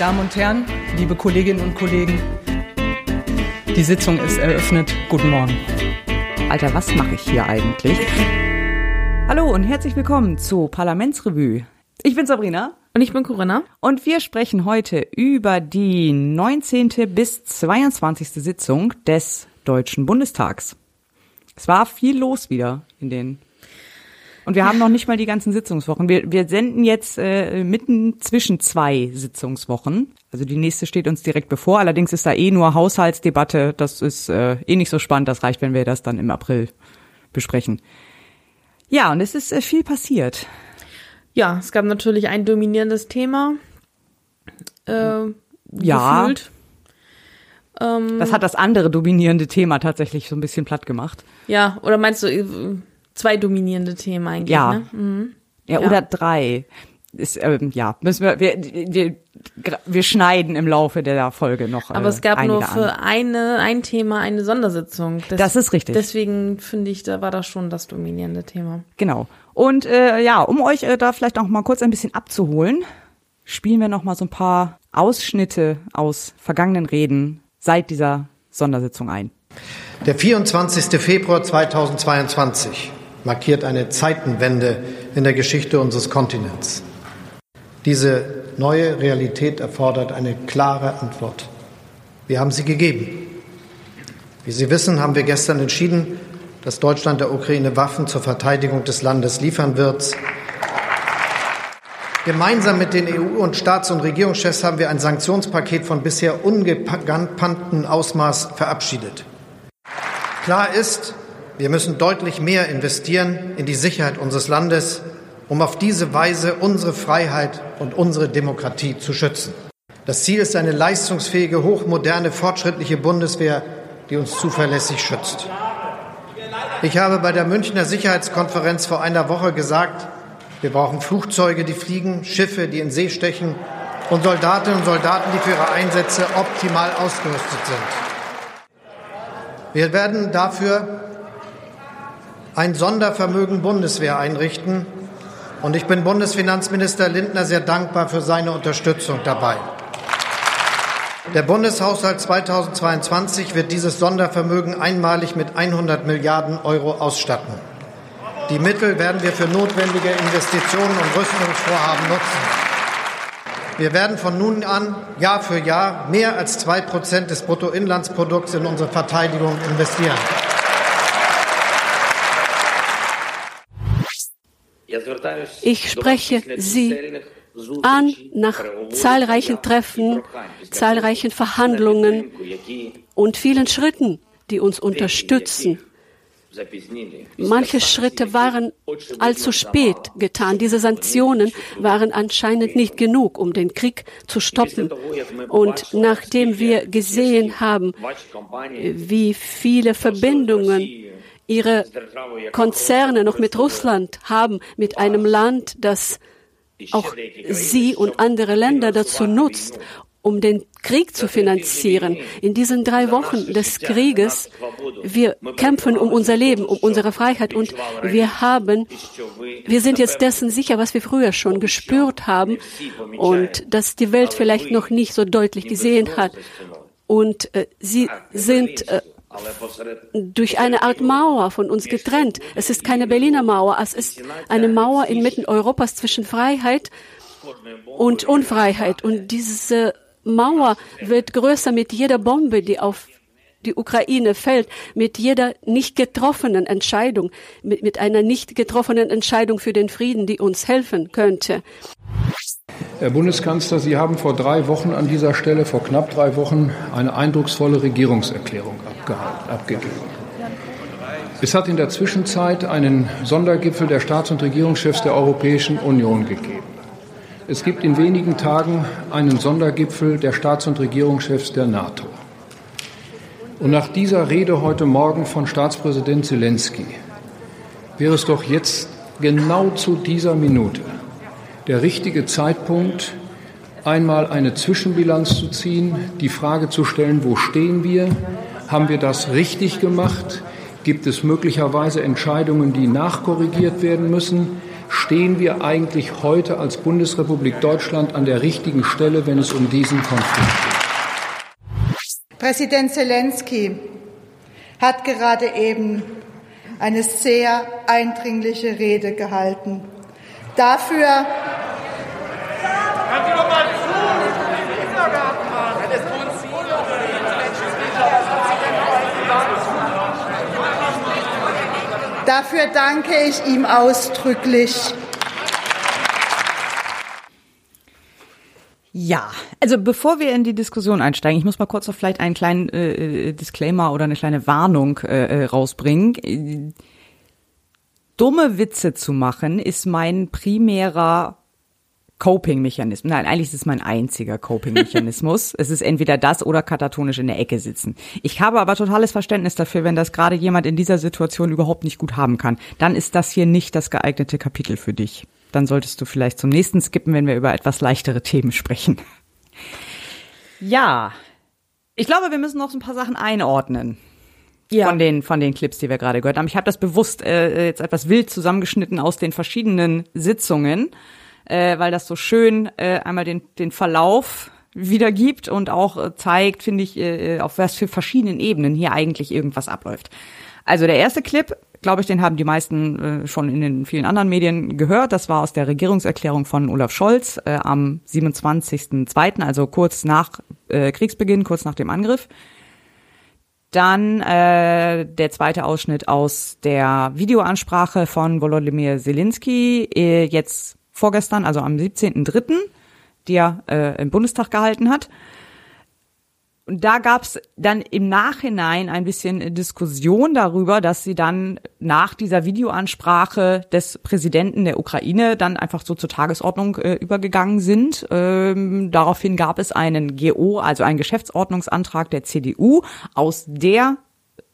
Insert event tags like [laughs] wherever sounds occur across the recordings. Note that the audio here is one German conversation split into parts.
Damen und Herren, liebe Kolleginnen und Kollegen, die Sitzung ist eröffnet. Guten Morgen. Alter, was mache ich hier eigentlich? Hallo und herzlich willkommen zu Parlamentsrevue. Ich bin Sabrina. Und ich bin Corinna. Und wir sprechen heute über die 19. bis 22. Sitzung des Deutschen Bundestags. Es war viel los wieder in den und wir haben noch nicht mal die ganzen Sitzungswochen. Wir, wir senden jetzt äh, mitten zwischen zwei Sitzungswochen. Also die nächste steht uns direkt bevor. Allerdings ist da eh nur Haushaltsdebatte. Das ist äh, eh nicht so spannend. Das reicht, wenn wir das dann im April besprechen. Ja, und es ist äh, viel passiert. Ja, es gab natürlich ein dominierendes Thema. Äh, ja. Gefühlt. Ähm, das hat das andere dominierende Thema tatsächlich so ein bisschen platt gemacht. Ja, oder meinst du, äh, zwei dominierende Themen eigentlich. Ja. Ne? Mhm. ja. Ja, oder drei. Ist, ähm, ja, müssen wir, wir, wir, wir schneiden im Laufe der Folge noch. Aber es gab nur für an. eine, ein Thema eine Sondersitzung. Das, das ist richtig. Deswegen finde ich, da war das schon das dominierende Thema. Genau. Und äh, ja, um euch äh, da vielleicht auch mal kurz ein bisschen abzuholen, spielen wir noch mal so ein paar Ausschnitte aus vergangenen Reden seit dieser Sondersitzung ein. Der 24. Februar 2022 markiert eine Zeitenwende in der Geschichte unseres Kontinents. Diese neue Realität erfordert eine klare Antwort. Wir haben sie gegeben. Wie Sie wissen, haben wir gestern entschieden, dass Deutschland der Ukraine Waffen zur Verteidigung des Landes liefern wird. Gemeinsam mit den EU- und Staats- und Regierungschefs haben wir ein Sanktionspaket von bisher ungekannten Ausmaß verabschiedet. Klar ist, wir müssen deutlich mehr investieren in die Sicherheit unseres Landes, um auf diese Weise unsere Freiheit und unsere Demokratie zu schützen. Das Ziel ist eine leistungsfähige, hochmoderne, fortschrittliche Bundeswehr, die uns zuverlässig schützt. Ich habe bei der Münchner Sicherheitskonferenz vor einer Woche gesagt, wir brauchen Flugzeuge, die fliegen, Schiffe, die in See stechen und Soldatinnen und Soldaten, die für ihre Einsätze optimal ausgerüstet sind. Wir werden dafür ein Sondervermögen Bundeswehr einrichten. Und ich bin Bundesfinanzminister Lindner sehr dankbar für seine Unterstützung dabei. Der Bundeshaushalt 2022 wird dieses Sondervermögen einmalig mit 100 Milliarden Euro ausstatten. Die Mittel werden wir für notwendige Investitionen und Rüstungsvorhaben nutzen. Wir werden von nun an Jahr für Jahr mehr als zwei Prozent des Bruttoinlandsprodukts in unsere Verteidigung investieren. Ich spreche Sie an nach zahlreichen Treffen, zahlreichen Verhandlungen und vielen Schritten, die uns unterstützen. Manche Schritte waren allzu spät getan. Diese Sanktionen waren anscheinend nicht genug, um den Krieg zu stoppen. Und nachdem wir gesehen haben, wie viele Verbindungen ihre Konzerne noch mit Russland haben, mit einem Land, das auch sie und andere Länder dazu nutzt, um den Krieg zu finanzieren. In diesen drei Wochen des Krieges, wir kämpfen um unser Leben, um unsere Freiheit und wir haben, wir sind jetzt dessen sicher, was wir früher schon gespürt haben und dass die Welt vielleicht noch nicht so deutlich gesehen hat. Und äh, sie sind äh, durch eine Art Mauer von uns getrennt. Es ist keine Berliner Mauer, es ist eine Mauer inmitten Europas zwischen Freiheit und Unfreiheit. Und diese Mauer wird größer mit jeder Bombe, die auf die Ukraine fällt, mit jeder nicht getroffenen Entscheidung, mit, mit einer nicht getroffenen Entscheidung für den Frieden, die uns helfen könnte. Herr Bundeskanzler, Sie haben vor drei Wochen an dieser Stelle, vor knapp drei Wochen, eine eindrucksvolle Regierungserklärung abgegeben. Es hat in der Zwischenzeit einen Sondergipfel der Staats- und Regierungschefs der Europäischen Union gegeben. Es gibt in wenigen Tagen einen Sondergipfel der Staats- und Regierungschefs der NATO. Und nach dieser Rede heute Morgen von Staatspräsident Zelensky wäre es doch jetzt genau zu dieser Minute der richtige Zeitpunkt, einmal eine Zwischenbilanz zu ziehen, die Frage zu stellen, wo stehen wir? Haben wir das richtig gemacht? Gibt es möglicherweise Entscheidungen, die nachkorrigiert werden müssen? stehen wir eigentlich heute als Bundesrepublik Deutschland an der richtigen Stelle, wenn es um diesen Konflikt geht? Präsident Zelensky hat gerade eben eine sehr eindringliche Rede gehalten. Dafür Dafür danke ich ihm ausdrücklich. Ja, also bevor wir in die Diskussion einsteigen, ich muss mal kurz noch vielleicht einen kleinen äh, Disclaimer oder eine kleine Warnung äh, rausbringen. Dumme Witze zu machen ist mein primärer Coping-Mechanismus. Nein, eigentlich ist es mein einziger Coping-Mechanismus. [laughs] es ist entweder das oder katatonisch in der Ecke sitzen. Ich habe aber totales Verständnis dafür, wenn das gerade jemand in dieser Situation überhaupt nicht gut haben kann. Dann ist das hier nicht das geeignete Kapitel für dich. Dann solltest du vielleicht zum nächsten skippen, wenn wir über etwas leichtere Themen sprechen. Ja, ich glaube, wir müssen noch so ein paar Sachen einordnen. Ja. Von den, von den Clips, die wir gerade gehört haben. Ich habe das bewusst äh, jetzt etwas wild zusammengeschnitten aus den verschiedenen Sitzungen äh, weil das so schön äh, einmal den, den Verlauf wiedergibt und auch äh, zeigt, finde ich, äh, auf was für verschiedenen Ebenen hier eigentlich irgendwas abläuft. Also der erste Clip, glaube ich, den haben die meisten äh, schon in den vielen anderen Medien gehört. Das war aus der Regierungserklärung von Olaf Scholz äh, am 27.02., also kurz nach äh, Kriegsbeginn, kurz nach dem Angriff. Dann äh, der zweite Ausschnitt aus der Videoansprache von Volodymyr Zelensky, äh, jetzt vorgestern, also am 17.03., die er äh, im Bundestag gehalten hat. Und da gab es dann im Nachhinein ein bisschen Diskussion darüber, dass sie dann nach dieser Videoansprache des Präsidenten der Ukraine dann einfach so zur Tagesordnung äh, übergegangen sind. Ähm, daraufhin gab es einen GO, also einen Geschäftsordnungsantrag der CDU. Aus der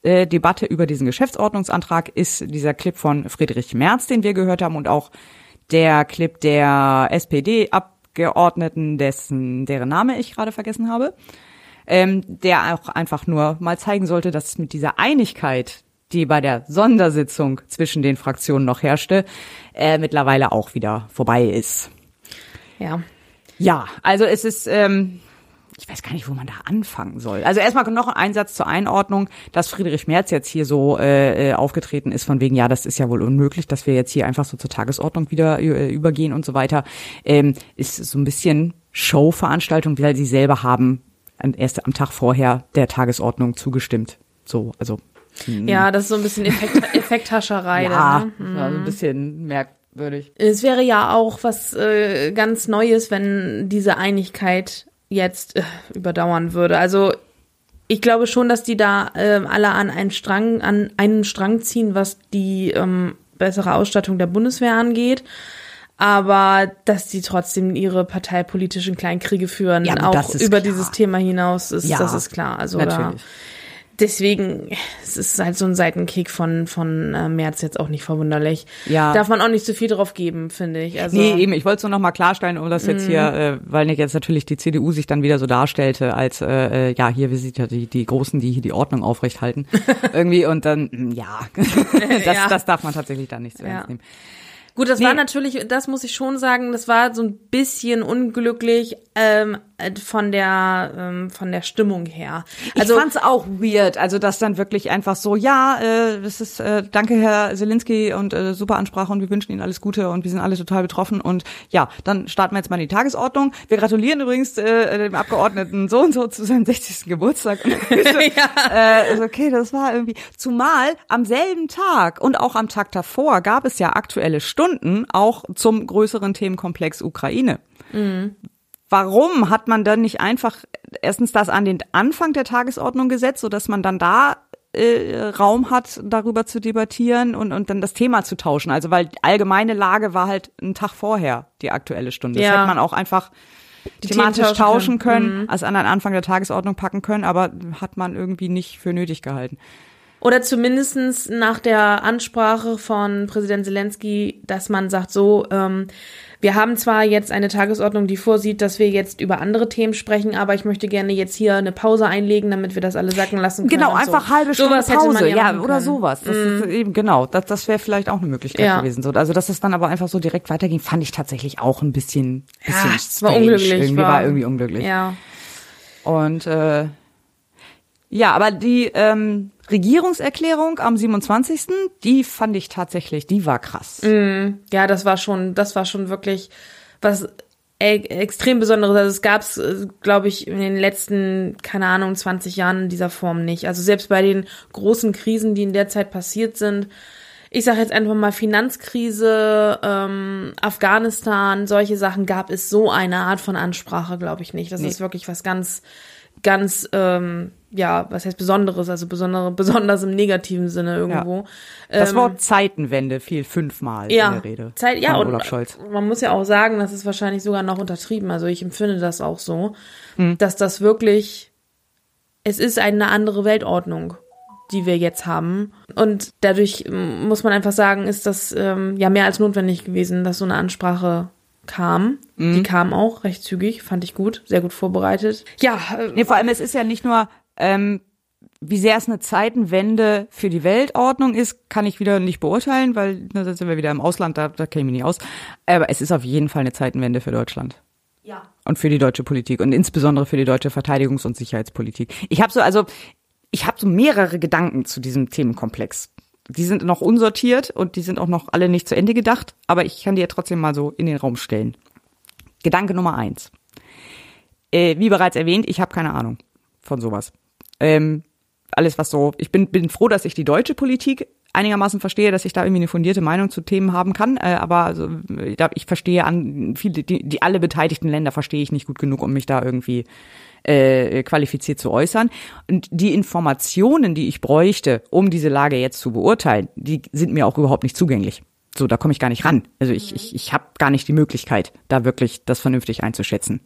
äh, Debatte über diesen Geschäftsordnungsantrag ist dieser Clip von Friedrich Merz, den wir gehört haben und auch der Clip der SPD-Abgeordneten, dessen deren Name ich gerade vergessen habe, ähm, der auch einfach nur mal zeigen sollte, dass mit dieser Einigkeit, die bei der Sondersitzung zwischen den Fraktionen noch herrschte, äh, mittlerweile auch wieder vorbei ist. Ja. Ja, also es ist ähm, ich weiß gar nicht, wo man da anfangen soll. Also erstmal noch ein Einsatz zur Einordnung, dass Friedrich Merz jetzt hier so äh, äh, aufgetreten ist, von wegen, ja, das ist ja wohl unmöglich, dass wir jetzt hier einfach so zur Tagesordnung wieder äh, übergehen und so weiter, ähm, ist so ein bisschen Showveranstaltung, weil sie selber haben erst am Tag vorher der Tagesordnung zugestimmt. So, also. Mh. Ja, das ist so ein bisschen Effekt, [laughs] Effekthascherei. ja, dann, ne? so ein bisschen merkwürdig. Es wäre ja auch was äh, ganz Neues, wenn diese Einigkeit jetzt äh, überdauern würde. Also ich glaube schon, dass die da äh, alle an einen Strang, an einen Strang ziehen, was die ähm, bessere Ausstattung der Bundeswehr angeht. Aber dass die trotzdem ihre parteipolitischen Kleinkriege führen, ja, auch über klar. dieses Thema hinaus, ist, ja, das ist klar. Also natürlich. Da, deswegen, es ist halt so ein Seitenkick von, von äh, März jetzt auch nicht verwunderlich. Ja. Darf man auch nicht zu viel drauf geben, finde ich. Also, nee, eben, ich wollte es nur noch mal klarstellen, um das jetzt mm. hier, äh, weil nicht jetzt natürlich die CDU sich dann wieder so darstellte, als, äh, äh, ja, hier, wir sind ja die, die Großen, die hier die Ordnung aufrechthalten. [laughs] Irgendwie, und dann, ja, [laughs] das, ja. das darf man tatsächlich dann nicht so ernst nehmen. Gut, das nee. war natürlich, das muss ich schon sagen, das war so ein bisschen unglücklich ähm, von der ähm, von der Stimmung her. Also ich fand's auch weird, also dass dann wirklich einfach so, ja, äh, das ist äh, danke Herr Selinski und äh, super Ansprache und wir wünschen Ihnen alles Gute und wir sind alle total betroffen und ja, dann starten wir jetzt mal in die Tagesordnung. Wir gratulieren übrigens äh, dem Abgeordneten so und so zu seinem 60. Geburtstag. [laughs] ja. äh, okay, das war irgendwie zumal am selben Tag und auch am Tag davor gab es ja aktuelle Stunden Stunden auch zum größeren Themenkomplex Ukraine. Mhm. Warum hat man dann nicht einfach erstens das an den Anfang der Tagesordnung gesetzt, so dass man dann da äh, Raum hat, darüber zu debattieren und, und dann das Thema zu tauschen? Also weil die allgemeine Lage war halt ein Tag vorher die aktuelle Stunde. Ja. Das hätte man auch einfach thematisch tauschen, tauschen können, können mhm. als an den Anfang der Tagesordnung packen können, aber hat man irgendwie nicht für nötig gehalten. Oder zumindestens nach der Ansprache von Präsident Zelensky, dass man sagt so, ähm, wir haben zwar jetzt eine Tagesordnung, die vorsieht, dass wir jetzt über andere Themen sprechen, aber ich möchte gerne jetzt hier eine Pause einlegen, damit wir das alle sacken lassen können. Genau, einfach so. halbe Stunde Sowas hätte Pause, man ja, ja, oder sowas. Das ist eben genau, das, das wäre vielleicht auch eine Möglichkeit Ja. gewesen. So, also dass es dann aber einfach so direkt weiterging, fand ich tatsächlich auch ein bisschen, bisschen Ja, es war strange. unglücklich. Irgendwie war, irgendwie unglücklich. Ja. Und äh, ja, aber die ähm, Regierungserklärung am 27. Die fand ich tatsächlich, die war krass. Ja, das war schon, das war schon wirklich was e extrem Besonderes. Also es gab es, glaube ich, in den letzten, keine Ahnung, 20 Jahren in dieser Form nicht. Also selbst bei den großen Krisen, die in der Zeit passiert sind, ich sage jetzt einfach mal Finanzkrise, ähm, Afghanistan, solche Sachen gab es so eine Art von Ansprache, glaube ich nicht. Das ist wirklich was ganz, ganz, ähm, ja, was heißt Besonderes, also besondere, [laughs] besonders im negativen Sinne irgendwo. Das Ähm, Wort Zeitenwende fiel fünfmal ja, in der Rede. Zeit, ja, und Olaf Scholz. man muss ja auch sagen, das ist wahrscheinlich sogar noch untertrieben. Also ich empfinde das auch so, Hm. dass das wirklich, es ist eine andere Weltordnung, die wir jetzt haben. Und dadurch muss man einfach sagen, ist das ähm, ja mehr als notwendig gewesen, dass so eine Ansprache kam. Hm. Die kam auch recht zügig, fand ich gut, sehr gut vorbereitet. Ja, äh, Nee, vor allem, es ist ja nicht nur, ähm, wie sehr es eine Zeitenwende für die Weltordnung ist, kann ich wieder nicht beurteilen, weil ne, da sind wir wieder im Ausland, da, da kenne ich mich nicht aus. Aber es ist auf jeden Fall eine Zeitenwende für Deutschland. ja. und für die deutsche Politik und insbesondere für die deutsche Verteidigungs- und Sicherheitspolitik. Ich habe so also ich habe so mehrere Gedanken zu diesem Themenkomplex. Die sind noch unsortiert und die sind auch noch alle nicht zu Ende gedacht, aber ich kann die ja trotzdem mal so in den Raum stellen. Gedanke Nummer eins. Äh, wie bereits erwähnt, ich habe keine Ahnung von sowas. Ähm, alles was so, ich bin, bin froh, dass ich die deutsche Politik einigermaßen verstehe, dass ich da irgendwie eine fundierte Meinung zu Themen haben kann, äh, aber also, ich glaub, ich verstehe an viele, die, die alle beteiligten Länder verstehe ich nicht gut genug, um mich da irgendwie äh, qualifiziert zu äußern. Und die Informationen, die ich bräuchte, um diese Lage jetzt zu beurteilen, die sind mir auch überhaupt nicht zugänglich. So, da komme ich gar nicht ran. Also ich, ich, ich habe gar nicht die Möglichkeit, da wirklich das vernünftig einzuschätzen.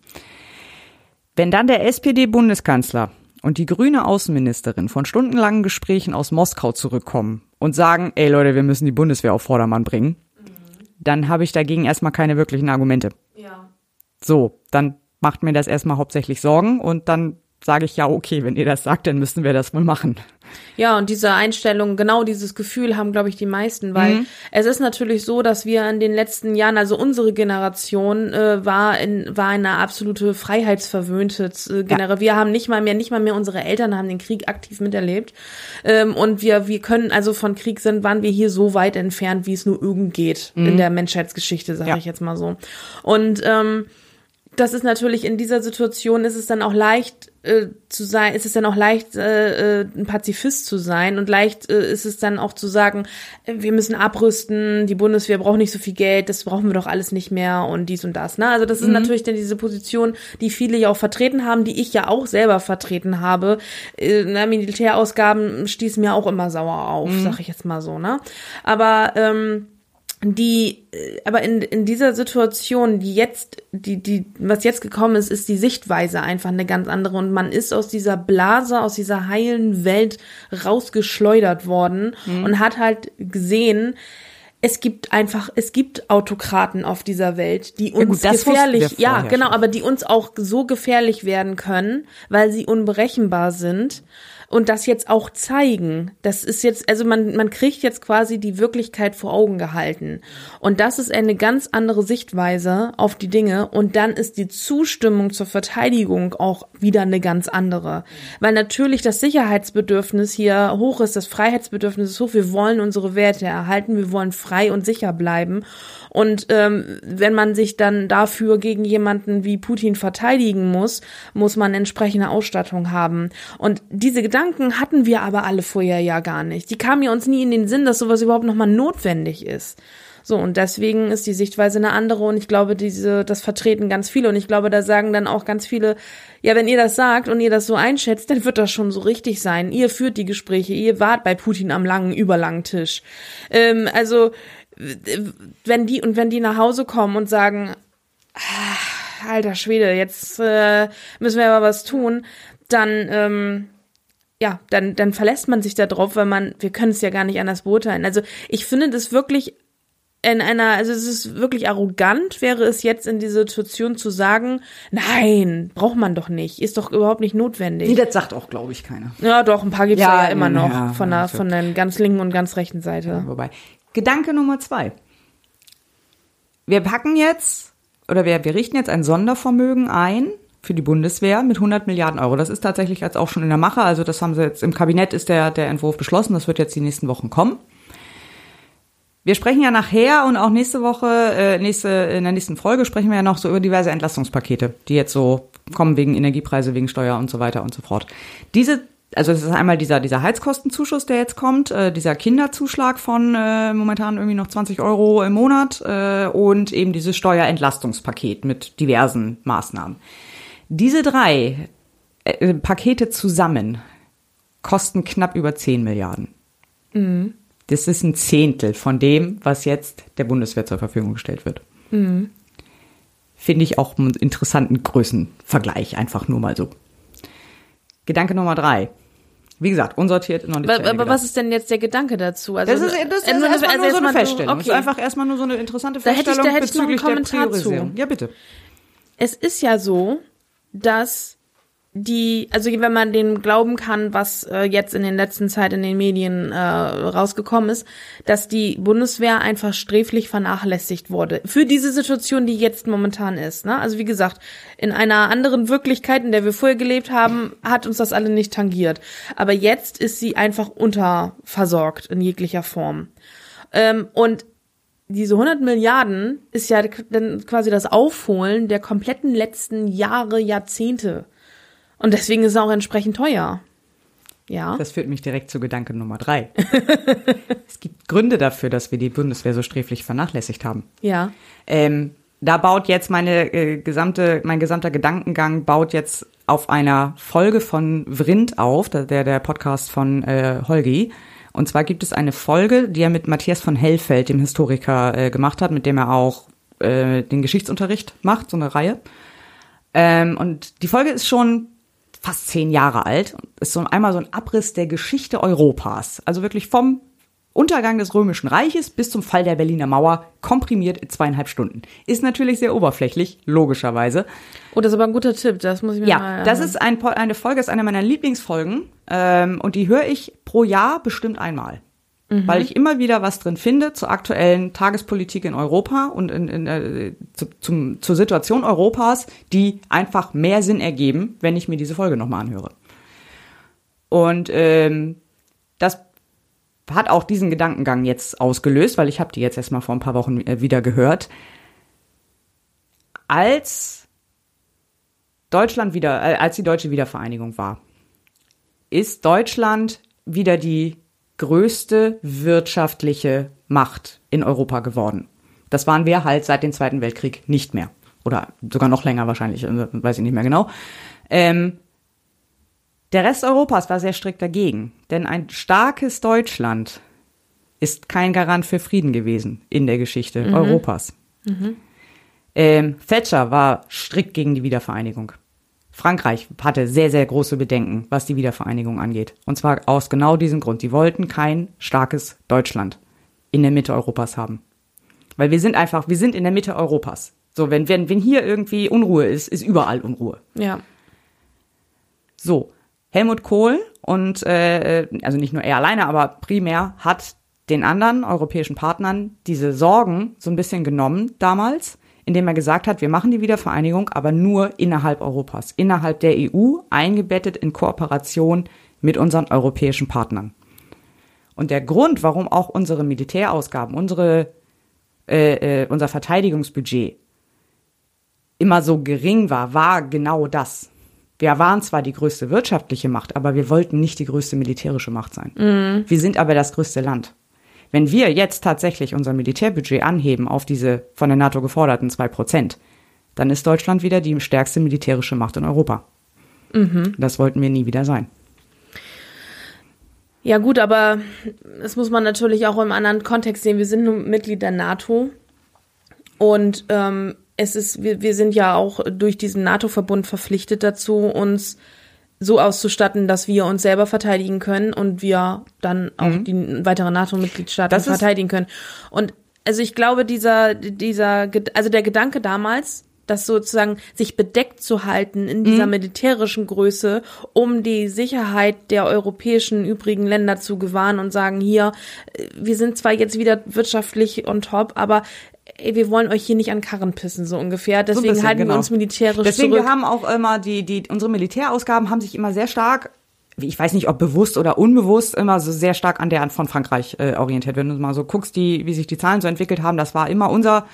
Wenn dann der SPD-Bundeskanzler und die grüne Außenministerin von stundenlangen Gesprächen aus Moskau zurückkommen und sagen, ey Leute, wir müssen die Bundeswehr auf Vordermann bringen, dann habe ich dagegen erstmal keine wirklichen Argumente. Ja. So, dann macht mir das erstmal hauptsächlich Sorgen und dann sage ich ja, okay, wenn ihr das sagt, dann müssen wir das wohl machen. Ja, und diese Einstellung, genau dieses Gefühl haben, glaube ich, die meisten, weil Mhm. es ist natürlich so, dass wir in den letzten Jahren, also unsere Generation äh, war in war eine absolute freiheitsverwöhnte äh, Generation. Wir haben nicht mal mehr, nicht mal mehr unsere Eltern haben den Krieg aktiv miterlebt ähm, und wir wir können also von Krieg sind, waren wir hier so weit entfernt, wie es nur irgend geht in der Menschheitsgeschichte, sage Mhm. Ja. ich jetzt mal so. Und ähm, das ist natürlich in dieser Situation ist es dann auch leicht äh, zu sein, ist es dann auch leicht äh, äh, ein Pazifist zu sein und leicht äh, ist es dann auch zu sagen, äh, wir müssen abrüsten, die Bundeswehr braucht nicht so viel Geld, das brauchen wir doch alles nicht mehr und dies und das. Ne? Also das ist natürlich dann diese Position, die viele ja auch vertreten haben, die ich ja auch selber vertreten habe. Äh, na, Militärausgaben stießen mir auch immer sauer auf, sag ich jetzt mal so. Ne? Aber ähm, die, äh, aber in, in dieser Situation, die jetzt, die, die, was jetzt gekommen ist, ist die Sichtweise einfach eine ganz andere. Und man ist aus dieser Blase, aus dieser heilen Welt rausgeschleudert worden und hat halt gesehen, es gibt einfach, es gibt Autokraten auf dieser Welt, die uns gut, das wussten gefährlich, ja, genau, schon. aber die uns auch so gefährlich werden können, weil sie unberechenbar sind und das jetzt auch zeigen. Das ist jetzt, also man, man kriegt jetzt quasi die Wirklichkeit vor Augen gehalten. Und das ist eine ganz andere Sichtweise auf die Dinge. Und dann ist die Zustimmung zur Verteidigung auch wieder eine ganz andere. Weil natürlich das Sicherheitsbedürfnis hier hoch ist, das Freiheitsbedürfnis ist hoch. Wir wollen unsere Werte erhalten, wir wollen frei und sicher bleiben. Und ähm, wenn man sich dann dafür gegen jemanden wie Putin verteidigen muss, muss man entsprechende Ausstattung haben. Und diese Gedanken hatten wir aber alle vorher ja gar nicht. Die kamen ja uns nie in den Sinn, dass sowas überhaupt nochmal notwendig ist. So, und deswegen ist die Sichtweise eine andere und ich glaube, diese, das vertreten ganz viele und ich glaube, da sagen dann auch ganz viele, ja, wenn ihr das sagt und ihr das so einschätzt, dann wird das schon so richtig sein. Ihr führt die Gespräche, ihr wart bei Putin am langen, überlangen Tisch. Ähm, also, wenn die und wenn die nach Hause kommen und sagen, ah, alter Schwede, jetzt äh, müssen wir aber was tun, dann ähm, ja, dann, dann verlässt man sich da drauf, weil man, wir können es ja gar nicht anders beurteilen. Also ich finde das wirklich in einer, also es ist wirklich arrogant, wäre es jetzt in dieser Situation zu sagen, nein, braucht man doch nicht, ist doch überhaupt nicht notwendig. Nee, das sagt auch, glaube ich, keiner. Ja, doch, ein paar gibt's ja, Ja, immer noch ja, von, der, ja, von der ganz linken und ganz rechten Seite. Wobei. Gedanke Nummer zwei. Wir packen jetzt, oder wir, wir richten jetzt ein Sondervermögen ein für die Bundeswehr mit 100 Milliarden Euro. Das ist tatsächlich jetzt auch schon in der Mache. Also das haben sie jetzt im Kabinett ist der, der Entwurf beschlossen. Das wird jetzt die nächsten Wochen kommen. Wir sprechen ja nachher und auch nächste Woche, äh, nächste, in der nächsten Folge sprechen wir ja noch so über diverse Entlastungspakete, die jetzt so kommen wegen Energiepreise, wegen Steuer und so weiter und so fort. Diese, also es ist einmal dieser, dieser Heizkostenzuschuss, der jetzt kommt, äh, dieser Kinderzuschlag von äh, momentan irgendwie noch 20 Euro im Monat äh, und eben dieses Steuerentlastungspaket mit diversen Maßnahmen. Diese drei äh, Pakete zusammen kosten knapp über 10 Milliarden. Das ist ein Zehntel von dem, was jetzt der Bundeswehr zur Verfügung gestellt wird. Finde ich auch einen interessanten Größenvergleich, einfach nur mal so. Gedanke Nummer drei. Wie gesagt, unsortiert noch nicht. Aber, aber was ist denn jetzt der Gedanke dazu? Also, Das ist, das ist nur- erstmal nur so eine Feststellung. Das okay. ist einfach erstmal nur so eine interessante Da hätte ich- da hätte ich noch einen bezüglich der Kommentar zu. Priorisierung. Ja, bitte. es ist ja so, dass die, also wenn man dem glauben kann, was äh, jetzt in den letzten Zeit in den Medien äh, rausgekommen ist, dass die Bundeswehr einfach sträflich vernachlässigt wurde. Für diese Situation, die jetzt momentan ist. Ne? Also wie gesagt, in einer anderen Wirklichkeit, in der wir vorher gelebt haben, hat uns das alle nicht tangiert. Aber jetzt ist sie einfach unterversorgt in jeglicher Form. Ähm, und diese 100 Milliarden ist ja dann quasi das Aufholen der kompletten letzten Jahre, Jahrzehnte. Und deswegen ist es auch entsprechend teuer. Ja. Das führt mich direkt zu Gedanke Nummer drei. [laughs] es gibt Gründe dafür, dass wir die Bundeswehr so sträflich vernachlässigt haben. Ja. Ähm, da baut jetzt meine äh, gesamte, mein gesamter Gedankengang baut jetzt auf einer Folge von Vrind auf, der der Podcast von äh, Holgi. Und zwar gibt es eine Folge, die er mit Matthias von Hellfeld, dem Historiker, äh, gemacht hat, mit dem er auch äh, den Geschichtsunterricht macht, so eine Reihe. Ähm, und die Folge ist schon fast zehn Jahre alt. Ist so einmal so ein Abriss der Geschichte Europas. Also wirklich vom Untergang des Römischen Reiches bis zum Fall der Berliner Mauer, komprimiert in zweieinhalb Stunden. Ist natürlich sehr oberflächlich, logischerweise. Oh, das ist aber ein guter Tipp. Das muss ich mir Ja, mal. das ist ein, eine Folge, ist eine meiner Lieblingsfolgen. Ähm, und die höre ich pro Jahr bestimmt einmal. Weil ich immer wieder was drin finde zur aktuellen Tagespolitik in Europa und in, in, äh, zu, zum, zur Situation Europas, die einfach mehr Sinn ergeben, wenn ich mir diese Folge nochmal anhöre. Und ähm, das hat auch diesen Gedankengang jetzt ausgelöst, weil ich habe die jetzt erstmal vor ein paar Wochen äh, wieder gehört. Als Deutschland wieder, äh, als die deutsche Wiedervereinigung war, ist Deutschland wieder die größte wirtschaftliche Macht in Europa geworden. Das waren wir halt seit dem Zweiten Weltkrieg nicht mehr. Oder sogar noch länger wahrscheinlich, äh, weiß ich nicht mehr genau. Ähm, der Rest Europas war sehr strikt dagegen, denn ein starkes Deutschland ist kein Garant für Frieden gewesen in der Geschichte Europas. Ähm, Thatcher war strikt gegen die Wiedervereinigung. Frankreich hatte sehr, sehr große Bedenken, was die Wiedervereinigung angeht. Und zwar aus genau diesem Grund. Die wollten kein starkes Deutschland in der Mitte Europas haben. Weil wir sind einfach, wir sind in der Mitte Europas. So, wenn, wenn, wenn hier irgendwie Unruhe ist, ist überall Unruhe. ja. So, Helmut Kohl und äh, also nicht nur er alleine, aber primär hat den anderen europäischen Partnern diese Sorgen so ein bisschen genommen damals, indem er gesagt hat, wir machen die Wiedervereinigung, aber nur innerhalb Europas, innerhalb der EU, eingebettet in Kooperation mit unseren europäischen Partnern. Und der Grund, warum auch unsere Militärausgaben, unsere, äh, äh, unser Verteidigungsbudget immer so gering war, war genau das. Wir waren zwar die größte wirtschaftliche Macht, aber wir wollten nicht die größte militärische Macht sein. Wir sind aber das größte Land. Wenn wir jetzt tatsächlich unser Militärbudget anheben auf diese von der NATO geforderten zwei Prozent, dann ist Deutschland wieder die stärkste militärische Macht in Europa. Das wollten wir nie wieder sein. Ja gut, aber das muss man natürlich auch im anderen Kontext sehen. Wir sind nun Mitglied der NATO und ähm, es ist, wir, wir sind ja auch durch diesen NATO-Verbund verpflichtet dazu, uns so auszustatten, dass wir uns selber verteidigen können und wir dann auch mhm. die weiteren NATO-Mitgliedstaaten verteidigen können. Und also ich glaube, dieser, dieser, also der Gedanke damals, das sozusagen sich bedeckt zu halten in dieser mhm. militärischen Größe, um die Sicherheit der europäischen übrigen Länder zu gewahren und sagen, hier, wir sind zwar jetzt wieder wirtschaftlich on top, aber ey, wir wollen euch hier nicht an Karren pissen, so ungefähr. Deswegen so bisschen, halten genau. wir uns militärisch Deswegen, zurück. wir haben auch immer die, die, unsere Militärausgaben haben sich immer sehr stark ich weiß nicht, ob bewusst oder unbewusst, immer so sehr stark an der von Frankreich äh, orientiert. Wenn du mal so guckst, die, wie sich die Zahlen so entwickelt haben, das war immer unser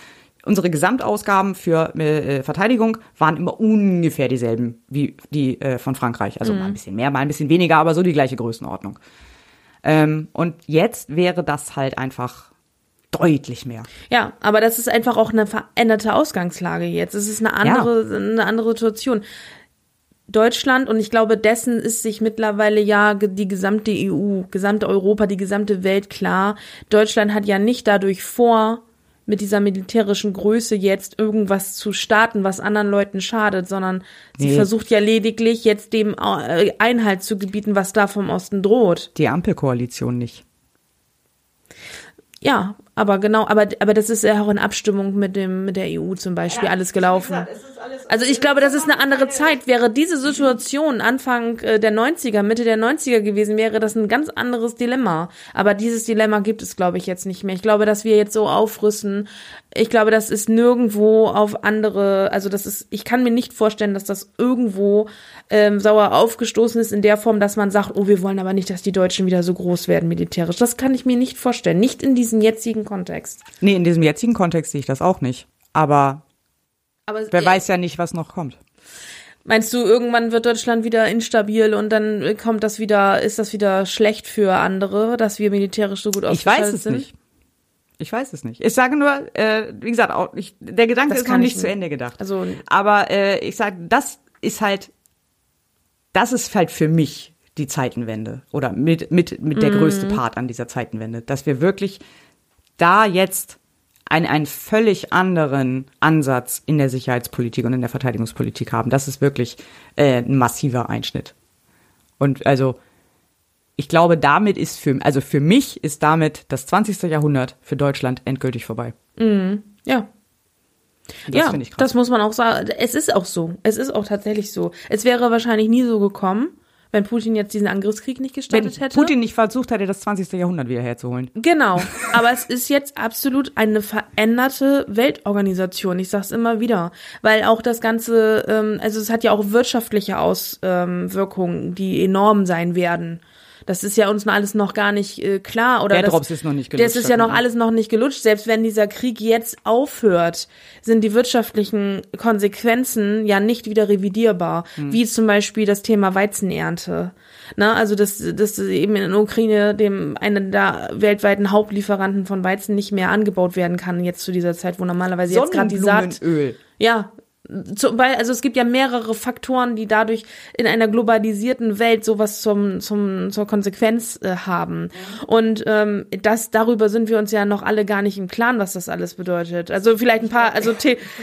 unsere Gesamtausgaben für äh, Verteidigung waren immer ungefähr dieselben wie die äh, von Frankreich. Also mhm. mal ein bisschen mehr, mal ein bisschen weniger, aber so die gleiche Größenordnung. Ähm, und jetzt wäre das halt einfach deutlich mehr. Ja, aber das ist einfach auch eine veränderte Ausgangslage jetzt. Es ist eine andere, ja. eine andere Situation. Deutschland und ich glaube, dessen ist sich mittlerweile ja die gesamte EU, gesamte Europa, die gesamte Welt klar. Deutschland hat ja nicht dadurch vor, mit dieser militärischen Größe jetzt irgendwas zu starten, was anderen Leuten schadet, sondern nee. sie versucht ja lediglich jetzt dem äh, Einhalt zu gebieten, was da vom Osten droht. Die Ampelkoalition nicht. Ja, aber genau, aber, aber das ist ja auch in Abstimmung mit dem, mit der EU zum Beispiel ja, alles gelaufen. Gesagt, alles, also ich glaube, das ist eine andere Zeit. Wäre diese Situation Anfang äh, der 90er, Mitte der 90er gewesen, wäre das ein ganz anderes Dilemma. Aber dieses Dilemma gibt es, glaube ich, jetzt nicht mehr. Ich glaube, dass wir jetzt so aufrüsten. Ich glaube, das ist nirgendwo auf andere, also das ist, ich kann mir nicht vorstellen, dass das irgendwo ähm, sauer aufgestoßen ist in der Form, dass man sagt, oh, wir wollen aber nicht, dass die Deutschen wieder so groß werden militärisch. Das kann ich mir nicht vorstellen. Nicht in diesem jetzigen Kontext. Nee, in diesem jetzigen Kontext sehe ich das auch nicht. Aber, aber wer äh, weiß ja nicht, was noch kommt. Meinst du, irgendwann wird Deutschland wieder instabil und dann kommt das wieder, ist das wieder schlecht für andere, dass wir militärisch so gut ausgestattet sind? Ich weiß es sind? nicht. Ich weiß es nicht. Ich sage nur, äh, wie gesagt, auch ich, der Gedanke das ist noch nicht zu Ende gedacht. Also, aber äh, ich sage, das ist halt, das ist halt für mich die Zeitenwende oder mit mit mit der mm. größte Part an dieser Zeitenwende, dass wir wirklich da jetzt einen, einen völlig anderen Ansatz in der Sicherheitspolitik und in der Verteidigungspolitik haben. Das ist wirklich äh, ein massiver Einschnitt. Und also ich glaube, damit ist für, also für mich ist damit das 20. Jahrhundert für Deutschland endgültig vorbei. Mhm. Ja. Das ja, das muss man auch sagen. Es ist auch so. Es ist auch tatsächlich so. Es wäre wahrscheinlich nie so gekommen, wenn Putin jetzt diesen Angriffskrieg nicht gestartet wenn hätte. Putin nicht versucht hätte, das 20. Jahrhundert wieder herzuholen. Genau. [laughs] Aber es ist jetzt absolut eine veränderte Weltorganisation. Ich sag's immer wieder. Weil auch das Ganze, ähm, also es hat ja auch wirtschaftliche Auswirkungen, die enorm sein werden. Das ist ja uns noch alles noch gar nicht äh, klar. Oder der das, Drops ist noch nicht gelutscht. Das ist ja noch alles noch nicht gelutscht. Selbst wenn dieser Krieg jetzt aufhört, sind die wirtschaftlichen Konsequenzen ja nicht wieder revidierbar. Hm. Wie zum Beispiel das Thema Weizenernte. Na, also dass, dass eben in der Ukraine dem einen der weltweiten Hauptlieferanten von Weizen nicht mehr angebaut werden kann, jetzt zu dieser Zeit, wo normalerweise jetzt gerade die Saat. Ja, zum Beispiel, also es gibt ja mehrere Faktoren, die dadurch in einer globalisierten Welt sowas zum, zum, zur Konsequenz äh, haben. Und ähm, das, darüber sind wir uns ja noch alle gar nicht im Klaren, was das alles bedeutet. Also vielleicht ein paar, also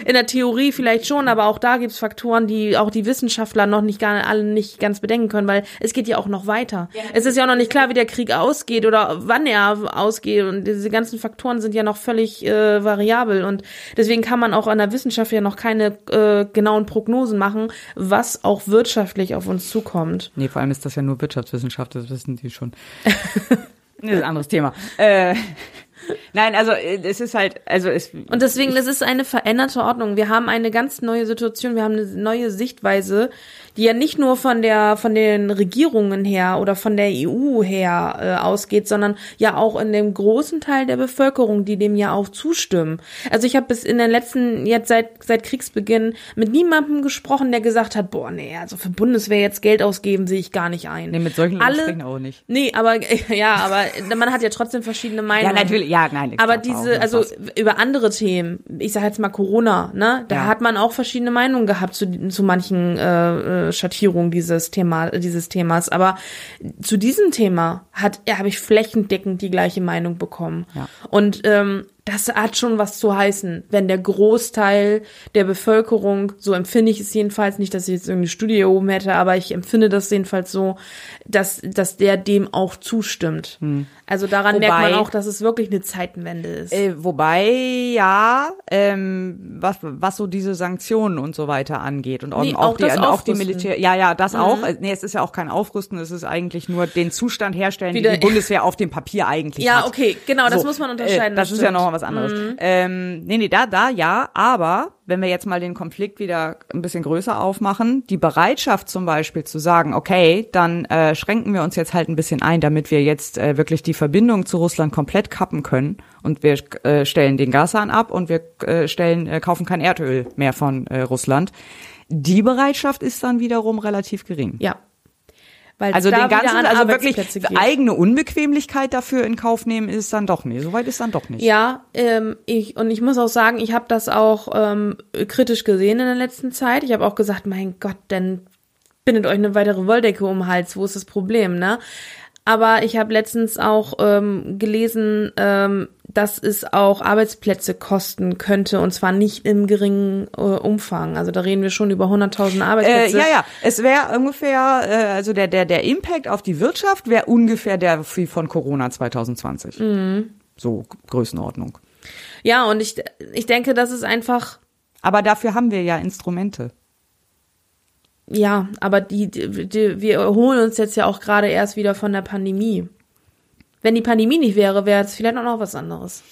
in der Theorie vielleicht schon, aber auch da gibt's Faktoren, die auch die Wissenschaftler noch nicht gar alle nicht ganz bedenken können, weil es geht ja auch noch weiter. Ja. Es ist ja auch noch nicht klar, wie der Krieg ausgeht oder wann er ausgeht. Und diese ganzen Faktoren sind ja noch völlig äh, variabel. Und deswegen kann man auch an der Wissenschaft ja noch keine äh, genauen Prognosen machen, was auch wirtschaftlich auf uns zukommt. Nee, vor allem ist das ja nur Wirtschaftswissenschaft, das wissen die schon. [laughs] das ist ein anderes Thema. Äh, Nein, also äh, es ist halt, also es. Und deswegen, das ist eine veränderte Ordnung. Wir haben eine ganz neue Situation, wir haben eine neue Sichtweise, die ja nicht nur von der von den Regierungen her oder von der EU her äh, ausgeht, sondern ja auch in dem großen Teil der Bevölkerung, die dem ja auch zustimmen. Also ich habe bis in den letzten jetzt seit seit Kriegsbeginn mit niemandem gesprochen, der gesagt hat, boah, nee, also für Bundeswehr jetzt Geld ausgeben sehe ich gar nicht ein. Nee, mit solchen Alle, auch nicht. Nee, aber [laughs] ja, aber man hat ja trotzdem verschiedene Meinungen. Ja, natürlich, ja, nein. Aber diese, also was. über andere Themen, ich sage jetzt mal Corona, ne, da ja. hat man auch verschiedene Meinungen gehabt zu, zu manchen äh, Schattierung dieses Thema, dieses Themas. Aber zu diesem Thema hat, ja, habe ich flächendeckend die gleiche Meinung bekommen. Ja. Und ähm, das hat schon was zu heißen, wenn der Großteil der Bevölkerung, so empfinde ich es jedenfalls, nicht, dass ich jetzt irgendeine Studie hier oben hätte, aber ich empfinde das jedenfalls so, dass, dass der dem auch zustimmt. Hm. Also daran wobei, merkt man auch, dass es wirklich eine Zeitenwende ist. Äh, wobei, ja, ähm, was, was so diese Sanktionen und so weiter angeht und auch, nee, auch, auch die, auch die Militär, ja, ja, das mhm. auch. Nee, es ist ja auch kein Aufrüsten, es ist eigentlich nur den Zustand herstellen, Wieder, den die Bundeswehr auf dem Papier eigentlich ja, hat. Ja, okay, genau, das so, muss man unterscheiden. Äh, das, das ist ja nochmal was anderes. Mhm. Ähm, nee, nee, da, da, ja, aber wenn wir jetzt mal den Konflikt wieder ein bisschen größer aufmachen, die Bereitschaft zum Beispiel zu sagen, okay, dann äh, schränken wir uns jetzt halt ein bisschen ein, damit wir jetzt äh, wirklich die Verbindung zu Russland komplett kappen können und wir äh, stellen den Gashahn ab und wir äh, stellen, äh, kaufen kein Erdöl mehr von äh, Russland. Die Bereitschaft ist dann wiederum relativ gering. Ja, weil also den ganzen, also wirklich eigene Unbequemlichkeit dafür in Kauf nehmen ist dann doch nicht. Soweit ist dann doch nicht. Ja, ähm, ich und ich muss auch sagen, ich habe das auch ähm, kritisch gesehen in der letzten Zeit. Ich habe auch gesagt, mein Gott, denn bindet euch eine weitere Wolldecke um den Hals. Wo ist das Problem, ne? Aber ich habe letztens auch ähm, gelesen, ähm, dass es auch Arbeitsplätze kosten könnte und zwar nicht im geringen äh, Umfang. Also da reden wir schon über 100.000 Arbeitsplätze. Äh, ja, ja, es wäre ungefähr, äh, also der der der Impact auf die Wirtschaft wäre ungefähr der wie von Corona 2020. Mhm. So Größenordnung. Ja, und ich ich denke, das ist einfach. Aber dafür haben wir ja Instrumente ja, aber die, die, wir erholen uns jetzt ja auch gerade erst wieder von der Pandemie. Wenn die Pandemie nicht wäre, wäre es vielleicht auch noch was anderes.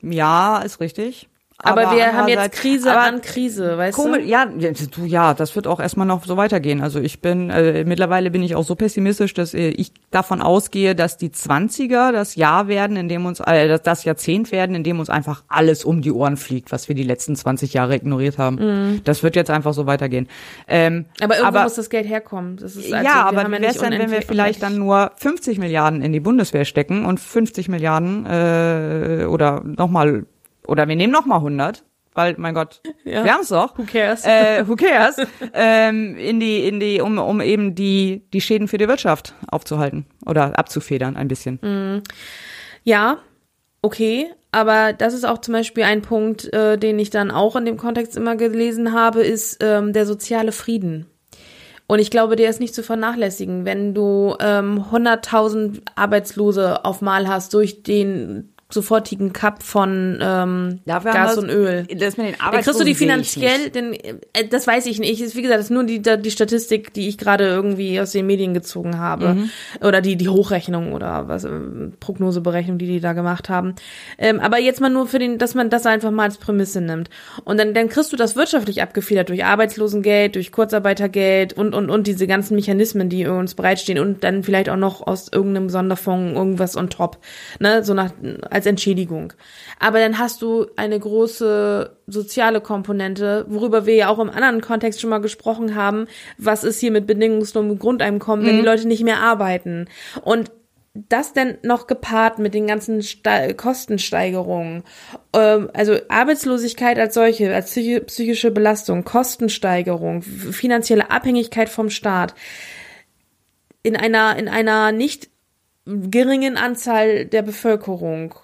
Ja, ist richtig. Aber, aber wir haben jetzt Krise an Krise, weißt komisch, du? Ja, du, ja, das wird auch erstmal noch so weitergehen. Also ich bin, äh, mittlerweile bin ich auch so pessimistisch, dass äh, ich davon ausgehe, dass die Zwanziger das Jahr werden, in dem uns, äh, das, das Jahrzehnt werden, in dem uns einfach alles um die Ohren fliegt, was wir die letzten 20 Jahre ignoriert haben. Mhm. Das wird jetzt einfach so weitergehen. Ähm, aber irgendwo aber, muss das Geld herkommen. Das ist also, ja, aber wie wäre es denn, wenn wir vielleicht dann nur 50 Milliarden in die Bundeswehr stecken und 50 Milliarden äh, oder nochmal oder wir nehmen noch mal 100, weil, mein Gott, ja. wir haben es doch. Who cares? Äh, who cares? [laughs] ähm, in die, in die, um, um eben die, die Schäden für die Wirtschaft aufzuhalten oder abzufedern ein bisschen. Mhm. Ja, okay. Aber das ist auch zum Beispiel ein Punkt, äh, den ich dann auch in dem Kontext immer gelesen habe, ist ähm, der soziale Frieden. Und ich glaube, der ist nicht zu vernachlässigen, wenn du ähm, 100.000 Arbeitslose auf Mal hast durch den sofortigen Cup von ähm, Gas und Öl. Das mit den Dann kriegst du die finanziell, denn äh, das weiß ich nicht. Ist, wie gesagt, das ist nur die, die Statistik, die ich gerade irgendwie aus den Medien gezogen habe. Mhm. Oder die, die Hochrechnung oder was, äh, Prognoseberechnung, die die da gemacht haben. Ähm, aber jetzt mal nur für den, dass man das einfach mal als Prämisse nimmt. Und dann, dann kriegst du das wirtschaftlich abgefedert durch Arbeitslosengeld, durch Kurzarbeitergeld und, und, und diese ganzen Mechanismen, die uns bereitstehen und dann vielleicht auch noch aus irgendeinem Sonderfonds irgendwas on top. Ne, so nach, als Entschädigung. Aber dann hast du eine große soziale Komponente, worüber wir ja auch im anderen Kontext schon mal gesprochen haben. Was ist hier mit bedingungslosem Grundeinkommen, wenn mhm. die Leute nicht mehr arbeiten? Und das denn noch gepaart mit den ganzen Ste Kostensteigerungen, ähm, also Arbeitslosigkeit als solche, als psychische Belastung, Kostensteigerung, finanzielle Abhängigkeit vom Staat, in einer, in einer nicht geringen Anzahl der Bevölkerung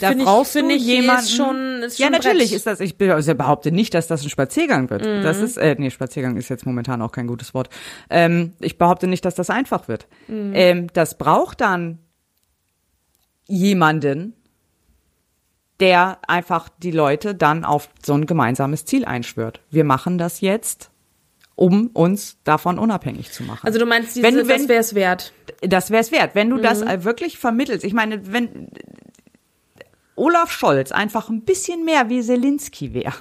da brauchst ich, du ich jemanden. Schon, ist ja, natürlich Brett. ist das. Ich also behaupte nicht, dass das ein Spaziergang wird. Mhm. Das ist, äh, nee, Spaziergang ist jetzt momentan auch kein gutes Wort. Ähm, ich behaupte nicht, dass das einfach wird. Mhm. Ähm, das braucht dann jemanden, der einfach die Leute dann auf so ein gemeinsames Ziel einschwört. Wir machen das jetzt um uns davon unabhängig zu machen. Also du meinst, diese, wenn, wenn, das wäre es wert. Das wäre es wert, wenn du mhm. das wirklich vermittelst. Ich meine, wenn Olaf Scholz einfach ein bisschen mehr wie Selinski wäre.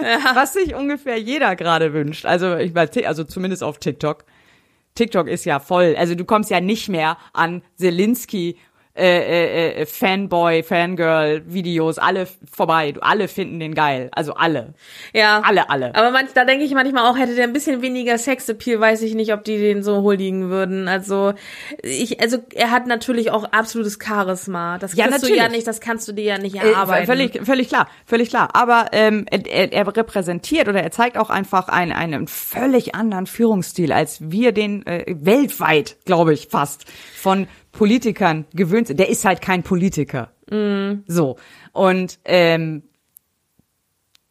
ja. Was sich ungefähr jeder gerade wünscht. Also ich weiß, also zumindest auf TikTok. TikTok ist ja voll. Also du kommst ja nicht mehr an Selinski äh, äh, äh, Fanboy, Fangirl-Videos, alle vorbei. Alle finden den geil. Also alle. Ja. Alle, alle. Aber man, da denke ich manchmal auch, hätte der ein bisschen weniger Sexappeal, weiß ich nicht, ob die den so huldigen würden. Also ich, also er hat natürlich auch absolutes Charisma. Das ja, natürlich. du ja nicht, das kannst du dir ja nicht äh, erarbeiten. Äh, völlig, völlig klar, völlig klar. Aber ähm, er, er repräsentiert oder er zeigt auch einfach einen, einen völlig anderen Führungsstil, als wir den äh, weltweit, glaube ich, fast von Politikern gewöhnt sind. Der ist halt kein Politiker. So. Und ähm,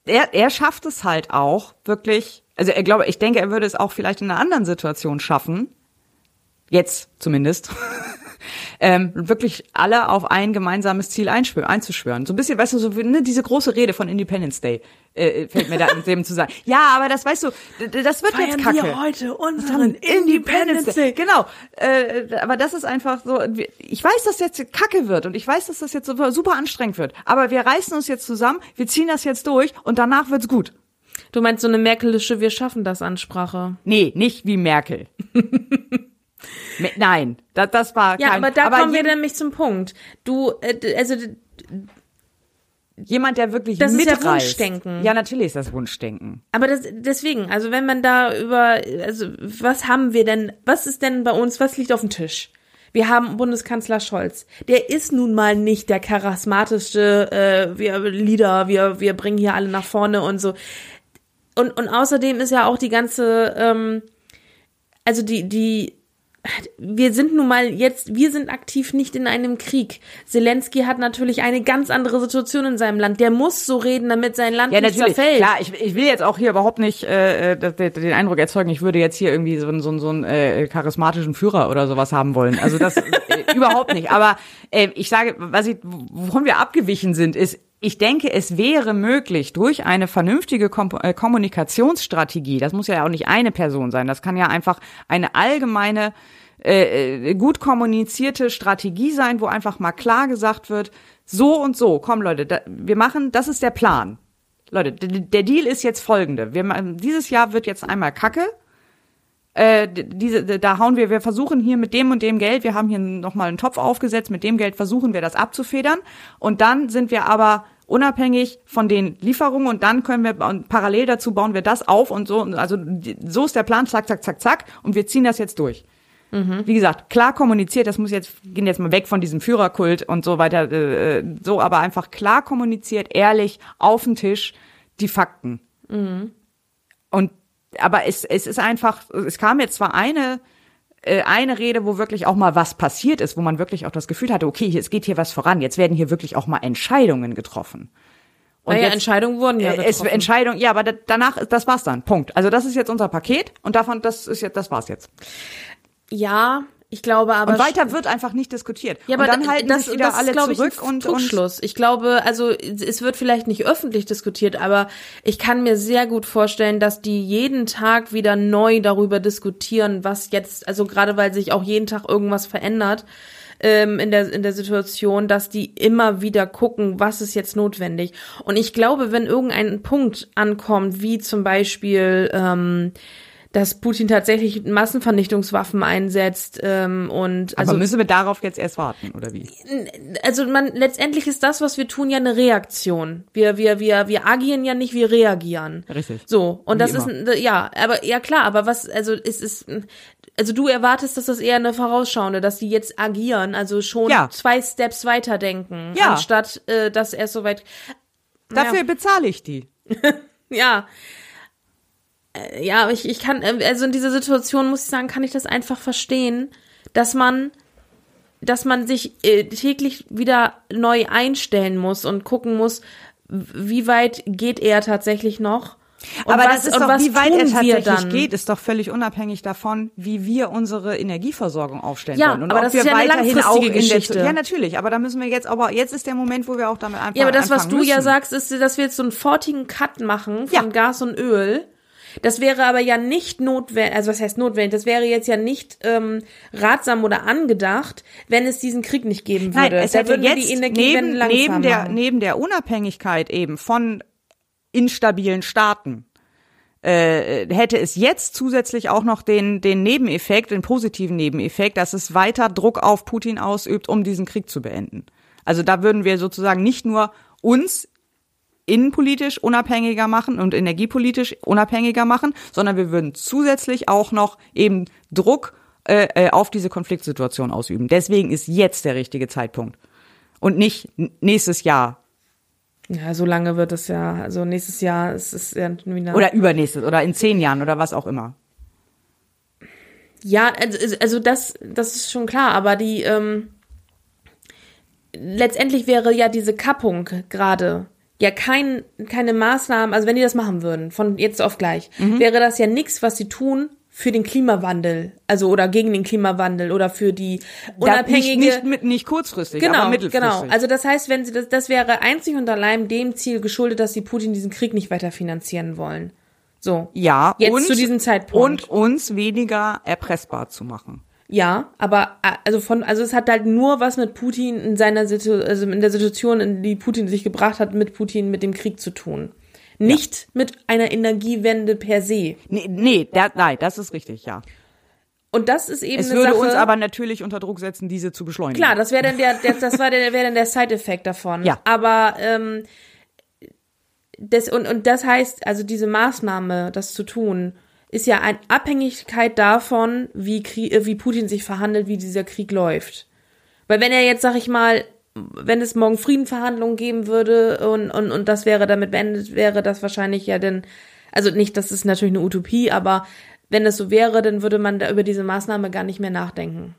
er, er schafft es halt auch wirklich, also er glaube, ich denke, er würde es auch vielleicht in einer anderen Situation schaffen, jetzt zumindest, [laughs] ähm, wirklich alle auf ein gemeinsames Ziel einzuschwören. So ein bisschen, weißt du, so wie, ne, diese große Rede von Independence Day äh, fällt mir da in dem zu sagen. Ja, aber das weißt du, das wird jetzt kacke. wir heute unseren Independence Day. Genau. Äh, aber das ist einfach so, ich weiß, dass jetzt kacke wird und ich weiß, dass das jetzt super, super anstrengend wird. Aber wir reißen uns jetzt zusammen, wir ziehen das jetzt durch und danach wird's gut. Du meinst so eine merkelische Wir schaffen das Ansprache. Nee, nicht wie Merkel. [laughs] Nein, das, das war Ja, kein, aber da kommen wir nämlich zum Punkt. Du, äh, also jemand, der wirklich Das ist ja mitreißt. Wunschdenken. Ja, natürlich ist das Wunschdenken. Aber das, deswegen, also wenn man da über, also was haben wir denn, was ist denn bei uns, was liegt auf dem Tisch? Wir haben Bundeskanzler Scholz. Der ist nun mal nicht der charismatischste äh, wir Leader, wir, wir bringen hier alle nach vorne und so. Und, und außerdem ist ja auch die ganze, ähm, also die, die, wir sind nun mal jetzt, wir sind aktiv nicht in einem Krieg. Zelensky hat natürlich eine ganz andere Situation in seinem Land. Der muss so reden, damit sein Land Ja, nicht natürlich. zerfällt. Klar, ich, ich will jetzt auch hier überhaupt nicht äh, das- den Eindruck erzeugen, ich würde jetzt hier irgendwie so, einen- so, einen- so einen äh, charismatischen Führer oder sowas haben wollen. Also das äh, [laughs] überhaupt nicht. Aber äh, ich sage, was ich, wovon wir abgewichen sind, ist, ich denke, es wäre möglich, durch eine vernünftige Kom äh, Kommunikationsstrategie, das muss ja auch nicht eine Person sein, das kann ja einfach eine allgemeine, äh, äh, gut kommunizierte Strategie sein, wo einfach mal klar gesagt wird, so und so, komm Leute, da, wir machen, das ist der Plan. Leute, der Deal ist jetzt folgende. Wir, dieses Jahr wird jetzt einmal Kacke. Äh, diese, da hauen wir, wir versuchen hier mit dem und dem Geld, wir haben hier nochmal einen Topf aufgesetzt, mit dem Geld versuchen wir das abzufedern. Und dann sind wir aber unabhängig von den Lieferungen und dann können wir, und parallel dazu bauen wir das auf und so. Also so ist der Plan, zack, zack, zack, zack. Und wir ziehen das jetzt durch. Wie gesagt, klar kommuniziert, das muss jetzt, gehen jetzt mal weg von diesem Führerkult und so weiter, äh, so, aber einfach klar kommuniziert, ehrlich, auf den Tisch, die Fakten. Und, aber es, es ist einfach, es kam jetzt zwar eine, äh, eine Rede, wo wirklich auch mal was passiert ist, wo man wirklich auch das Gefühl hatte, okay, hier, es geht hier was voran, jetzt werden hier wirklich auch mal Entscheidungen getroffen. Und naja, jetzt- Entscheidungen wurden ja äh, es getroffen. Entscheidung, ja, aber da, danach, das war's dann. Punkt. Also das ist jetzt unser Paket und davon, das ist jetzt, das war's jetzt. Ja, ich glaube aber. Und weiter wird einfach nicht diskutiert. Ja, aber und dann halten das, sich wieder das alle glaube zurück ich, und, und Trugschluss. Ich glaube, also es wird vielleicht nicht öffentlich diskutiert, aber ich kann mir sehr gut vorstellen, dass die jeden Tag wieder neu darüber diskutieren, was jetzt, also gerade weil sich auch jeden Tag irgendwas verändert ähm, in der in der Situation, dass die immer wieder gucken, was ist jetzt notwendig. Und ich glaube, wenn irgendein Punkt ankommt, wie zum Beispiel ähm, dass Putin tatsächlich Massenvernichtungswaffen einsetzt ähm, und aber also müssen wir darauf jetzt erst warten, oder wie? also man letztendlich ist das, was wir tun, ja eine Reaktion. Wir wir wir wir agieren ja nicht, wir reagieren. Richtig. So und Wie das ist immer. ein- ja, aber ja klar, aber was also es ist also du erwartest, dass das eher eine vorausschauende, dass die jetzt agieren, also schon Ja. zwei Steps weiterdenken, Ja. anstatt äh, dass erst soweit Dafür bezahle ich die. [laughs] ja. Äh, Ja, ich, ich kann, äh, also in dieser Situation muss ich sagen, kann ich das einfach verstehen, dass man, dass man sich äh, täglich wieder neu einstellen muss und gucken muss, wie weit geht er tatsächlich noch? Und aber was, das ist doch, was wie weit er tatsächlich geht, ist doch völlig unabhängig davon, wie wir unsere Energieversorgung aufstellen Ja, wollen. Und aber ob das wir ist ja eine weiterhin auch langfristige in der Geschichte. Zu- Ja, natürlich, aber da müssen wir jetzt, aber jetzt ist der Moment, wo wir auch damit einfach Ja, aber das, was du ja müssen. sagst, ist, dass wir jetzt so einen fortigen Cut machen von Ja. Gas und Öl. Das wäre aber ja nicht notwendig, also was heißt notwendig? Das wäre jetzt ja nicht ähm, ratsam oder angedacht, wenn es diesen Krieg nicht geben würde. Nein, es da hätte würden jetzt die neben, neben, der, machen. neben der Unabhängigkeit eben von instabilen Staaten äh, hätte es jetzt zusätzlich auch noch den, den Nebeneffekt, den positiven Nebeneffekt, dass es weiter Druck auf Putin ausübt, um diesen Krieg zu beenden. Also da würden wir sozusagen nicht nur uns innenpolitisch unabhängiger machen und energiepolitisch unabhängiger machen, sondern wir würden zusätzlich auch noch eben Druck äh, äh, auf diese Konfliktsituation ausüben. Deswegen ist jetzt der richtige Zeitpunkt und nicht nächstes Jahr Ja, so lange wird es ja, also nächstes Jahr ist es ja wieder. oder übernächstes oder in zehn Jahren oder was auch immer. Ja, also, also das, das ist schon klar, aber die, ähm, letztendlich wäre ja diese Kappung gerade ja kein, keine Maßnahmen, also wenn die das machen würden, von jetzt auf gleich, Mhm. wäre das ja nichts, was sie tun für den Klimawandel, also oder gegen den Klimawandel oder für die unabhängige nicht, nicht, nicht kurzfristig, Genau, aber mittelfristig. genau. Also das heißt, wenn sie das, das wäre einzig und allein dem Ziel geschuldet, dass sie Putin diesen Krieg nicht weiter finanzieren wollen. So. ja, Jetzt und, zu diesem Zeitpunkt. Und uns weniger erpressbar zu machen. Ja, aber äh, also von also es hat halt nur was mit Putin in seiner Situ also in der Situation, in die Putin sich gebracht hat, mit Putin mit dem Krieg zu tun. Nicht mit einer Energiewende per se. Nee, nee da, nein, das ist richtig, ja. Und das ist eben Es eine würde Sache, uns aber natürlich unter Druck setzen, diese zu beschleunigen. Klar, das wäre dann der, der das war der wäre dann der Side-Effekt davon. Ja. Aber ähm, das und und das heißt, also diese Maßnahme, das zu tun, ist ja eine Abhängigkeit davon, wie Krie äh, wie Putin sich verhandelt, wie dieser Krieg läuft. Weil wenn er jetzt, sag ich mal, wenn es morgen Friedenverhandlungen geben würde und und und das wäre damit beendet, wäre das wahrscheinlich ja dann, also nicht, das ist natürlich eine Utopie, aber wenn es so wäre, dann würde man da über diese Maßnahme gar nicht mehr nachdenken.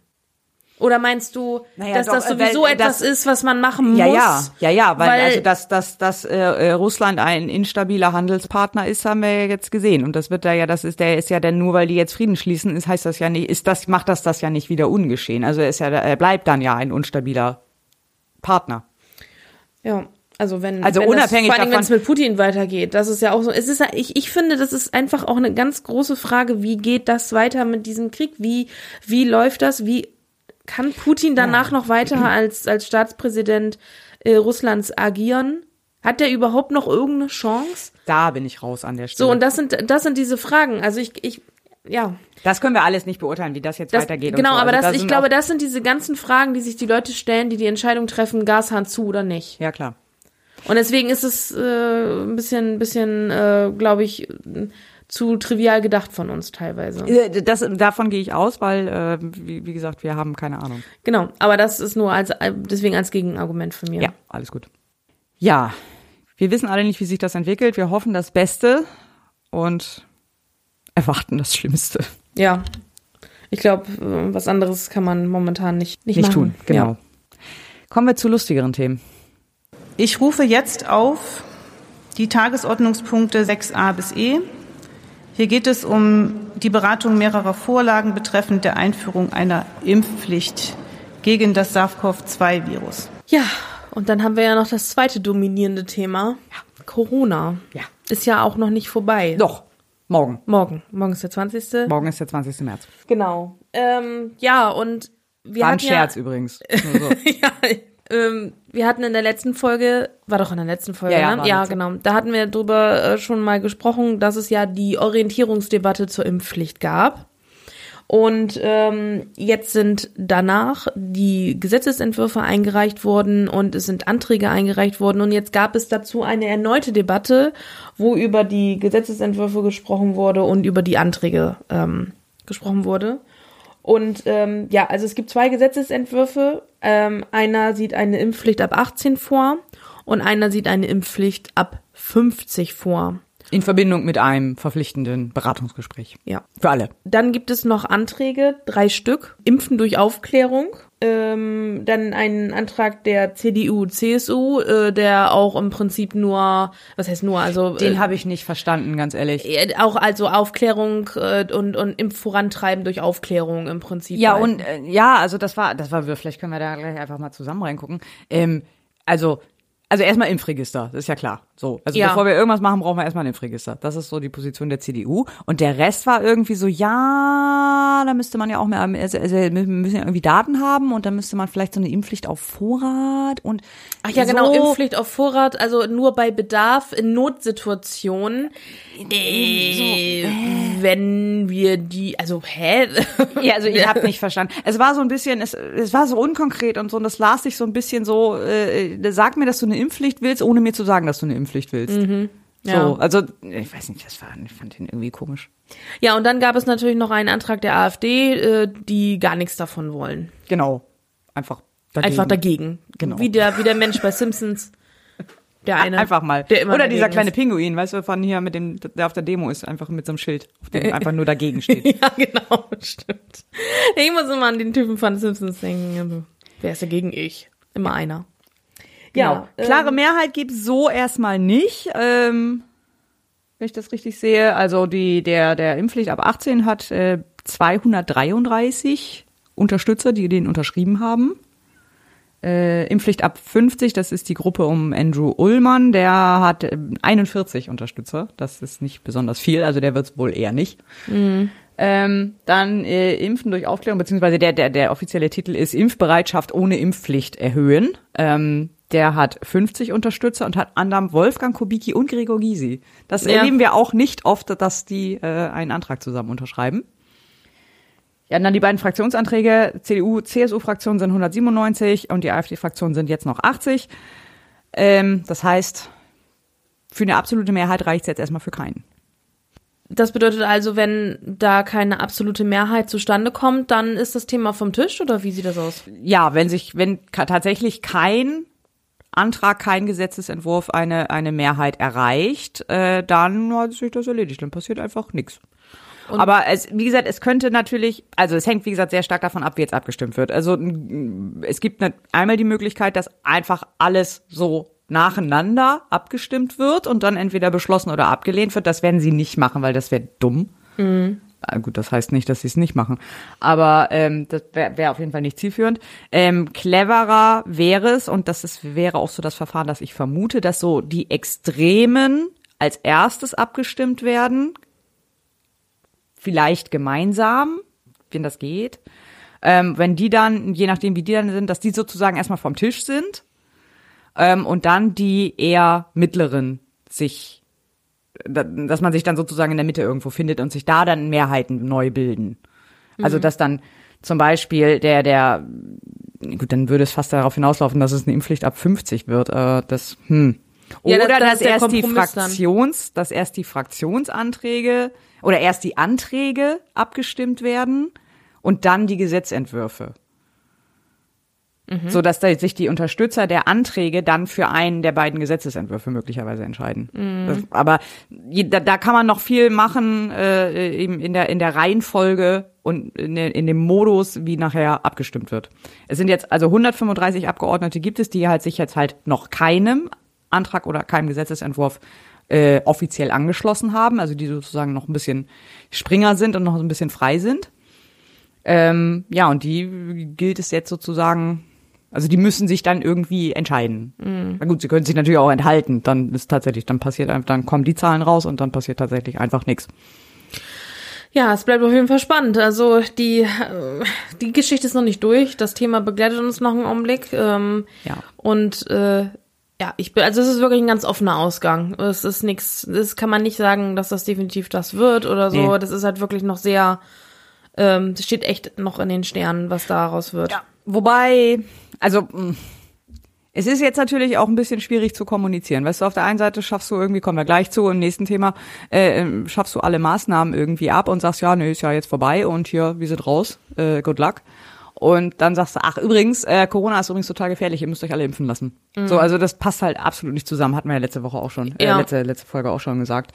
Oder meinst du, Naja, dass doch, das äh, sowieso weil etwas das- ist, was man machen Ja, muss? ja, ja, ja, weil, weil- also dass, dass, dass äh, äh, Russland ein instabiler Handelspartner ist, haben wir ja jetzt gesehen. Und das wird da ja, das ist, der ist ja dann nur, weil die jetzt Frieden schließen, ist, heißt das ja nicht, ist das, macht das das ja nicht wieder ungeschehen. Also er ist ja, er bleibt dann ja ein unstabiler Partner. Ja, also wenn, Also wenn unabhängig das, vor allem, wenn es mit Putin weitergeht, das ist ja auch so. Es ist, ja- ich, ich finde, das ist einfach auch eine ganz große Frage, wie geht das weiter mit diesem Krieg? Wie, wie läuft das? Wie kann Putin danach noch weiter [clears throat] als, als Staatspräsident äh, Russlands agieren? Hat der überhaupt noch irgendeine Chance? Da bin ich raus an der Stelle. So, und das sind, das sind diese Fragen. Also ich, ich, ja. das können wir alles nicht beurteilen, wie das jetzt Das, weitergeht. genau, so. aber Also das, ich sind glaube, das sind diese ganzen Fragen, die sich die Leute stellen, die die Entscheidung treffen, Gashahn zu oder nicht. Ja, klar. Und deswegen ist es äh, ein bisschen, bisschen, äh, glaube ich, zu trivial gedacht von uns teilweise. Äh, Das, davon gehe ich aus, weil, äh, wie, wie gesagt, wir haben keine Ahnung. Genau, aber das ist nur als äh, deswegen als Gegenargument von mir. Ja, alles gut. Ja, wir wissen alle nicht, wie sich das entwickelt. Wir hoffen das Beste und erwarten das Schlimmste. Ja. Ich glaube, was anderes kann man momentan nicht nicht, Nicht machen. tun, genau. Ja. Kommen wir zu lustigeren Themen. Ich rufe jetzt auf die Tagesordnungspunkte 6a bis e. Hier geht es um die Beratung mehrerer Vorlagen betreffend der Einführung einer Impfpflicht gegen das SARS-CoV-2-Virus. Ja, und dann haben wir ja noch das zweite dominierende Thema. Corona. Ja. Ist ja auch noch nicht vorbei. Doch, morgen. Morgen. Morgen ist der 20. Morgen ist der 20. März. Genau. Ähm, ja, und wir War ein Scherz [laughs] ja, übrigens. So. ja, ähm, wir hatten in der letzten Folge, war doch in der letzten Folge, Ja, ja, ne? ja genau. Da hatten wir drüber äh, schon mal gesprochen, dass es ja die Orientierungsdebatte zur Impfpflicht gab. Und ähm, jetzt sind danach die Gesetzesentwürfe eingereicht worden und es sind Anträge eingereicht worden. Und jetzt gab es dazu eine erneute Debatte, wo über die Gesetzesentwürfe gesprochen wurde und über die Anträge ähm, gesprochen wurde. Und ähm, ja, also es gibt zwei Gesetzesentwürfe. Ähm, einer sieht eine Impfpflicht ab 18 vor und einer sieht eine Impfpflicht ab 50 vor. In Verbindung mit einem verpflichtenden Beratungsgespräch. Ja. Für alle. Dann gibt es noch Anträge, drei Stück. Impfen durch Aufklärung. Ähm, dann einen Antrag der CDU, CSU, äh, der auch im Prinzip nur, was heißt nur, also Den äh, habe ich nicht verstanden, ganz ehrlich. äh, auch also Aufklärung äh, und und Impf vorantreiben durch Aufklärung im Prinzip. Ja, halt. und äh, ja, also das war, das war, vielleicht können wir da gleich einfach mal zusammen reingucken. Ähm, also, also erstmal Impfregister, das ist ja klar. So, also Ja. bevor wir irgendwas machen, brauchen wir erstmal ein Impfregister. Das ist so die Position der CDU. Und der Rest war irgendwie so, ja, da müsste man ja auch mehr, also, also wir müssen ja irgendwie Daten haben und dann müsste man vielleicht so eine Impfpflicht auf Vorrat und Ach ja, genau, so. Impfpflicht auf Vorrat, also nur bei Bedarf in Notsituationen. Äh, wenn wir die, also hä? [laughs] Ja, also ich habe [laughs] nicht verstanden. Es war so ein bisschen, es, es war so unkonkret und so, und das las sich so ein bisschen so, äh, sag mir, dass du eine Impfpflicht willst, ohne mir zu sagen, dass du eine Impfpflicht willst. Ja. So, also ich weiß nicht, das war, ich fand den irgendwie komisch. Ja, und dann gab es natürlich noch einen Antrag der AfD, äh, die gar nichts davon wollen. Genau, einfach dagegen. Einfach dagegen. Genau. Wie der, wie der Mensch bei Simpsons. Der eine. Einfach mal. Der immer Oder dieser kleine ist. Pinguin, weißt du, von hier mit dem, der auf der Demo ist, einfach mit so einem Schild, auf dem [laughs] einfach nur dagegen steht. Ja, genau, [laughs] stimmt. Ich muss immer an den Typen von Simpsons denken. Also, wer ist dagegen? Ich. Immer einer. Genau. Ja, Klare ähm, Mehrheit gibt's so erstmal nicht. Ähm, wenn ich das richtig sehe, also die, der, der Impfpflicht ab 18 hat äh, 233 Unterstützer, die den unterschrieben haben. Äh, Impfpflicht ab 50, das ist die Gruppe um Andrew Ullmann, der hat äh, 41 Unterstützer. Das ist nicht besonders viel, also der wird's wohl eher nicht. Ähm, dann äh, Impfen durch Aufklärung, beziehungsweise der, der, der offizielle Titel ist Impfbereitschaft ohne Impfpflicht erhöhen. Ähm, der hat 50 Unterstützer und hat anderem Wolfgang Kubicki und Gregor Gysi. Das Ja. erleben wir auch nicht oft, dass die äh, einen Antrag zusammen unterschreiben. Ja, und dann die beiden Fraktionsanträge. CDU, CSU-Fraktion sind 197 und die AfD-Fraktion sind jetzt noch 80. Ähm, das heißt, für eine absolute Mehrheit reicht es jetzt erstmal für keinen. Das bedeutet also, wenn da keine absolute Mehrheit zustande kommt, dann ist das Thema vom Tisch oder wie sieht das aus? ja, wenn sich, wenn tatsächlich kein Antrag, kein Gesetzesentwurf eine, eine Mehrheit erreicht, äh, dann hat sich das erledigt. Dann passiert einfach nichts. Aber es, wie gesagt, es könnte natürlich, also es hängt, wie gesagt, sehr stark davon ab, wie jetzt abgestimmt wird. Also es gibt ne, einmal die Möglichkeit, dass einfach alles so nacheinander abgestimmt wird und dann entweder beschlossen oder abgelehnt wird. Das werden sie nicht machen, weil das wäre dumm. Ah, gut, das heißt nicht, dass sie es nicht machen. Aber ähm, das wäre wär auf jeden Fall nicht zielführend. Ähm, cleverer wäre es, und das ist, wäre auch so das Verfahren, das ich vermute, dass so die Extremen als erstes abgestimmt werden. Vielleicht gemeinsam, wenn das geht. Ähm, wenn die dann, je nachdem wie die dann sind, dass die sozusagen erstmal vom Tisch sind ähm, und dann die eher mittleren sich da- dass man sich dann sozusagen in der Mitte irgendwo findet und sich da dann Mehrheiten neu bilden. Also dass dann zum Beispiel der, der, gut, dann würde es fast darauf hinauslaufen, dass es eine Impfpflicht ab 50 wird. Äh, das, hm. Ja, Oder das- das dass erst die dann. Fraktions, dass erst die Fraktionsanträge oder erst die Anträge abgestimmt werden und dann die Gesetzentwürfe. So dass da sich die Unterstützer der Anträge dann für einen der beiden Gesetzesentwürfe möglicherweise entscheiden. Das, aber da, da kann man noch viel machen äh, eben in der in der Reihenfolge und in, der, in dem Modus, wie nachher abgestimmt wird. Es sind jetzt also 135 Abgeordnete gibt es, die halt sich jetzt halt noch keinem Antrag oder keinem Gesetzesentwurf äh, offiziell angeschlossen haben, also die sozusagen noch ein bisschen Springer sind und noch so ein bisschen frei sind. Ähm, ja, und die gilt es jetzt sozusagen, also die müssen sich dann irgendwie entscheiden. Na gut, sie können sich natürlich auch enthalten, dann ist tatsächlich, dann passiert einfach, dann kommen die Zahlen raus und dann passiert tatsächlich einfach nichts. Ja, es bleibt auf jeden Fall spannend. Also die, äh, die Geschichte ist noch nicht durch. Das Thema begleitet uns noch einen Augenblick. Ähm, Ja. Und äh, ja, ich bin, also es ist wirklich ein ganz offener Ausgang. Es ist nichts, das kann man nicht sagen, dass das definitiv das wird oder so. Nee. Das ist halt wirklich noch sehr, ähm, das steht echt noch in den Sternen, was daraus wird. Ja. Wobei, also mh, es ist jetzt natürlich auch ein bisschen schwierig zu kommunizieren. Weißt du, auf der einen Seite schaffst du irgendwie, kommen wir gleich zu, im nächsten Thema, äh, ähm, schaffst du alle Maßnahmen irgendwie ab und sagst, ja, nee, ist ja jetzt vorbei und hier, wir sind raus, äh, good luck. Und dann sagst du, ach übrigens, äh, Corona ist übrigens total gefährlich, ihr müsst euch alle impfen lassen. So, also das passt halt absolut nicht zusammen, hatten wir ja letzte Woche auch schon, äh, Ja. letzte, letzte Folge auch schon gesagt.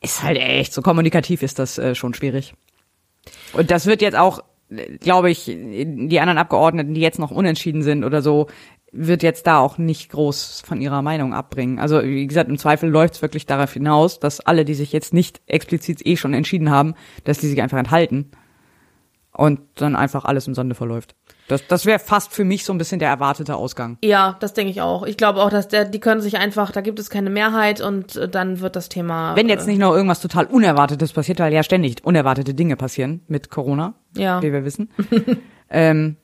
Ist halt echt, so kommunikativ ist das äh, schon schwierig. Und das wird jetzt auch, glaube ich, die anderen Abgeordneten, die jetzt noch unentschieden sind oder so, wird jetzt da auch nicht groß von ihrer Meinung abbringen. Also wie gesagt, im Zweifel läuft es wirklich darauf hinaus, dass alle, die sich jetzt nicht explizit eh schon entschieden haben, dass die sich einfach enthalten und dann einfach alles im Sande verläuft. Das, das wäre fast für mich so ein bisschen der erwartete Ausgang. Ja, das denke ich auch. Ich glaube auch, dass der, die können sich einfach, da gibt es keine Mehrheit und äh, dann wird das Thema. Wenn jetzt nicht noch irgendwas total Unerwartetes passiert, weil ja ständig unerwartete Dinge passieren mit Corona, Ja. wie wir wissen, [laughs] ähm,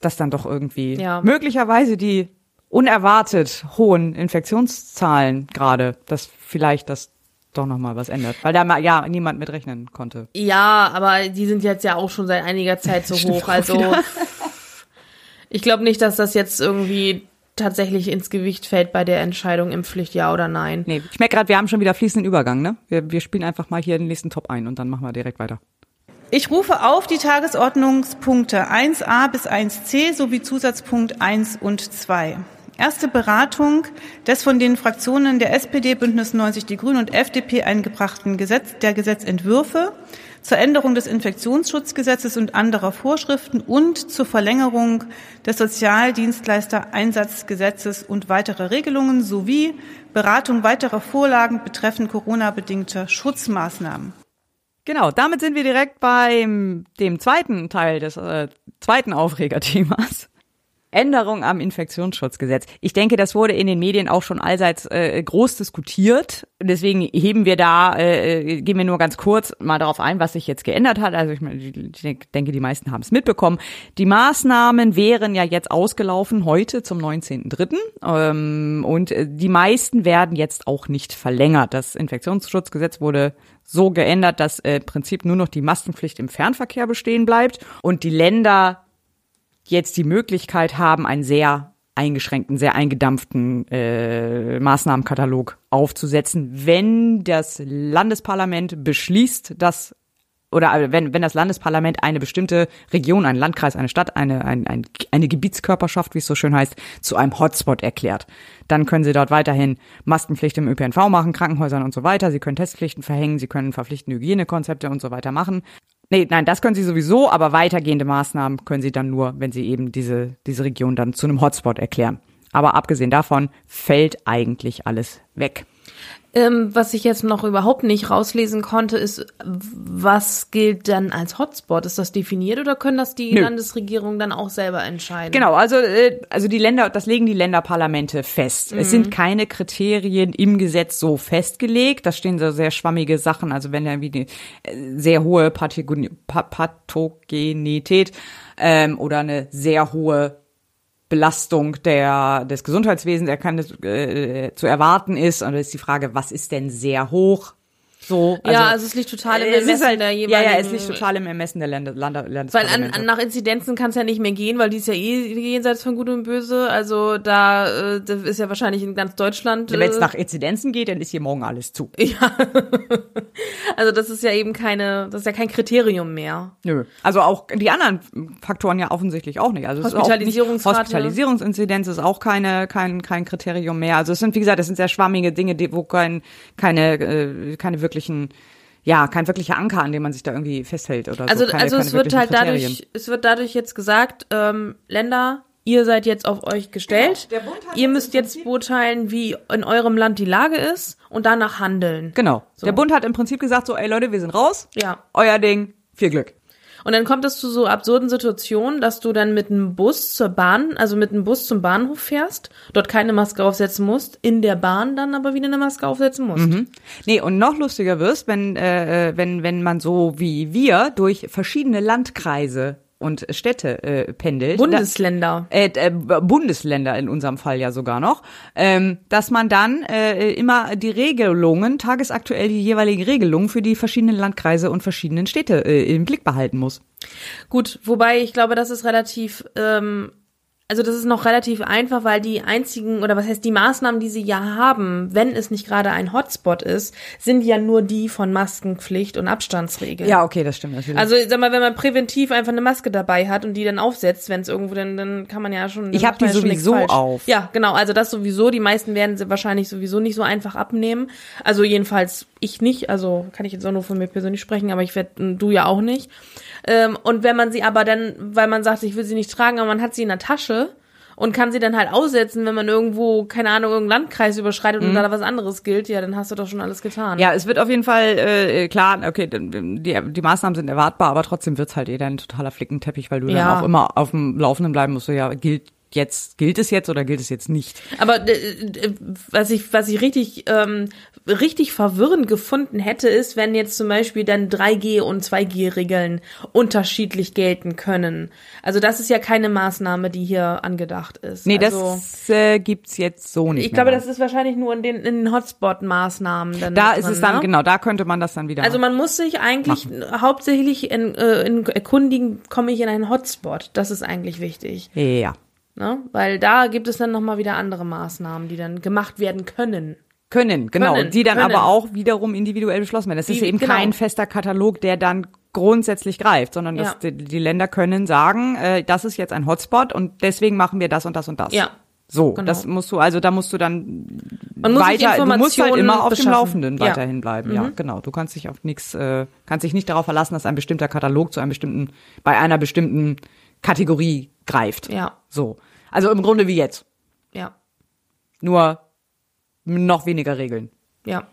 dass dann doch irgendwie Ja. möglicherweise die unerwartet hohen Infektionszahlen gerade, dass vielleicht das doch noch mal was ändert, weil da mal ja niemand mit rechnen konnte. Ja, aber die sind jetzt ja auch schon seit einiger Zeit so [laughs] hoch. Also ich glaube nicht, dass das jetzt irgendwie tatsächlich ins Gewicht fällt bei der Entscheidung Impfpflicht ja oder nein. Nee, ich merke gerade, wir haben schon wieder fließenden Übergang, ne? Wir, wir spielen einfach mal hier den nächsten Top ein und dann machen wir direkt weiter. Ich rufe auf die Tagesordnungspunkte 1a bis 1c sowie Zusatzpunkt 1 und 2. Erste Beratung des von den Fraktionen der SPD, Bündnis 90 Die Grünen und FDP eingebrachten Gesetz, der Gesetzentwürfe zur Änderung des Infektionsschutzgesetzes und anderer Vorschriften und zur Verlängerung des Sozialdienstleistereinsatzgesetzes und weiterer Regelungen sowie Beratung weiterer Vorlagen betreffend Corona-bedingter Schutzmaßnahmen. Genau, damit sind wir direkt beim dem zweiten Teil des äh, zweiten Aufregerthemas. Änderung am Infektionsschutzgesetz. Ich denke, das wurde in den Medien auch schon allseits äh, groß diskutiert. Deswegen heben wir da, äh, gehen wir nur ganz kurz mal darauf ein, was sich jetzt geändert hat. Also ich, ich denke, die meisten haben es mitbekommen. Die Maßnahmen wären ja jetzt ausgelaufen heute zum 19.3. Ähm, und die meisten werden jetzt auch nicht verlängert. Das Infektionsschutzgesetz wurde so geändert, dass äh, im Prinzip nur noch die Maskenpflicht im Fernverkehr bestehen bleibt und die Länder jetzt die Möglichkeit haben, einen sehr eingeschränkten, sehr eingedampften äh, Maßnahmenkatalog aufzusetzen, wenn das Landesparlament beschließt, dass oder wenn, wenn das Landesparlament eine bestimmte Region, einen Landkreis, eine Stadt, eine, eine, eine, eine Gebietskörperschaft, wie es so schön heißt, zu einem Hotspot erklärt. Dann können sie dort weiterhin Maskenpflicht im ÖPNV machen, Krankenhäusern und so weiter. Sie können Testpflichten verhängen, sie können verpflichtende Hygienekonzepte und so weiter machen. Nee, nein, das können sie sowieso, aber weitergehende Maßnahmen können sie dann nur, wenn sie eben diese, diese Region dann zu einem Hotspot erklären. Aber abgesehen davon fällt eigentlich alles weg. Ähm, was ich jetzt noch überhaupt nicht rauslesen konnte, ist, was gilt dann als Hotspot? Ist das definiert oder können das die Nö. Landesregierungen dann auch selber entscheiden? Genau, also, äh, also die Länder, das legen die Länderparlamente fest. Mhm. Es sind keine Kriterien im Gesetz so festgelegt. Da stehen so sehr schwammige Sachen, also wenn ja wie die äh, sehr hohe Pathogenität ähm, oder eine sehr hohe Belastung der, des Gesundheitswesens der kann, äh, zu erwarten ist. Und da ist die Frage, was ist denn sehr hoch? So, also, ja, also es liegt total im Ermessen halt, der jeweiligen... Ja, ja, es liegt total im Ermessen der Länder, Länder, Weil an, an, nach Inzidenzen kann es ja nicht mehr gehen, weil die ist ja eh jenseits von Gut und Böse. Also da äh, das ist ja wahrscheinlich in ganz Deutschland... Äh, Wenn es nach Inzidenzen geht, dann ist hier morgen alles zu. [laughs] Ja. also das ist ja eben keine, das ist ja kein Kriterium mehr. Nö. Also auch die anderen Faktoren ja offensichtlich auch nicht. Also Hospitalisierungsrate. Hospitalisierungsinzidenz ist auch keine, kein, kein Kriterium mehr. Also es sind, wie gesagt, das sind sehr schwammige Dinge, die, wo kein, keine, äh, keine wirklichen ja, kein wirklicher Anker, an dem man sich da irgendwie festhält oder also, so. Keine, also es wird halt Kriterien. dadurch, es wird dadurch jetzt gesagt, ähm, Länder, ihr seid jetzt auf euch gestellt. Genau. Ihr müsst jetzt beurteilen, wie in eurem Land die Lage ist und danach handeln. Genau. So. Der Bund hat im Prinzip gesagt so, ey Leute, wir sind raus. Ja. Euer Ding. Viel Glück. Und dann kommt es zu so absurden Situationen, dass du dann mit einem Bus zur Bahn, also mit einem Bus zum Bahnhof fährst, dort keine Maske aufsetzen musst, in der Bahn dann aber wieder eine Maske aufsetzen musst. Mhm. Nee, und noch lustiger wirst, wenn, äh, wenn, wenn man so wie wir durch verschiedene Landkreise und Städte äh, pendelt. Bundesländer. Da, äh, äh, Bundesländer in unserem Fall ja sogar noch. Ähm, dass man dann äh, immer die Regelungen, tagesaktuell die jeweiligen Regelungen für die verschiedenen Landkreise und verschiedenen Städte äh, im Blick behalten muss. Gut, wobei ich glaube, das ist relativ ähm, also das ist noch relativ einfach, weil die einzigen oder was heißt die Maßnahmen, die sie ja haben, wenn es nicht gerade ein Hotspot ist, sind ja nur die von Maskenpflicht und Abstandsregeln. Ja, okay, das stimmt natürlich. Also sag mal, wenn man präventiv einfach eine Maske dabei hat und die dann aufsetzt, wenn es irgendwo dann dann kann man ja schon Ich habe die sowieso auf. Ja, genau, also das sowieso, die meisten werden sie wahrscheinlich sowieso nicht so einfach abnehmen. Also jedenfalls ich nicht, also kann ich jetzt auch nur von mir persönlich sprechen, aber ich werde du ja auch nicht. Ähm, und wenn man sie aber dann, weil man sagt, ich will sie nicht tragen, aber man hat sie in der Tasche und kann sie dann halt aussetzen, wenn man irgendwo, keine Ahnung, irgendeinen Landkreis überschreitet mhm. und da was anderes gilt, ja, dann hast du doch schon alles getan. Ja, es wird auf jeden Fall äh, klar, okay, die, die Maßnahmen sind erwartbar, aber trotzdem wird's halt eh ein totaler Flickenteppich, weil du ja. dann auch immer auf dem Laufenden bleiben musst, so ja, gilt jetzt gilt es jetzt oder gilt es jetzt nicht? Aber äh, äh, was ich was ich richtig ähm, richtig verwirrend gefunden hätte, ist, wenn jetzt zum Beispiel dann 3G und 2G-Regeln unterschiedlich gelten können. Also das ist ja keine Maßnahme, die hier angedacht ist. Nee, also, das äh, gibt's jetzt so nicht. Ich glaube, das ist wahrscheinlich nur in den, in den Hotspot-Maßnahmen. dann. Da ist drin, es dann, ne? genau, da könnte man das dann wieder Also man muss sich eigentlich machen. hauptsächlich in, äh, in erkundigen, komme ich in einen Hotspot. Das ist eigentlich wichtig. Ja. Ne? Weil da gibt es dann nochmal wieder andere Maßnahmen, die dann gemacht werden können. Können, genau. Können, die dann können. aber auch wiederum individuell beschlossen werden. Das die, ist eben genau. kein fester Katalog, der dann grundsätzlich greift, sondern dass ja. die, die, Länder können sagen, äh, das ist jetzt ein Hotspot und deswegen machen wir das und das und das. Ja, So, Genau. das musst du, also da musst du dann Man weiter, du musst halt immer auf dem beschaffen. Laufenden Ja. weiterhin bleiben. Ja, Mhm. genau. Du kannst dich auf nichts, äh, kannst dich nicht darauf verlassen, dass ein bestimmter Katalog zu einem bestimmten, bei einer bestimmten Kategorie greift. Ja, So. Also im Grunde wie jetzt. ja, Nur noch weniger Regeln. ja.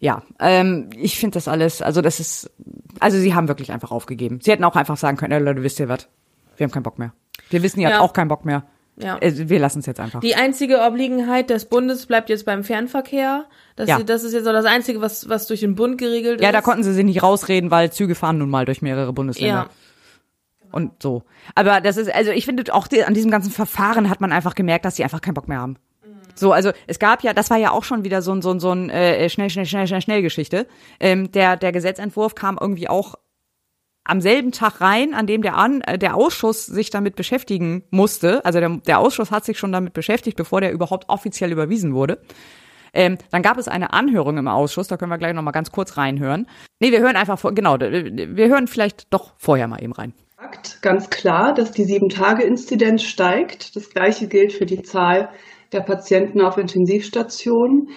Ja, ähm, ich finde das alles, also das ist, also sie haben wirklich einfach aufgegeben. Sie hätten auch einfach sagen können, Leute, wisst ihr was? Wir haben keinen Bock mehr. Wir wissen, ihr Ja. habt auch keinen Bock mehr. Ja. Äh, Wir lassen es jetzt einfach. Die einzige Obliegenheit des Bundes bleibt jetzt beim Fernverkehr. Das, Ja. das ist jetzt so das Einzige, was, was durch den Bund geregelt ist. Ja, da konnten sie sich nicht rausreden, weil Züge fahren nun mal durch mehrere Bundesländer. Ja, Und so. Aber das ist, also ich finde auch die, an diesem ganzen Verfahren hat man einfach gemerkt, dass sie einfach keinen Bock mehr haben. So, also es gab ja, das war ja auch schon wieder so ein, so ein, so ein äh, schnell, schnell, schnell, schnell, schnell Geschichte. Ähm, der, der Gesetzentwurf kam irgendwie auch am selben Tag rein, an dem der, an, äh, der Ausschuss sich damit beschäftigen musste. Also der, der Ausschuss hat sich schon damit beschäftigt, bevor der überhaupt offiziell überwiesen wurde. Ähm, dann gab es eine Anhörung im Ausschuss, da können wir gleich noch mal ganz kurz reinhören. Nee, wir hören einfach vor, genau, wir hören vielleicht doch vorher mal eben rein. ganz klar, dass die Sieben-Tage-Inzidenz steigt. Das Gleiche gilt für die Zahl der Patienten auf Intensivstationen.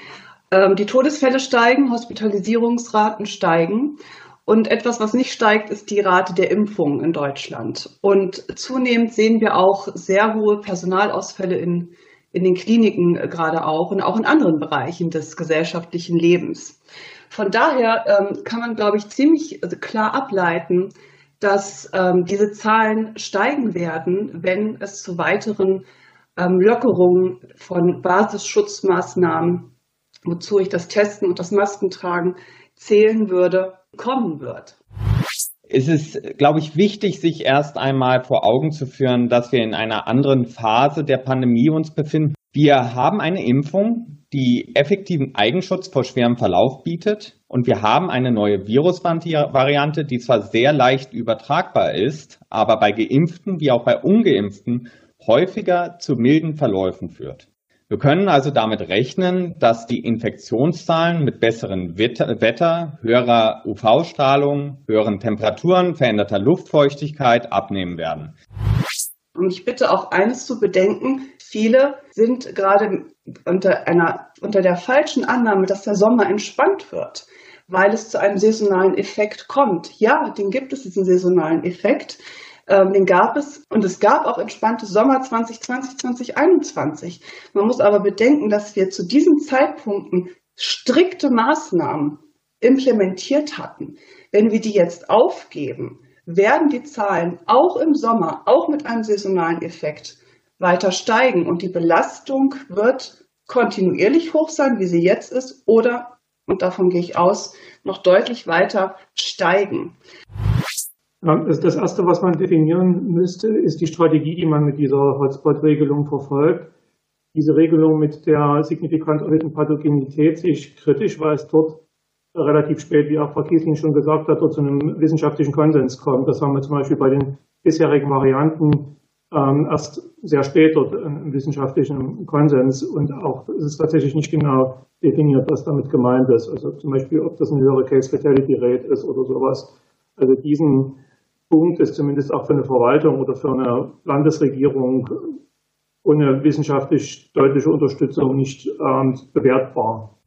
Ähm, die Todesfälle steigen, Hospitalisierungsraten steigen. Und etwas, was nicht steigt, ist die Rate der Impfungen in Deutschland. Und zunehmend sehen wir auch sehr hohe Personalausfälle in, in den Kliniken äh, gerade auch und auch in anderen Bereichen des gesellschaftlichen Lebens. Von daher ähm, kann man, glaube ich, ziemlich also klar ableiten, dass ähm, diese Zahlen steigen werden, wenn es zu weiteren ähm, Lockerungen von Basisschutzmaßnahmen, wozu ich das Testen und das Maskentragen zählen würde, kommen wird. Es ist, glaube ich, wichtig, sich erst einmal vor Augen zu führen, dass wir in einer anderen Phase der Pandemie uns befinden. Wir haben eine Impfung, die effektiven Eigenschutz vor schwerem Verlauf bietet. Und wir haben eine neue Virusvariante, die zwar sehr leicht übertragbar ist, aber bei Geimpften wie auch bei Ungeimpften häufiger zu milden Verläufen führt. Wir können also damit rechnen, dass die Infektionszahlen mit besseren Wetter, höherer UV-Strahlung, höheren Temperaturen, veränderter Luftfeuchtigkeit abnehmen werden. Und ich bitte auch eines zu bedenken, viele sind gerade unter einer, unter der falschen Annahme, dass der Sommer entspannt wird, weil es zu einem saisonalen Effekt kommt. Ja, den gibt es, diesen saisonalen Effekt. Ähm, den gab es und es gab auch entspannte Sommer 2020, 2021. Man muss aber bedenken, dass wir zu diesen Zeitpunkten strikte Maßnahmen implementiert hatten. Wenn wir die jetzt aufgeben, werden die Zahlen auch im Sommer, auch mit einem saisonalen Effekt, weiter steigen und die Belastung wird kontinuierlich hoch sein, wie sie jetzt ist, oder, und davon gehe ich aus, noch deutlich weiter steigen. Das Erste, was man definieren müsste, ist die Strategie, die man mit dieser Hotspot-Regelung verfolgt. Diese Regelung mit der signifikant erhöhten Pathogenität sehe ich kritisch, weil es dort relativ spät, wie auch Frau Kiesling schon gesagt hat, dort zu einem wissenschaftlichen Konsens kommt. Das haben wir zum Beispiel bei den bisherigen Varianten ähm, erst sehr spät dort einen wissenschaftlichen Konsens und auch es ist tatsächlich nicht genau definiert, was damit gemeint ist. Also zum Beispiel, ob das eine höhere Case-Fatality-Rate ist oder sowas. Also diesen Punkt ist zumindest auch für eine Verwaltung oder für eine Landesregierung ohne wissenschaftlich deutliche Unterstützung nicht ähm, bewertbar.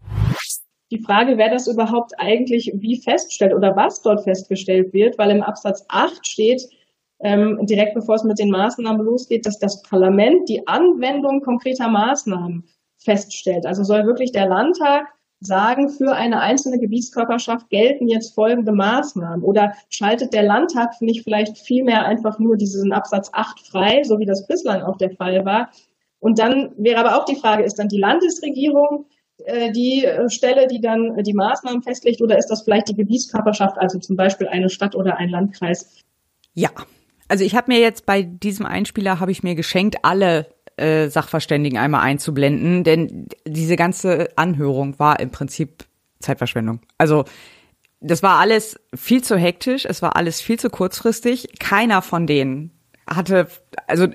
Die Frage, wer das überhaupt eigentlich wie feststellt oder was dort festgestellt wird, weil im Absatz 8 steht, ähm, direkt bevor es mit den Maßnahmen losgeht, dass das Parlament die Anwendung konkreter Maßnahmen feststellt. Also soll wirklich der Landtag sagen, für eine einzelne Gebietskörperschaft gelten jetzt folgende Maßnahmen? Oder schaltet der Landtag nicht vielleicht vielmehr einfach nur diesen Absatz 8 frei, so wie das bislang auch der Fall war? Und dann wäre aber auch die Frage, ist dann die Landesregierung äh, die Stelle, die dann die Maßnahmen festlegt, oder ist das vielleicht die Gebietskörperschaft, also zum Beispiel eine Stadt oder ein Landkreis? Ja, also ich habe mir jetzt bei diesem Einspieler habe ich mir geschenkt, alle äh, Sachverständigen einmal einzublenden, denn diese ganze Anhörung war im Prinzip Zeitverschwendung. Also das war alles viel zu hektisch, es war alles viel zu kurzfristig. Keiner von denen hatte, also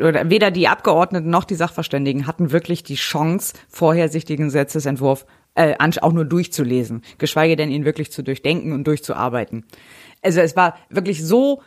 oder weder die Abgeordneten noch die Sachverständigen hatten wirklich die Chance, vorher sich den Gesetzesentwurf äh, auch nur durchzulesen, geschweige denn ihn wirklich zu durchdenken und durchzuarbeiten. Also es war wirklich so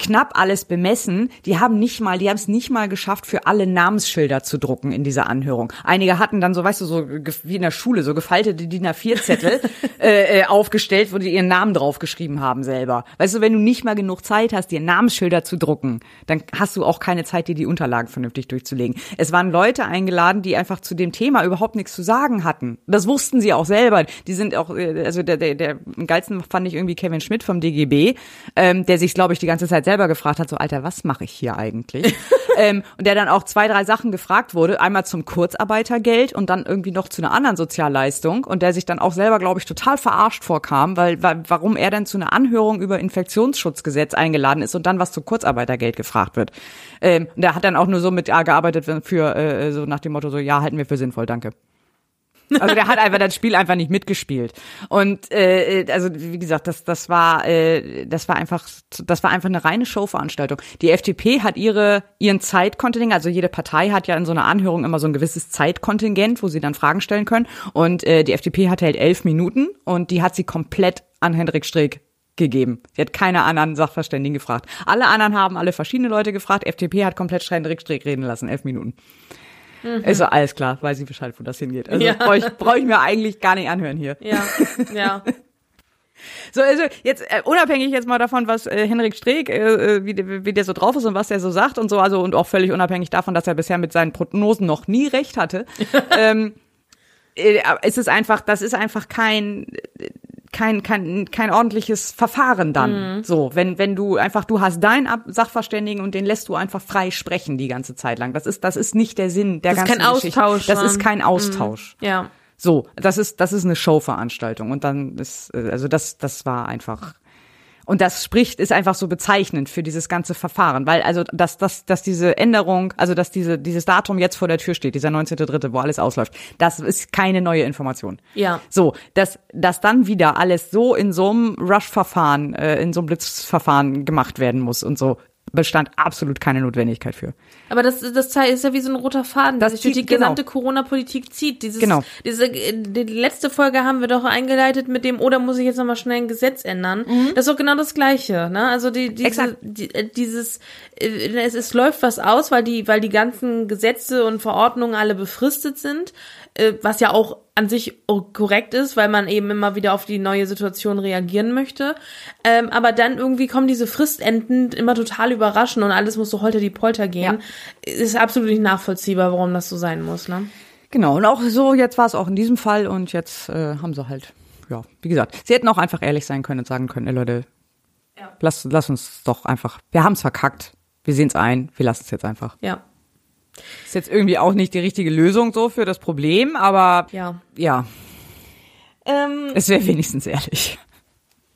knapp alles bemessen. Die haben nicht mal, die haben es nicht mal geschafft, für alle Namensschilder zu drucken in dieser Anhörung. Einige hatten dann so, weißt du, so wie in der Schule, so gefaltete DIN A4-Zettel [laughs] äh, äh, aufgestellt, wo die ihren Namen draufgeschrieben haben selber. Weißt du, wenn du nicht mal genug Zeit hast, dir Namensschilder zu drucken, dann hast du auch keine Zeit, dir die Unterlagen vernünftig durchzulegen. Es waren Leute eingeladen, die einfach zu dem Thema überhaupt nichts zu sagen hatten. Das wussten sie auch selber. Die sind auch, äh, also der, der, der am geilsten fand ich irgendwie Kevin Schmidt vom DGB, ähm, der sich, glaube ich, die ganze Zeit selber gefragt hat, so Alter, was mache ich hier eigentlich? [laughs] ähm, und der dann auch zwei, drei Sachen gefragt wurde, einmal zum Kurzarbeitergeld und dann irgendwie noch zu einer anderen Sozialleistung und der sich dann auch selber, glaube ich, total verarscht vorkam, weil, weil warum er denn zu einer Anhörung über Infektionsschutzgesetz eingeladen ist und dann was zu Kurzarbeitergeld gefragt wird. Ähm, und der hat dann auch nur so mit ja, gearbeitet für äh, so nach dem Motto so ja halten wir für sinnvoll, danke. Also der hat einfach das Spiel einfach nicht mitgespielt. Und äh, also wie gesagt, das das war äh, das war einfach das war einfach eine reine Showveranstaltung. Die FDP hat ihre ihren Zeitkontingent, also jede Partei hat ja in so einer Anhörung immer so ein gewisses Zeitkontingent, wo sie dann Fragen stellen können. Und äh, die FDP hat halt elf Minuten und die hat sie komplett an Hendrik Streeck gegeben. Sie hat keine anderen Sachverständigen gefragt. Alle anderen haben alle verschiedene Leute gefragt. FDP hat komplett Hendrik Streeck reden lassen, elf Minuten. Mhm. Ist so alles klar, weiß ich Bescheid, wo das hingeht. Also ja. brauche ich, brauch ich mir eigentlich gar nicht anhören hier. Ja, ja. [laughs] So, also jetzt äh, unabhängig jetzt mal davon, was äh, Henrik Streeck, äh, äh, wie, wie der so drauf ist und was er so sagt und so, also und auch völlig unabhängig davon, dass er bisher mit seinen Prognosen noch nie recht hatte, [laughs] ähm, äh, ist es einfach, das ist einfach kein kein, kein, kein ordentliches Verfahren dann. Mhm. So, wenn, wenn du einfach, du hast deinen Sachverständigen und den lässt du einfach frei sprechen die ganze Zeit lang. Das ist, das ist nicht der Sinn der das ganzen Geschichte. ist kein Austausch. Das ist kein mhm. Austausch. Mhm. Ja. So, das ist, das ist eine Showveranstaltung. Und dann ist, also das, das war einfach, und das spricht, ist einfach so bezeichnend für dieses ganze Verfahren, weil also, dass, dass, dass diese Änderung, also dass diese, dieses Datum jetzt vor der Tür steht, dieser 19.3., wo alles ausläuft, das ist keine neue Information. Ja. So, dass, dass dann wieder alles so in so einem Rush-Verfahren, äh, in so einem Blitzverfahren gemacht werden muss und so, bestand absolut keine Notwendigkeit für. Aber das, das ist ja wie so ein roter Faden, das sich durch die genau. gesamte Corona-Politik zieht. Dieses, genau. Diese, die letzte Folge haben wir doch eingeleitet mit dem, oder muss ich jetzt nochmal schnell ein Gesetz ändern? Mhm. Das ist doch genau das Gleiche, ne? Also die, diese, die, äh, dieses, äh, es, es läuft was aus, weil die, weil die ganzen Gesetze und Verordnungen alle befristet sind was ja auch an sich korrekt ist, weil man eben immer wieder auf die neue Situation reagieren möchte. Ähm, aber dann irgendwie kommen diese Fristenden immer total überraschen und alles muss so holter die Polter gehen. Ja. Ist absolut nicht nachvollziehbar, warum das so sein muss, ne? Genau, und auch so, jetzt war es auch in diesem Fall und jetzt äh, haben sie halt, ja, wie gesagt, sie hätten auch einfach ehrlich sein können und sagen können, ey Leute, ja. lass, lass uns doch einfach, wir haben es verkackt, wir sehen es ein, wir lassen es jetzt einfach. Ja. Ist jetzt irgendwie auch nicht die richtige Lösung so für das Problem, aber ja. ja. Ähm, es wäre wenigstens ehrlich.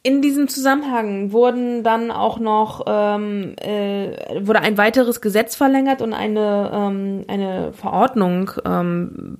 In diesem Zusammenhang wurden dann auch noch ähm, äh, wurde ein weiteres Gesetz verlängert und eine ähm, eine Verordnung ähm,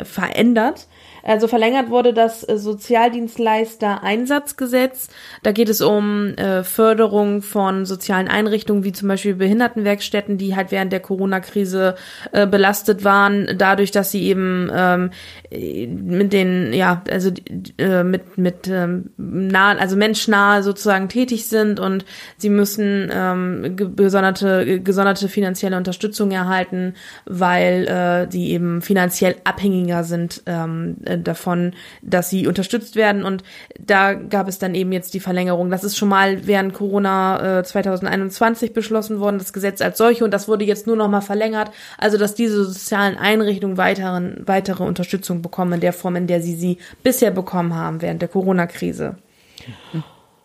verändert. Also verlängert wurde das Sozialdienstleister-Einsatzgesetz. Da geht es um äh, Förderung von sozialen Einrichtungen wie zum Beispiel Behindertenwerkstätten, die halt während der Corona-Krise äh, belastet waren, dadurch, dass sie eben ähm, mit den, ja, also äh, mit mit ähm, nah, also menschnah sozusagen tätig sind und sie müssen ähm, gesonderte gesonderte finanzielle Unterstützung erhalten, weil äh, die eben finanziell abhängiger sind ähm, äh, davon, dass sie unterstützt werden. Und da gab es dann eben jetzt die Verlängerung. Das ist schon mal während Corona äh, 2021 beschlossen worden, das Gesetz als solche. Und das wurde jetzt nur noch mal verlängert. Also, dass diese sozialen Einrichtungen weiteren, weitere Unterstützung bekommen in der Form, in der sie sie bisher bekommen haben während der Corona-Krise.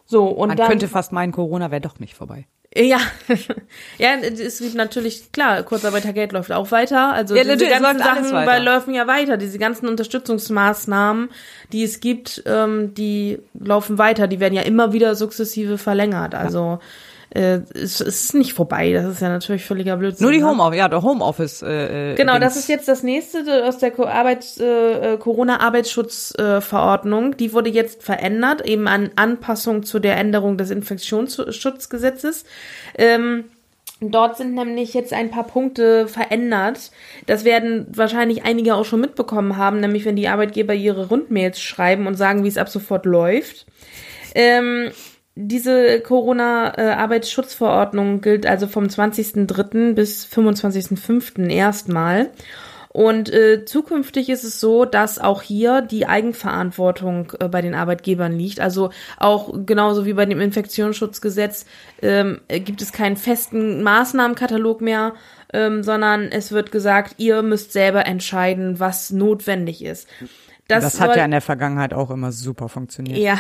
So, und Man dann, könnte fast meinen, Corona wäre doch nicht vorbei. Ja, [laughs] ja, es gibt natürlich, klar, Kurzarbeitergeld läuft auch weiter. Also ja, diese ganzen Sachen weiter. laufen ja weiter. Diese ganzen Unterstützungsmaßnahmen, die es gibt, ähm, die laufen weiter. Die werden ja immer wieder sukzessive verlängert. Also äh, es, ist nicht vorbei. Das ist ja natürlich völliger Blödsinn. Nur die ne? Homeoffice, ja, der Homeoffice. Äh, Genau, Dings. das ist jetzt das nächste aus der Arbeits, äh, Corona-Arbeitsschutzverordnung. Die wurde jetzt verändert, eben an Anpassung zu der Änderung des Infektionsschutzgesetzes. Ähm, Dort sind nämlich jetzt ein paar Punkte verändert. Das werden wahrscheinlich einige auch schon mitbekommen haben, nämlich wenn die Arbeitgeber ihre Rundmails schreiben und sagen, wie es ab sofort läuft. Ähm, diese Corona-Arbeitsschutzverordnung gilt also vom 20.03. bis 25.05. erstmal. Und äh, zukünftig ist es so, dass auch hier die Eigenverantwortung äh, bei den Arbeitgebern liegt. Also auch genauso wie bei dem Infektionsschutzgesetz ähm, gibt es keinen festen Maßnahmenkatalog mehr, ähm, sondern es wird gesagt, ihr müsst selber entscheiden, was notwendig ist. Das, das hat ja in der Vergangenheit auch immer super funktioniert. Ja,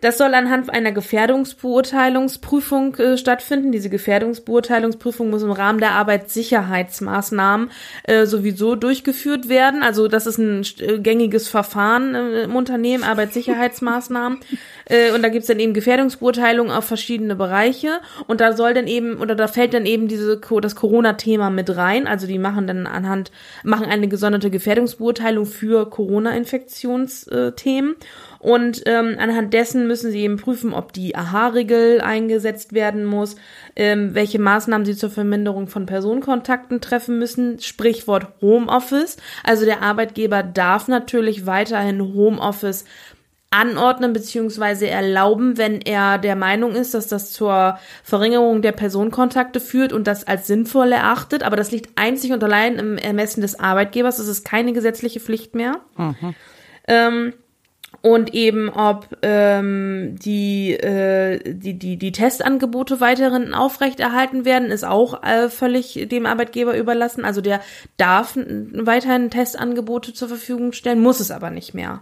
das soll anhand einer Gefährdungsbeurteilungsprüfung äh, stattfinden. Diese Gefährdungsbeurteilungsprüfung muss im Rahmen der Arbeitssicherheitsmaßnahmen äh, sowieso durchgeführt werden. Also das ist ein äh, gängiges Verfahren äh, im Unternehmen, Arbeitssicherheitsmaßnahmen. [laughs] äh, und da gibt's dann eben Gefährdungsbeurteilungen auf verschiedene Bereiche. Und da soll dann eben, oder da fällt dann eben diese das Corona-Thema mit rein. Also die machen dann anhand, machen eine gesonderte Gefährdungsbeurteilung für Corona-Infektionsthemen. Und ähm, anhand dessen müssen sie eben prüfen, ob die AHA-Regel eingesetzt werden muss, ähm, welche Maßnahmen sie zur Verminderung von Personenkontakten treffen müssen. Sprichwort Homeoffice. Also der Arbeitgeber darf natürlich weiterhin Homeoffice anordnen beziehungsweise erlauben, wenn er der Meinung ist, dass das zur Verringerung der Personenkontakte führt und das als sinnvoll erachtet. Aber das liegt einzig und allein im Ermessen des Arbeitgebers. Das ist keine gesetzliche Pflicht mehr. Mhm. Ähm, und eben ob ähm, die, äh, die, die, die Testangebote weiterhin aufrechterhalten werden, ist auch äh, völlig dem Arbeitgeber überlassen. Also der darf weiterhin Testangebote zur Verfügung stellen, muss es aber nicht mehr.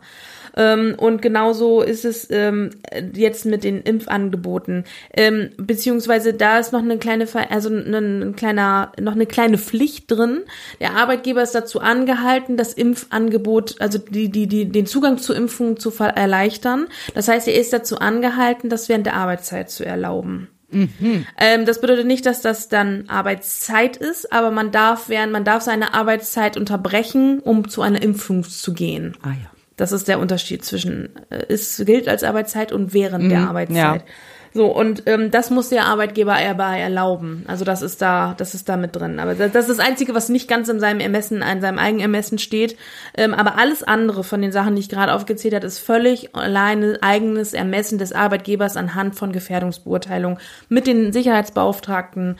Ähm, und genauso ist es ähm, jetzt mit den Impfangeboten. Ähm, beziehungsweise da ist noch eine kleine, also ein, kleiner, noch eine kleine Pflicht drin. Der Arbeitgeber ist dazu angehalten, das Impfangebot, also die, die, die, den Zugang zu Impfungen zu erleichtern. Das heißt, er ist dazu angehalten, das während der Arbeitszeit zu erlauben. Mhm. Ähm, das bedeutet nicht, dass das dann Arbeitszeit ist, aber man darf während, man darf seine Arbeitszeit unterbrechen, um zu einer Impfung zu gehen. Ah ja. Das ist der Unterschied zwischen, äh, es gilt als Arbeitszeit und während mhm, der Arbeitszeit. Ja. So, und ähm, das muss der Arbeitgeber erbei erlauben. Also das ist da, das ist da mit drin. Aber das, das ist das Einzige, was nicht ganz in seinem Ermessen, in seinem eigenen Ermessen steht. Ähm, aber alles andere von den Sachen, die ich gerade aufgezählt habe, ist völlig alleine eigenes Ermessen des Arbeitgebers anhand von Gefährdungsbeurteilung mit den Sicherheitsbeauftragten,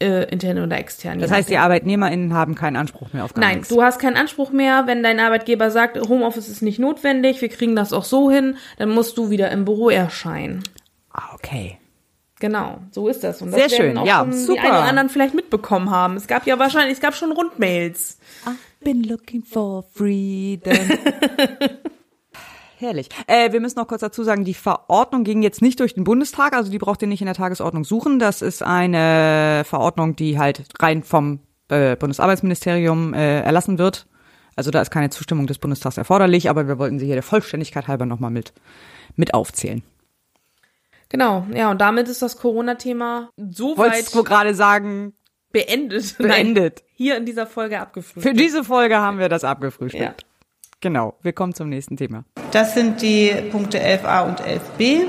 äh, intern oder extern. Das heißt, die ArbeitnehmerInnen haben keinen Anspruch mehr auf gar Nein, nichts. du hast keinen Anspruch mehr. Wenn dein Arbeitgeber sagt, Homeoffice ist nicht notwendig, wir kriegen das auch so hin, dann musst du wieder im Büro erscheinen. Ah, okay. Genau, so ist das. Und das Sehr schön, ja, super. Die einen oder anderen vielleicht mitbekommen haben. Es gab ja wahrscheinlich, es gab schon Rundmails. I've been looking for freedom. [laughs] Herrlich. Äh, wir müssen noch kurz dazu sagen, die Verordnung ging jetzt nicht durch den Bundestag, also die braucht ihr nicht in der Tagesordnung suchen. Das ist eine Verordnung, die halt rein vom äh, Bundesarbeitsministerium äh, erlassen wird. Also da ist keine Zustimmung des Bundestags erforderlich, aber wir wollten sie hier der Vollständigkeit halber nochmal mit, mit aufzählen. Genau, ja, und damit ist das Corona-Thema so Wolltest weit. gerade sagen, beendet. [laughs] Beendet. Nein, hier in dieser Folge abgefrühstückt. Für diese Folge haben wir das abgefrühstückt. Ja. Genau, wir kommen zum nächsten Thema. Das sind die Punkte 11a und 11b.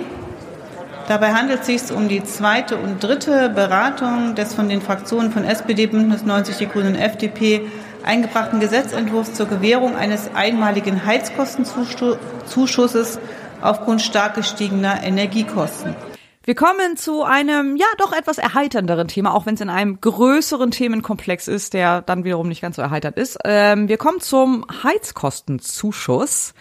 Dabei handelt es sich um die zweite und dritte Beratung des von den Fraktionen von SPD, Bündnis 90, die Grünen und FDP eingebrachten Gesetzentwurfs zur Gewährung eines einmaligen Heizkostenzuschusses aufgrund stark gestiegener Energiekosten. Wir kommen zu einem, ja, doch etwas erheiternderen Thema, auch wenn es in einem größeren Themenkomplex ist, der dann wiederum nicht ganz so erheitert ist. Ähm, wir kommen zum Heizkostenzuschuss.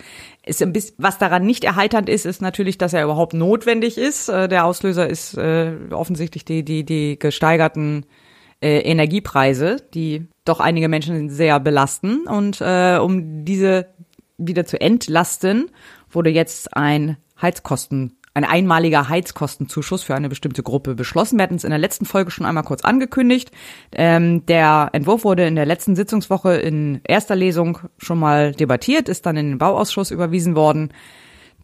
Ist ein bisschen, was daran nicht erheiternd ist, ist natürlich, dass er überhaupt notwendig ist. Äh, der Auslöser ist äh, offensichtlich die, die, die gesteigerten äh, Energiepreise, die doch einige Menschen sehr belasten. Und äh, um diese wieder zu entlasten, wurde jetzt ein Heizkosten ein einmaliger Heizkostenzuschuss für eine bestimmte Gruppe beschlossen. Wir hatten es in der letzten Folge schon einmal kurz angekündigt. Ähm, der Entwurf wurde in der letzten Sitzungswoche in erster Lesung schon mal debattiert, ist dann in den Bauausschuss überwiesen worden.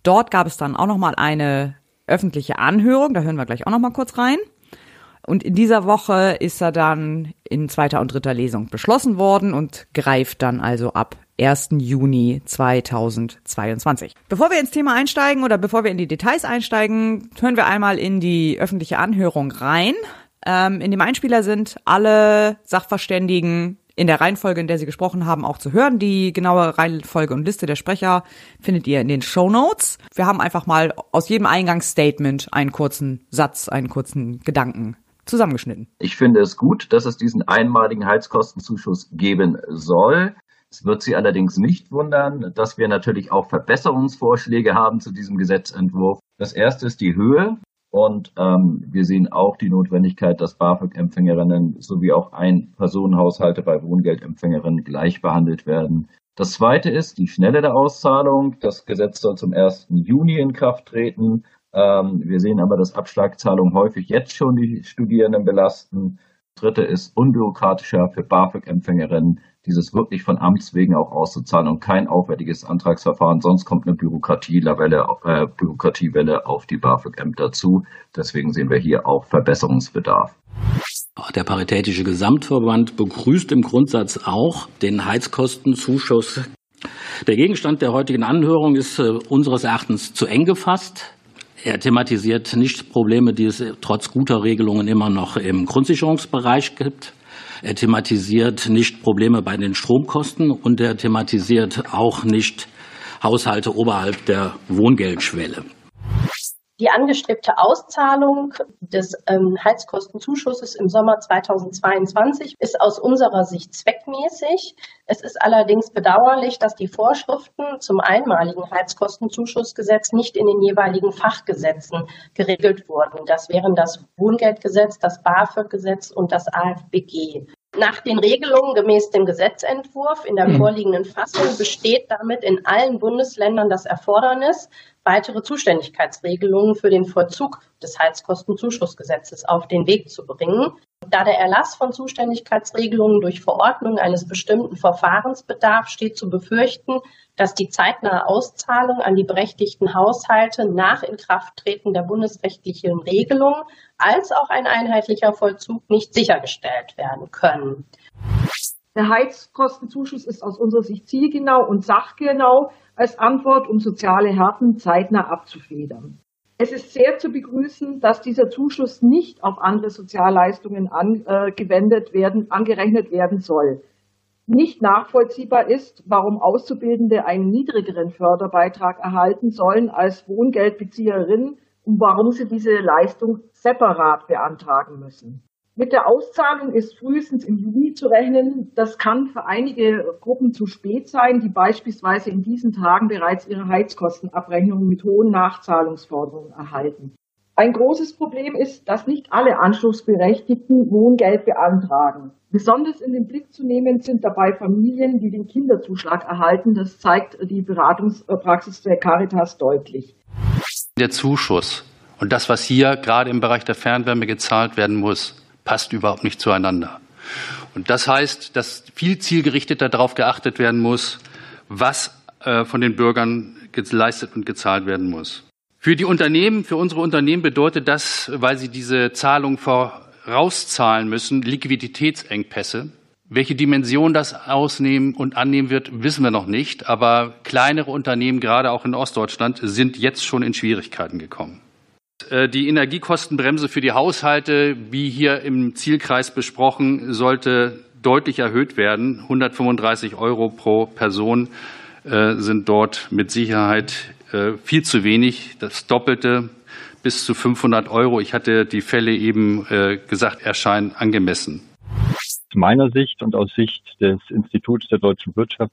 Dort gab es dann auch noch mal eine öffentliche Anhörung. Da hören wir gleich auch noch mal kurz rein. Und in dieser Woche ist er dann in zweiter und dritter Lesung beschlossen worden und greift dann also ab 1. Juni 2022. Bevor wir ins Thema einsteigen oder bevor wir in die Details einsteigen, hören wir einmal in die öffentliche Anhörung rein. Ähm, in dem Einspieler sind alle Sachverständigen in der Reihenfolge, in der sie gesprochen haben, auch zu hören. Die genaue Reihenfolge und Liste der Sprecher findet ihr in den Show Notes. Wir haben einfach mal aus jedem Eingangsstatement einen kurzen Satz, einen kurzen Gedanken zusammengeschnitten. Ich finde es gut, dass es diesen einmaligen Heizkostenzuschuss geben soll. Es wird Sie allerdings nicht wundern, dass wir natürlich auch Verbesserungsvorschläge haben zu diesem Gesetzentwurf. Das erste ist die Höhe. Und ähm, wir sehen auch die Notwendigkeit, dass BAföG-Empfängerinnen sowie auch Ein-Personenhaushalte bei Wohngeldempfängerinnen gleich behandelt werden. Das zweite ist die Schnelle der Auszahlung. Das Gesetz soll zum 1. Juni in Kraft treten. Ähm, wir sehen aber, dass Abschlagzahlungen häufig jetzt schon die Studierenden belasten. Dritte ist unbürokratischer für BAföG-Empfängerinnen dieses wirklich von Amts wegen auch auszuzahlen und kein aufwendiges Antragsverfahren. Sonst kommt eine Bürokratiewelle, äh, Bürokratiewelle auf die BAföG-Ämter zu. Deswegen sehen wir hier auch Verbesserungsbedarf. Der Paritätische Gesamtverband begrüßt im Grundsatz auch den Heizkostenzuschuss. Der Gegenstand der heutigen Anhörung ist äh, unseres Erachtens zu eng gefasst. Er thematisiert nicht Probleme, die es trotz guter Regelungen immer noch im Grundsicherungsbereich gibt. Er thematisiert nicht Probleme bei den Stromkosten und er thematisiert auch nicht Haushalte oberhalb der Wohngeldschwelle. Die angestrebte Auszahlung des ähm, Heizkostenzuschusses im Sommer 2022 ist aus unserer Sicht zweckmäßig. Es ist allerdings bedauerlich, dass die Vorschriften zum einmaligen Heizkostenzuschussgesetz nicht in den jeweiligen Fachgesetzen geregelt wurden. Das wären das Wohngeldgesetz, das BAföG-Gesetz und das AFBG. Nach den Regelungen gemäß dem Gesetzentwurf in der hm. vorliegenden Fassung besteht damit in allen Bundesländern das Erfordernis, weitere Zuständigkeitsregelungen für den Vollzug des Heizkostenzuschussgesetzes auf den Weg zu bringen. Da der Erlass von Zuständigkeitsregelungen durch Verordnung eines bestimmten Verfahrens bedarf, steht zu befürchten, dass die zeitnahe Auszahlung an die berechtigten Haushalte nach Inkrafttreten der bundesrechtlichen Regelung als auch ein einheitlicher Vollzug nicht sichergestellt werden können. Der Heizkostenzuschuss ist aus unserer Sicht zielgenau und sachgenau als Antwort, um soziale Härten zeitnah abzufedern. Es ist sehr zu begrüßen, dass dieser Zuschuss nicht auf andere Sozialleistungen angewendet werden, angerechnet werden soll. Nicht nachvollziehbar ist, warum Auszubildende einen niedrigeren Förderbeitrag erhalten sollen als Wohngeldbezieherinnen und warum sie diese Leistung separat beantragen müssen. Mit der Auszahlung ist frühestens im Juni zu rechnen. Das kann für einige Gruppen zu spät sein, die beispielsweise in diesen Tagen bereits ihre Heizkostenabrechnungen mit hohen Nachzahlungsforderungen erhalten. Ein großes Problem ist, dass nicht alle Anspruchsberechtigten Wohngeld beantragen. Besonders in den Blick zu nehmen sind dabei Familien, die den Kinderzuschlag erhalten. Das zeigt die Beratungspraxis der Caritas deutlich. Der Zuschuss und das, was hier gerade im Bereich der Fernwärme gezahlt werden muss, passt überhaupt nicht zueinander. Und das heißt, dass viel zielgerichteter darauf geachtet werden muss, was äh, von den Bürgern geleistet und gezahlt werden muss. Für die Unternehmen, für unsere Unternehmen bedeutet das, weil sie diese Zahlung vorauszahlen müssen, Liquiditätsengpässe. Welche Dimension das ausnehmen und annehmen wird, wissen wir noch nicht. Aber kleinere Unternehmen, gerade auch in Ostdeutschland, sind jetzt schon in Schwierigkeiten gekommen. Äh, die Energiekostenbremse für die Haushalte, wie hier im Zielkreis besprochen, sollte deutlich erhöht werden. 135 Euro pro Person äh, sind dort mit Sicherheit äh, viel zu wenig. Das Doppelte bis zu 500 Euro. Ich hatte die Fälle eben gesagt, erscheinen angemessen. Aus meiner Sicht und aus Sicht des Instituts der deutschen Wirtschaft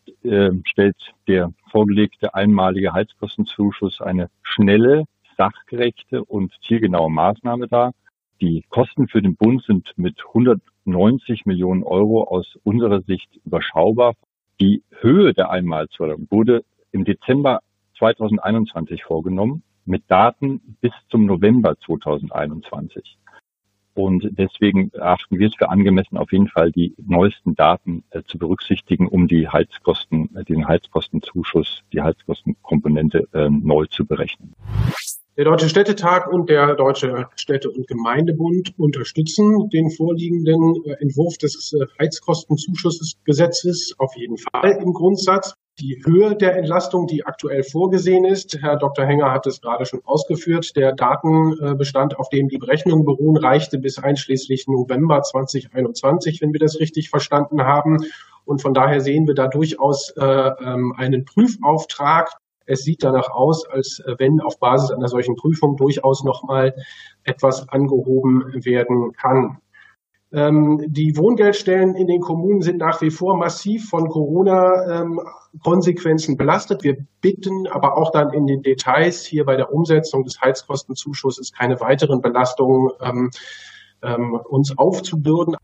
stellt der vorgelegte einmalige Heizkostenzuschuss eine schnelle, sachgerechte und zielgenaue Maßnahme dar. Die Kosten für den Bund sind mit 190 Millionen Euro aus unserer Sicht überschaubar. Die Höhe der Einmalzahlung wurde im Dezember 2021 vorgenommen mit Daten bis zum November 2021. Und deswegen erachten wir es für angemessen, auf jeden Fall die neuesten Daten äh, zu berücksichtigen, um die Heizkosten, äh, den Heizkostenzuschuss, die Heizkostenkomponente äh, neu zu berechnen. Der Deutsche Städtetag und der Deutsche Städte- und Gemeindebund unterstützen den vorliegenden äh, Entwurf des äh, Heizkostenzuschusses Gesetzes auf jeden Fall im Grundsatz. die Höhe der Entlastung, die aktuell vorgesehen ist. Herr Dr. Henger hat es gerade schon ausgeführt. Der Datenbestand, auf dem die Berechnungen beruhen, reichte bis einschließlich November 2021, wenn wir das richtig verstanden haben. Und von daher sehen wir da durchaus äh, ähm, einen Prüfauftrag. Es sieht danach aus, als wenn auf Basis einer solchen Prüfung durchaus nochmal etwas angehoben werden kann. Ähm, die Wohngeldstellen in den Kommunen sind nach wie vor massiv von Corona-Konsequenzen belastet. Wir bitten aber auch dann in den Details hier bei der Umsetzung des Heizkostenzuschusses keine weiteren Belastungen ähm, ähm, uns aufzubürden.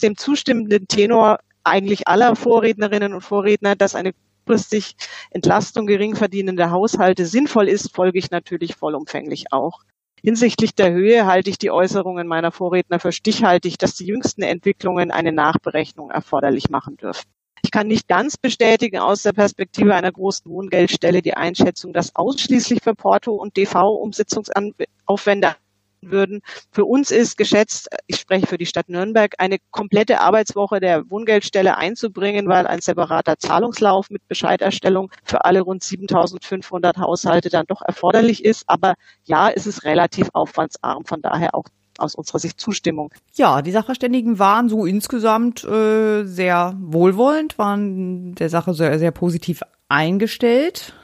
Dem zustimmenden Tenor eigentlich aller Vorrednerinnen und Vorredner, dass eine kurzfristig Entlastung geringverdienender Haushalte sinnvoll ist, folge ich natürlich vollumfänglich auch. Hinsichtlich der Höhe halte ich die Äußerungen meiner Vorredner für stichhaltig, dass die jüngsten Entwicklungen eine Nachberechnung erforderlich machen dürften. Ich kann nicht ganz bestätigen aus der Perspektive einer großen Wohngeldstelle die Einschätzung, dass ausschließlich für Porto und DV-Umsetzungsaufwände würden. Für uns ist geschätzt, ich spreche für die Stadt Nürnberg, eine komplette Arbeitswoche der Wohngeldstelle einzubringen, weil ein separater Zahlungslauf mit Bescheiderstellung für alle rund 7500 Haushalte dann doch erforderlich ist. Aber ja, es ist relativ aufwandsarm, von daher auch aus unserer Sicht Zustimmung. Ja, die Sachverständigen waren so insgesamt äh, sehr wohlwollend, waren der Sache sehr, sehr positiv eingestellt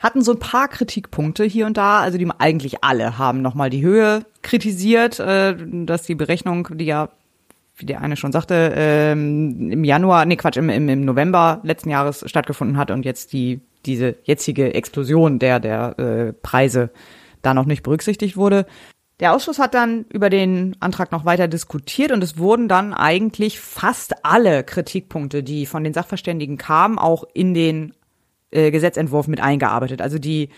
hatten so ein paar Kritikpunkte hier und da. Also die eigentlich alle haben nochmal die Höhe kritisiert, äh, dass die Berechnung, die ja, wie der eine schon sagte, ähm, im Januar, nee Quatsch, im, im, November letzten Jahres stattgefunden hat und jetzt die diese jetzige Explosion der der äh, Preise da noch nicht berücksichtigt wurde. Der Ausschuss hat dann über den Antrag noch weiter diskutiert und es wurden dann eigentlich fast alle Kritikpunkte, die von den Sachverständigen kamen, auch in den äh, Gesetzentwurf mit eingearbeitet. Also die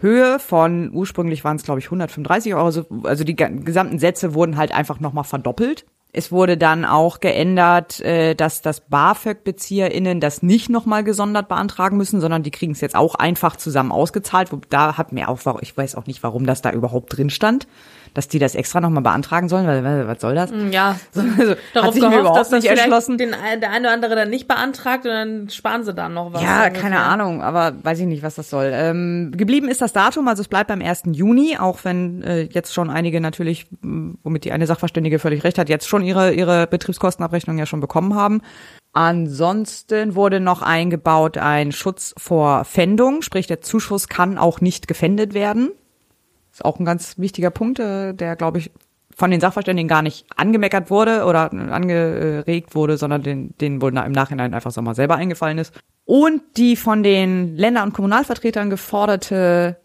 Höhe von, ursprünglich waren es glaube ich 135 Euro, also, die gesamten Sätze wurden halt einfach nochmal verdoppelt. Es wurde dann auch geändert, äh, dass das BAföG-BezieherInnen das nicht nochmal gesondert beantragen müssen, sondern die kriegen es jetzt auch einfach zusammen ausgezahlt. Da hat mir auch, ich weiß auch nicht, warum das da überhaupt drin stand dass die das extra nochmal beantragen sollen, weil, was soll das? Mm, ja, [laughs] so, also, darauf hat sich gehofft, mir überhaupt dass das nicht erschlossen. Den, der eine oder andere dann nicht beantragt und dann sparen sie dann noch was. Ja, ungefähr. keine Ahnung, aber weiß ich nicht, was das soll. Ähm, geblieben ist das Datum, also es bleibt beim 1. Juni, auch wenn äh, jetzt schon einige natürlich, womit die eine Sachverständige völlig recht hat, jetzt schon ihre, ihre Betriebskostenabrechnung ja schon bekommen haben. Ansonsten wurde noch eingebaut ein Schutz vor Pfändung, sprich der Zuschuss kann auch nicht gefändet werden. Auch ein ganz wichtiger Punkt, äh, der, glaube ich, von den Sachverständigen gar nicht angemeckert wurde oder angeregt wurde, sondern den, denen wohl im Nachhinein einfach so mal selber eingefallen ist. Und die von den Länder- und Kommunalvertretern geforderte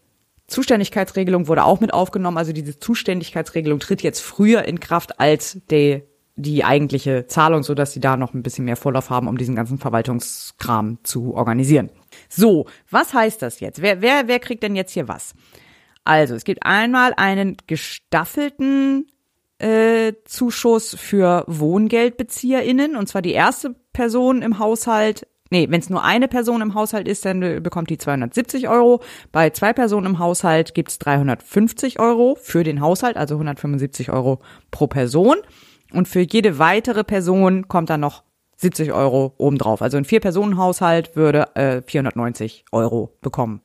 Zuständigkeitsregelung wurde auch mit aufgenommen. Also diese Zuständigkeitsregelung tritt jetzt früher in Kraft als die, die eigentliche Zahlung, so dass sie da noch ein bisschen mehr Vorlauf haben, um diesen ganzen Verwaltungskram zu organisieren. So, was heißt das jetzt? Wer, wer, wer kriegt denn jetzt hier was? Also, es gibt einmal einen gestaffelten äh, Zuschuss für WohngeldbezieherInnen, und zwar die erste Person im Haushalt. Nee, wenn es nur eine Person im Haushalt ist, dann äh, bekommt die 270 Euro. Bei zwei Personen im Haushalt gibt's 350 Euro für den Haushalt, also 175 Euro pro Person. Und für jede weitere Person kommt dann noch 70 Euro obendrauf. Also ein Vier-Personen-Haushalt würde äh, 490 Euro bekommen.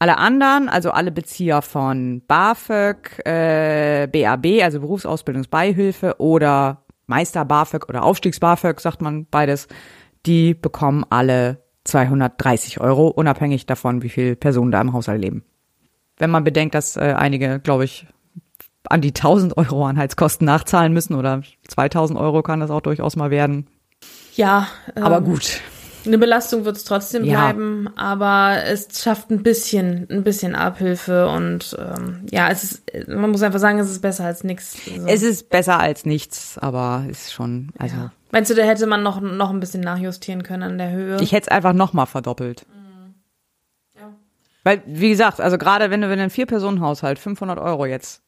Alle anderen, also alle Bezieher von BAföG, äh, BAB, also Berufsausbildungsbeihilfe oder Meister BAföG oder Aufstiegs BAföG, sagt man beides, die bekommen alle 230 Euro, unabhängig davon, wie viele Personen da im Haushalt leben. Wenn man bedenkt, dass äh, einige, glaube ich, an die 1000 Euro Anhaltskosten nachzahlen müssen oder 2000 Euro kann das auch durchaus mal werden. Ja. Ähm, Aber gut. Eine Belastung wird es trotzdem Ja. bleiben, aber es schafft ein bisschen, ein bisschen Abhilfe und ähm, ja, es ist, man muss einfach sagen, es ist besser als nichts. Also, Es ist besser als nichts, aber ist schon, also Meinst du, da hätte man noch, noch ein bisschen nachjustieren können an der Höhe? ich hätte es einfach nochmal verdoppelt. Weil, wie gesagt, also gerade wenn du, wenn du ein Vier-Personen-Haushalt 500 Euro jetzt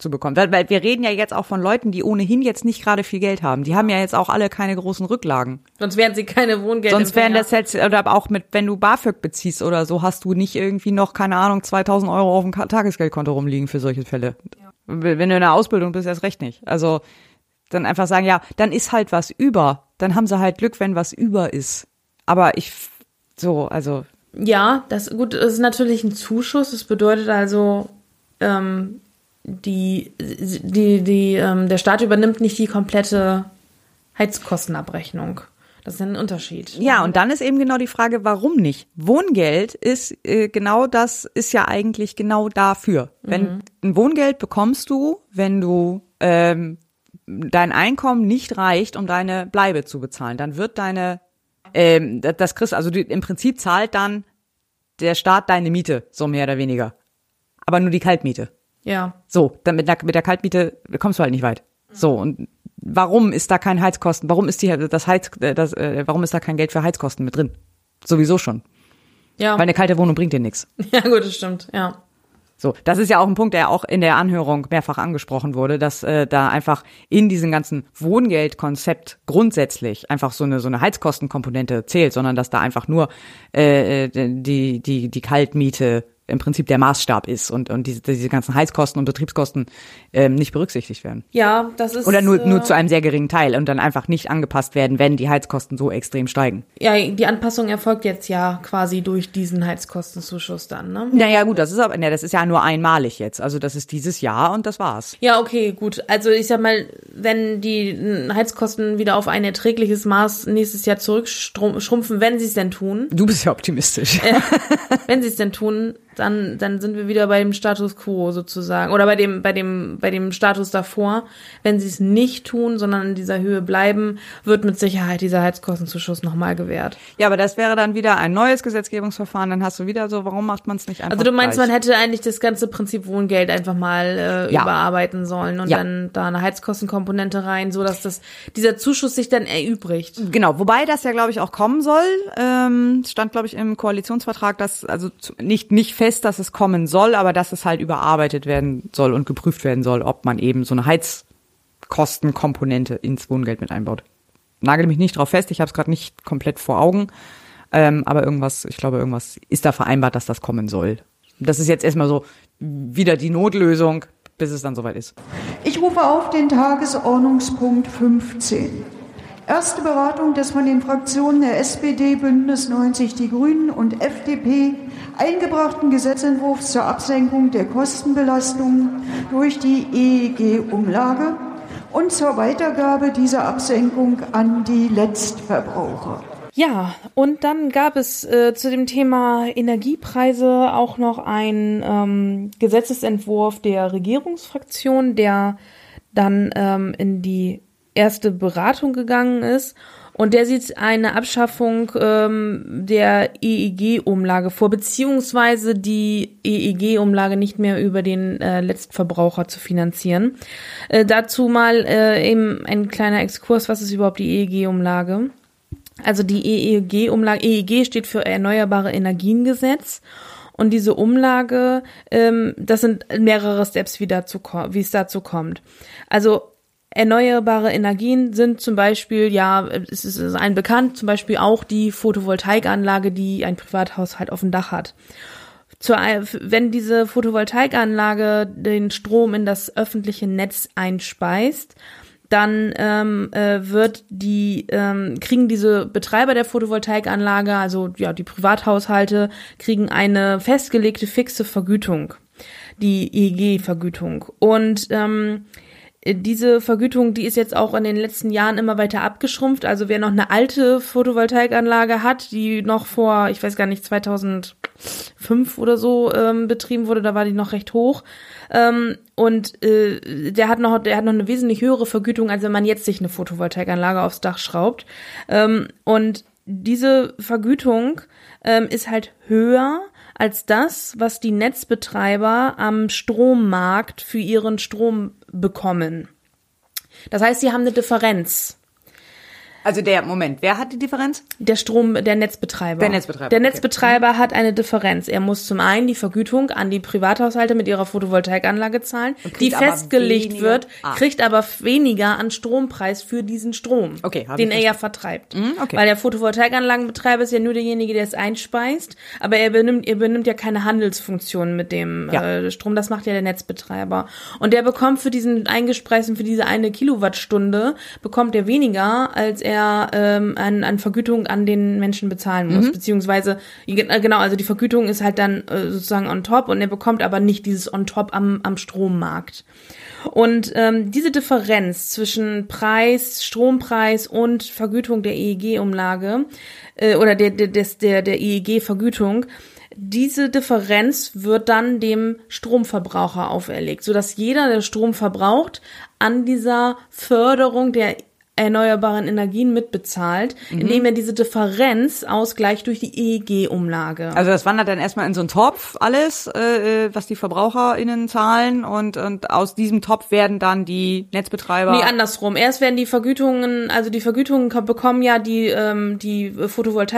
zu bekommen, weil, wir reden ja jetzt auch von Leuten, die ohnehin jetzt nicht gerade viel Geld haben. Die haben ja jetzt auch alle keine großen Rücklagen. Sonst wären sie keine Wohngeld. Sonst wären das jetzt, oder auch mit, wenn du BAföG beziehst oder so, hast du nicht irgendwie noch, keine Ahnung, 2000 Euro auf dem Tagesgeldkonto rumliegen für solche Fälle. Wenn du in der Ausbildung bist, erst recht nicht. Also, dann einfach sagen, ja, dann ist halt was über. Dann haben sie halt Glück, wenn was über ist. Aber ich, So, also. Ja, das gut, das ist natürlich ein Zuschuss. Das bedeutet also, ähm, die, die, die, ähm, der Staat übernimmt nicht die komplette Heizkostenabrechnung. Das ist ein Unterschied. Ja, und dann ist eben genau die Frage, warum nicht? Wohngeld ist äh, genau das, ist ja eigentlich genau dafür. Wenn Mhm. ein Wohngeld bekommst du, wenn du ähm, dein Einkommen nicht reicht, um deine Bleibe zu bezahlen, dann wird deine ähm, das- kriegst also du, im Prinzip zahlt dann der Staat deine Miete, so mehr oder weniger. Aber nur die Kaltmiete. Ja. So, dann mit der, mit der Kaltmiete kommst du halt nicht weit. So, und warum ist da kein Heizkosten? Warum ist die, das Heiz, äh, das, äh, warum ist da kein Geld für Heizkosten mit drin? Sowieso schon. Ja. Weil eine kalte Wohnung bringt dir nichts. [laughs] Ja, gut, das stimmt, ja. So, das ist ja auch ein Punkt, der auch in der Anhörung mehrfach angesprochen wurde, dass äh, da einfach in diesem ganzen Wohngeldkonzept grundsätzlich einfach so eine so eine Heizkostenkomponente zählt, sondern dass da einfach nur äh, äh, die die die Kaltmiete im Prinzip der Maßstab ist und und diese, diese ganzen Heizkosten und Betriebskosten ähm, nicht berücksichtigt werden. Ja, das ist. Oder nur, äh, nur zu einem sehr geringen Teil und dann einfach nicht angepasst werden, wenn die Heizkosten so extrem steigen. Ja, die Anpassung erfolgt jetzt ja quasi durch diesen Heizkostenzuschuss dann, ne? Naja, gut, das ist aber, ne, das ist ja nur einmalig jetzt. Also das ist dieses Jahr und das war's. Ja, okay, gut. Also ich sag mal, wenn die äh, Heizkosten wieder auf ein erträgliches Maß nächstes Jahr zurückschrumpfen, wenn sie es denn tun, Du bist ja optimistisch. [laughs] wenn sie es denn tun, dann dann sind wir wieder bei dem Status quo sozusagen oder bei dem bei dem bei dem Status davor. Wenn sie es nicht tun, sondern in dieser Höhe bleiben, wird mit Sicherheit dieser Heizkostenzuschuss nochmal gewährt. Ja, aber das wäre dann wieder ein neues Gesetzgebungsverfahren. Dann hast du wieder so, warum macht man es nicht einfach Also du meinst, gleich? man hätte eigentlich das ganze Prinzip Wohngeld einfach mal äh, Ja. überarbeiten sollen und Ja. dann da eine Heizkostenkomponente rein, so dass das dieser Zuschuss sich dann erübrigt. Genau, wobei das ja, glaube ich, auch kommen soll. Ähm, stand, glaube ich, im Koalitionsvertrag, dass also nicht nicht fest, dass es kommen soll, aber dass es halt überarbeitet werden soll und geprüft werden soll, ob man eben so eine Heizkostenkomponente ins Wohngeld mit einbaut. Nagel mich nicht drauf fest, ich habe es gerade nicht komplett vor Augen, ähm, aber irgendwas, ich glaube, irgendwas ist da vereinbart, dass das kommen soll. Das ist jetzt erstmal so wieder die Notlösung, bis es dann soweit ist. Ich rufe auf den Tagesordnungspunkt 15. Erste Beratung des von den Fraktionen der SPD, Bündnis 90 Die Grünen und FDP eingebrachten Gesetzentwurfs zur Absenkung der Kostenbelastung durch die EEG-Umlage und zur Weitergabe dieser Absenkung an die Letztverbraucher. Ja, und dann gab es äh, zu dem Thema Energiepreise auch noch einen ähm, Gesetzesentwurf der Regierungsfraktion, der dann ähm, in die erste Beratung gegangen ist. Und der sieht eine Abschaffung ähm, der EEG-Umlage vor, beziehungsweise die EEG-Umlage nicht mehr über den äh, Letztverbraucher zu finanzieren. Äh, dazu mal äh, eben ein kleiner Exkurs, was ist überhaupt die EEG-Umlage? Also die EEG-Umlage, EEG steht für Erneuerbare Energiengesetz. Und diese Umlage, ähm, das sind mehrere Steps, wie, dazu, wie es dazu kommt. Also erneuerbare Energien sind zum Beispiel, ja, es ist ein bekannt, zum Beispiel auch die Photovoltaikanlage, die ein Privathaushalt auf dem Dach hat. Zur, wenn diese Photovoltaikanlage den Strom in das öffentliche Netz einspeist, dann ähm, äh, wird die ähm, kriegen diese Betreiber der Photovoltaikanlage, also ja die Privathaushalte, kriegen eine festgelegte fixe Vergütung, die EEG-Vergütung und ähm, diese Vergütung, die ist jetzt auch in den letzten Jahren immer weiter abgeschrumpft. Also wer noch eine alte Photovoltaikanlage hat, die noch vor, ich weiß gar nicht, 2005 oder so ähm, betrieben wurde, da war die noch recht hoch. Ähm, und äh, der hat noch, der hat noch eine wesentlich höhere Vergütung, als wenn man jetzt sich eine Photovoltaikanlage aufs Dach schraubt. Ähm, und diese Vergütung ähm, ist halt höher als das, was die Netzbetreiber am Strommarkt für ihren Strom bekommen. Das heißt, sie haben eine Differenz. Also der, Moment, wer hat die Differenz? Der Strom, der Netzbetreiber. Der Netzbetreiber, Der okay. Netzbetreiber hat eine Differenz. Er muss zum einen die Vergütung an die Privathaushalte mit ihrer Photovoltaikanlage zahlen, die festgelegt weniger- wird, Ah. kriegt aber weniger an Strompreis für diesen Strom, Okay, den er ja vertreibt. Mhm, okay. Weil der Photovoltaikanlagenbetreiber ist ja nur derjenige, der es einspeist, aber er benimmt, er benimmt ja keine Handelsfunktion mit dem Ja. äh, Strom. Das macht ja der Netzbetreiber. Und der bekommt für diesen eingespeisten, für diese eine Kilowattstunde, bekommt er weniger, als er ähm, an, an Vergütung an den Menschen bezahlen muss, Mhm. beziehungsweise äh, genau, also die Vergütung ist halt dann äh, sozusagen on top und er bekommt aber nicht dieses on top am, am Strommarkt. Und ähm, diese Differenz zwischen Preis, Strompreis und Vergütung der EEG-Umlage äh, oder der, der, des, der, der EEG-Vergütung, diese Differenz wird dann dem Stromverbraucher auferlegt, sodass jeder, der Strom verbraucht, an dieser Förderung der erneuerbaren Energien mitbezahlt, Mhm. indem er diese Differenz ausgleicht durch die EEG-Umlage. Also das wandert dann erstmal in so einen Topf alles, äh, äh, was die VerbraucherInnen zahlen und, und aus diesem Topf werden dann die Netzbetreiber. Nee, andersrum. Erst werden die Vergütungen, also die Vergütungen ko- bekommen ja die, ähm, die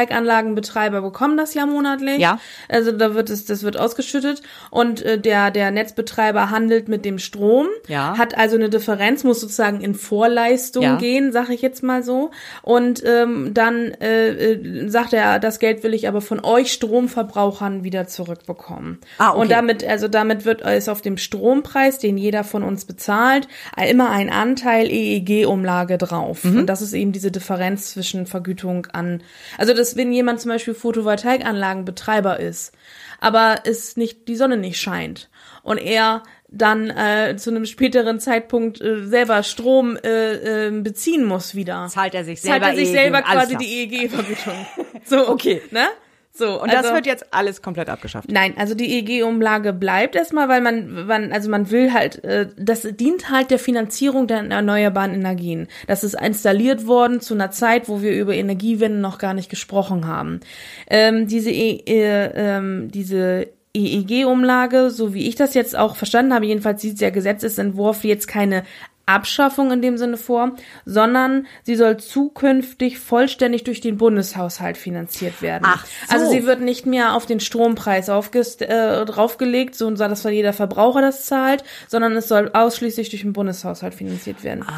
Photovoltaikanlagenbetreiber bekommen das ja monatlich. Ja. Also da wird es, das wird ausgeschüttet und äh, der, der Netzbetreiber handelt mit dem Strom, Ja. hat also eine Differenz, muss sozusagen in Vorleistung Ja. gehen, sag ich jetzt mal so. Und ähm, dann äh, äh, sagt er, das Geld will ich aber von euch Stromverbrauchern wieder zurückbekommen. Ah, okay. Und damit, also damit wird es auf dem Strompreis, den jeder von uns bezahlt, immer ein Anteil EEG-Umlage drauf. Mhm. Und das ist eben diese Differenz zwischen Vergütung an, also das, wenn jemand zum Beispiel Photovoltaikanlagenbetreiber ist, aber es nicht, die Sonne nicht scheint und er dann äh, zu einem späteren Zeitpunkt äh, selber Strom äh, äh, beziehen muss wieder. Zahlt er sich Zahlt selber er sich EEG, selber alles quasi die EEG-Vergütung. [laughs] so, Okay. Ne? So, Und das also- wird jetzt alles komplett abgeschafft. Nein, also die EEG-Umlage bleibt erstmal, weil man, man, also man will halt, äh, das dient halt der Finanzierung der erneuerbaren Energien. Das ist installiert worden zu einer Zeit, wo wir über Energiewende noch gar nicht gesprochen haben. Ähm, diese e äh, ähm, diese EEG-Umlage, so wie ich das jetzt auch verstanden habe, jedenfalls sieht der Gesetzesentwurf jetzt keine Abschaffung in dem Sinne vor, sondern sie soll zukünftig vollständig durch den Bundeshaushalt finanziert werden. Ach so. Also sie wird nicht mehr auf den Strompreis aufgest äh, draufgelegt, so dass jeder Verbraucher das zahlt, sondern es soll ausschließlich durch den Bundeshaushalt finanziert werden. Ah.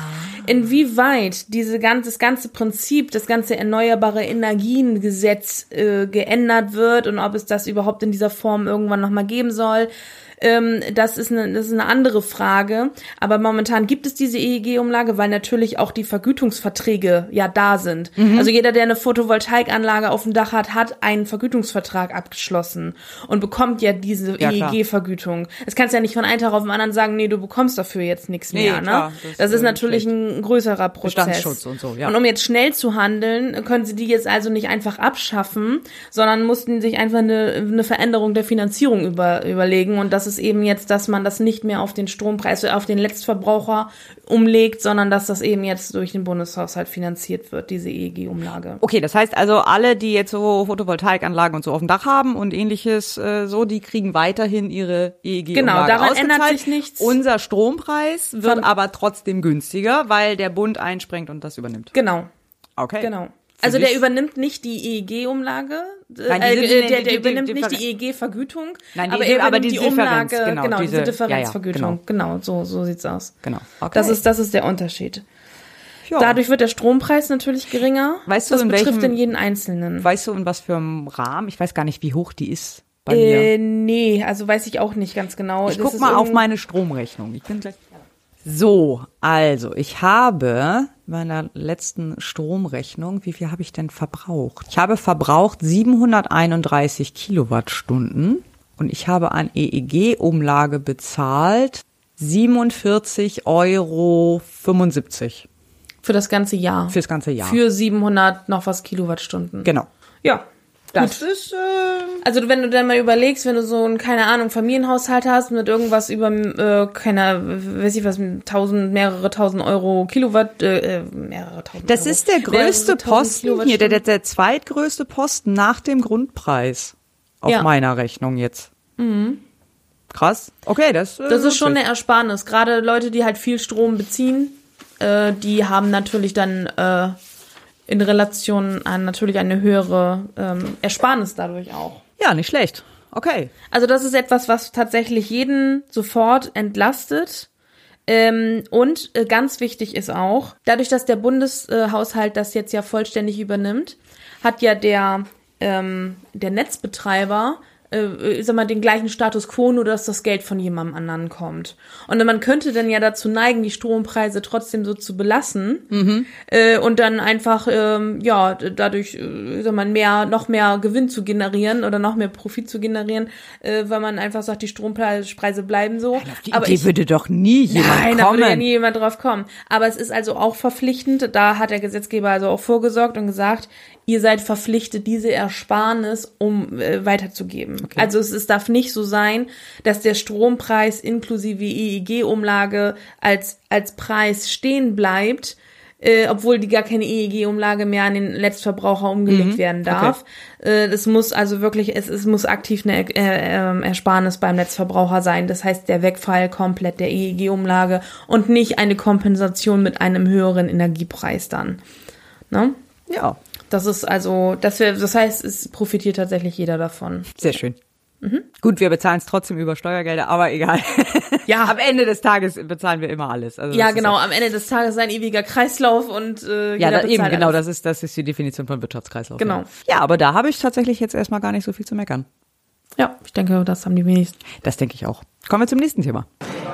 Inwieweit diese ganze, das ganze Prinzip, das ganze erneuerbare Energiengesetz äh, geändert wird und ob es das überhaupt in dieser Form irgendwann nochmal geben soll, ähm, das, ist eine, das ist eine andere Frage. Aber momentan gibt es diese EEG-Umlage, weil natürlich auch die Vergütungsverträge ja da sind. Mhm. Also jeder, der eine Photovoltaikanlage auf dem Dach hat, hat einen Vergütungsvertrag abgeschlossen und bekommt ja diese Ja. EEG-Vergütung. Es kannst ja nicht von einem Tag auf den anderen sagen, nee, du bekommst dafür jetzt nichts Nee, mehr. klar, ne? das, Das, ist natürlich ein größerer Prozess. Bestandsschutz und so, ja. Und um jetzt schnell zu handeln, können sie die jetzt also nicht einfach abschaffen, sondern mussten sich einfach eine, eine Veränderung der Finanzierung über, überlegen. Und das ist eben jetzt, dass man das nicht mehr auf den Strompreis, auf den Letztverbraucher umlegt, sondern dass das eben jetzt durch den Bundeshaushalt finanziert wird, diese EEG-Umlage. Okay, das heißt also, alle, die jetzt so Photovoltaikanlagen und so auf dem Dach haben und ähnliches äh, so, die kriegen weiterhin ihre EEG-Umlage Genau, daran ändert sich nichts. Unser Strompreis wird Von- aber trotzdem günstiger, weil der Bund einspringt und das übernimmt. Genau. Okay. Genau. Also der übernimmt nicht die EEG-Umlage, Nein, äh, diese- äh, der, die- der die- übernimmt die nicht die EEG-Vergütung, Nein, die- aber die- er aber übernimmt die die Differenz, Umlage, genau, genau, diese- diese ja, ja, Differenzvergütung, genau, so, so sieht's aus. Genau. Okay. Das ist, das ist der Unterschied. Ja. Dadurch wird der Strompreis natürlich geringer. Weißt du, das in betrifft welchem- in jeden Einzelnen. Weißt du, in was für einem Rahmen? Ich weiß gar nicht, wie hoch die ist bei Äh, mir. nee, also weiß ich auch nicht ganz genau. Ich Das guck mal auf meine Stromrechnung. Ich bin gleich. So, also ich habe meiner letzten Stromrechnung, wie viel habe ich denn verbraucht? Ich habe verbraucht 731 Kilowattstunden und ich habe an EEG-Umlage bezahlt 47,75 Euro. Für das ganze Jahr. Fürs ganze Jahr. Für 700 noch was Kilowattstunden. Genau. Ja. Das Gut. ist, äh, Also wenn du dann mal überlegst, wenn du so ein, keine Ahnung, Familienhaushalt hast mit irgendwas über, äh, keine, weiß ich was, 1000, mehrere tausend Euro Kilowatt, äh, äh, mehrere tausend Das Euro. ist der größte tausend Posten hier, der, der, der zweitgrößte Posten nach dem Grundpreis auf Ja. meiner Rechnung jetzt. Mhm. Krass. Okay, das, äh, Das ist schon eine Ersparnis. Gerade Leute, die halt viel Strom beziehen, äh, die haben natürlich dann äh, in Relation an natürlich eine höhere ähm, Ersparnis dadurch auch. Ja, nicht schlecht. Okay. Also das ist etwas, was tatsächlich jeden sofort entlastet. Ähm, und äh, ganz wichtig ist auch, dadurch, dass der Bundeshaushalt das jetzt ja vollständig übernimmt, hat ja der, ähm, der Netzbetreiber äh, sag mal, den gleichen Status quo, nur dass das Geld von jemandem anderen kommt. Und man könnte dann ja dazu neigen, die Strompreise trotzdem so zu belassen Mhm. äh, und dann einfach ähm, ja dadurch äh, sag mal, mehr noch mehr Gewinn zu generieren oder noch mehr Profit zu generieren, äh, weil man einfach sagt, die Strompreise bleiben so. Die Idee würde doch nie jemand Nein, da kommen. würde ja nie jemand drauf kommen. Aber es ist also auch verpflichtend. Da hat der Gesetzgeber also auch vorgesorgt und gesagt, ihr seid verpflichtet, diese Ersparnis um äh, weiterzugeben. Also es, es darf nicht so sein, dass der Strompreis inklusive EEG-Umlage als, als Preis stehen bleibt, äh, obwohl die gar keine EEG-Umlage mehr an den Letztverbraucher umgelegt Mhm. werden darf. Äh, das muss also wirklich, es, es muss aktiv eine äh, ähm, Ersparnis beim Netzverbraucher sein. Das heißt, der Wegfall komplett der EEG-Umlage und nicht eine Kompensation mit einem höheren Energiepreis dann. Ne? Ja. Das ist also, das, wär, das heißt, es profitiert tatsächlich jeder davon. Sehr schön. Gut, wir bezahlen es trotzdem über Steuergelder, aber egal. [laughs] Ja. Am Ende des Tages bezahlen wir immer alles. Also ja, genau. Am Ende des Tages ein ewiger Kreislauf und äh, Ja, da, eben, genau, alles. das ist, das ist die Definition von Wirtschaftskreislauf. Genau. Ja. ja, aber da habe ich tatsächlich jetzt erstmal gar nicht so viel zu meckern. Ja, ich denke, das haben die wenigsten. Das denke ich auch. Kommen wir zum nächsten Thema.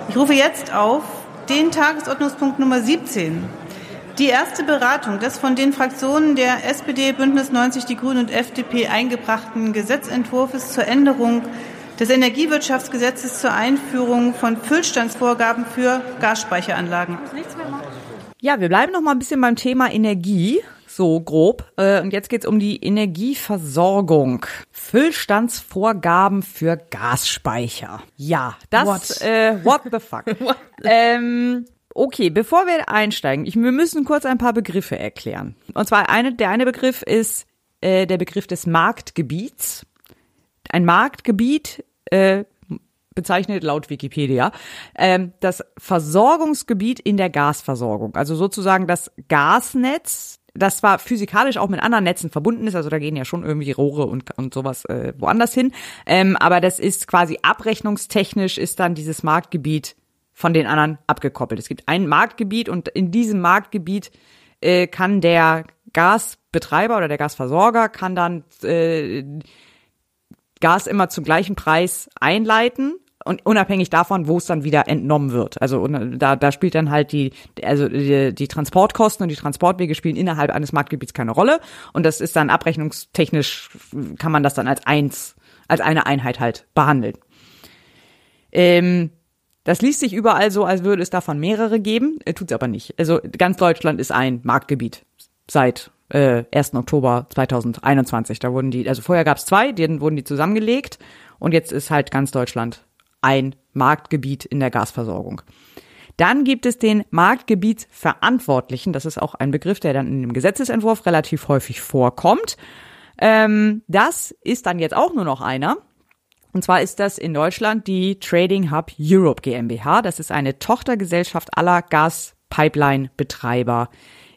Ich rufe jetzt auf den Tagesordnungspunkt Nummer 17. Die erste Beratung des von den Fraktionen der SPD, Bündnis 90, die Grünen und FDP eingebrachten Gesetzentwurfs zur Änderung des Energiewirtschaftsgesetzes zur Einführung von Füllstandsvorgaben für Gasspeicheranlagen. Ja, wir bleiben noch mal ein bisschen beim Thema Energie, so grob. Äh, Und jetzt geht's um die Energieversorgung. Füllstandsvorgaben für Gasspeicher. Ja, das, What? Äh, what the fuck? [laughs] ähm, okay, bevor wir einsteigen, ich, wir müssen kurz ein paar Begriffe erklären. Und zwar eine, der eine Begriff ist äh, der Begriff des Marktgebiets. Ein Marktgebiet äh, bezeichnet laut Wikipedia ähm, das Versorgungsgebiet in der Gasversorgung. Also sozusagen das Gasnetz, das zwar physikalisch auch mit anderen Netzen verbunden ist, also da gehen ja schon irgendwie Rohre und, und sowas äh, woanders hin, ähm, aber das ist quasi abrechnungstechnisch ist dann dieses Marktgebiet von den anderen abgekoppelt. Es gibt ein Marktgebiet und in diesem Marktgebiet äh, kann der Gasbetreiber oder der Gasversorger kann dann äh, Gas immer zum gleichen Preis einleiten und unabhängig davon, wo es dann wieder entnommen wird. Also und da, da spielt dann halt die, also die, die Transportkosten und die Transportwege spielen innerhalb eines Marktgebiets keine Rolle. Und das ist dann abrechnungstechnisch, kann man das dann als eins, als eine Einheit halt behandeln. Ähm, das liest sich überall so, als würde es davon mehrere geben, äh, tut's aber nicht. Also ganz Deutschland ist ein Marktgebiet seit äh, 1. Oktober 2021. Da wurden die, also vorher gab's zwei, dann wurden die zusammengelegt und jetzt ist halt ganz Deutschland ein Marktgebiet in der Gasversorgung. Dann gibt es den Marktgebietsverantwortlichen. Das ist auch ein Begriff, der dann in dem Gesetzesentwurf relativ häufig vorkommt. Ähm, das ist dann jetzt auch nur noch einer. Und zwar ist das in Deutschland die Trading Hub Europe GmbH. Das ist eine Tochtergesellschaft aller Gaspipeline-Betreiber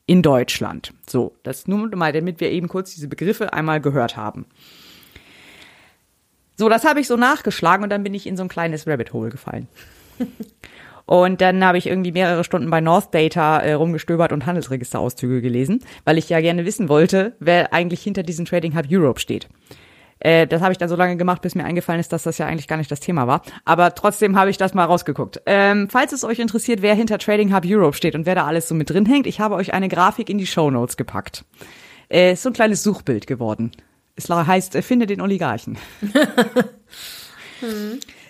in Deutschland. So, das nur mal, damit wir eben kurz diese Begriffe einmal gehört haben. So, das habe ich so nachgeschlagen und dann bin ich in so ein kleines Rabbit Hole gefallen. [laughs] Und dann habe ich irgendwie mehrere Stunden bei North Data äh, rumgestöbert und Handelsregisterauszüge gelesen, weil ich ja gerne wissen wollte, wer eigentlich hinter diesem Trading Hub Europe steht. Äh, das habe ich dann so lange gemacht, bis mir eingefallen ist, dass das ja eigentlich gar nicht das Thema war. Aber trotzdem habe ich das mal rausgeguckt. Ähm, falls es euch interessiert, wer hinter Trading Hub Europe steht und wer da alles so mit drin hängt, ich habe euch eine Grafik in die Show Notes gepackt. Äh, ist so ein kleines Suchbild geworden. Es heißt, äh, finde den Oligarchen. [laughs]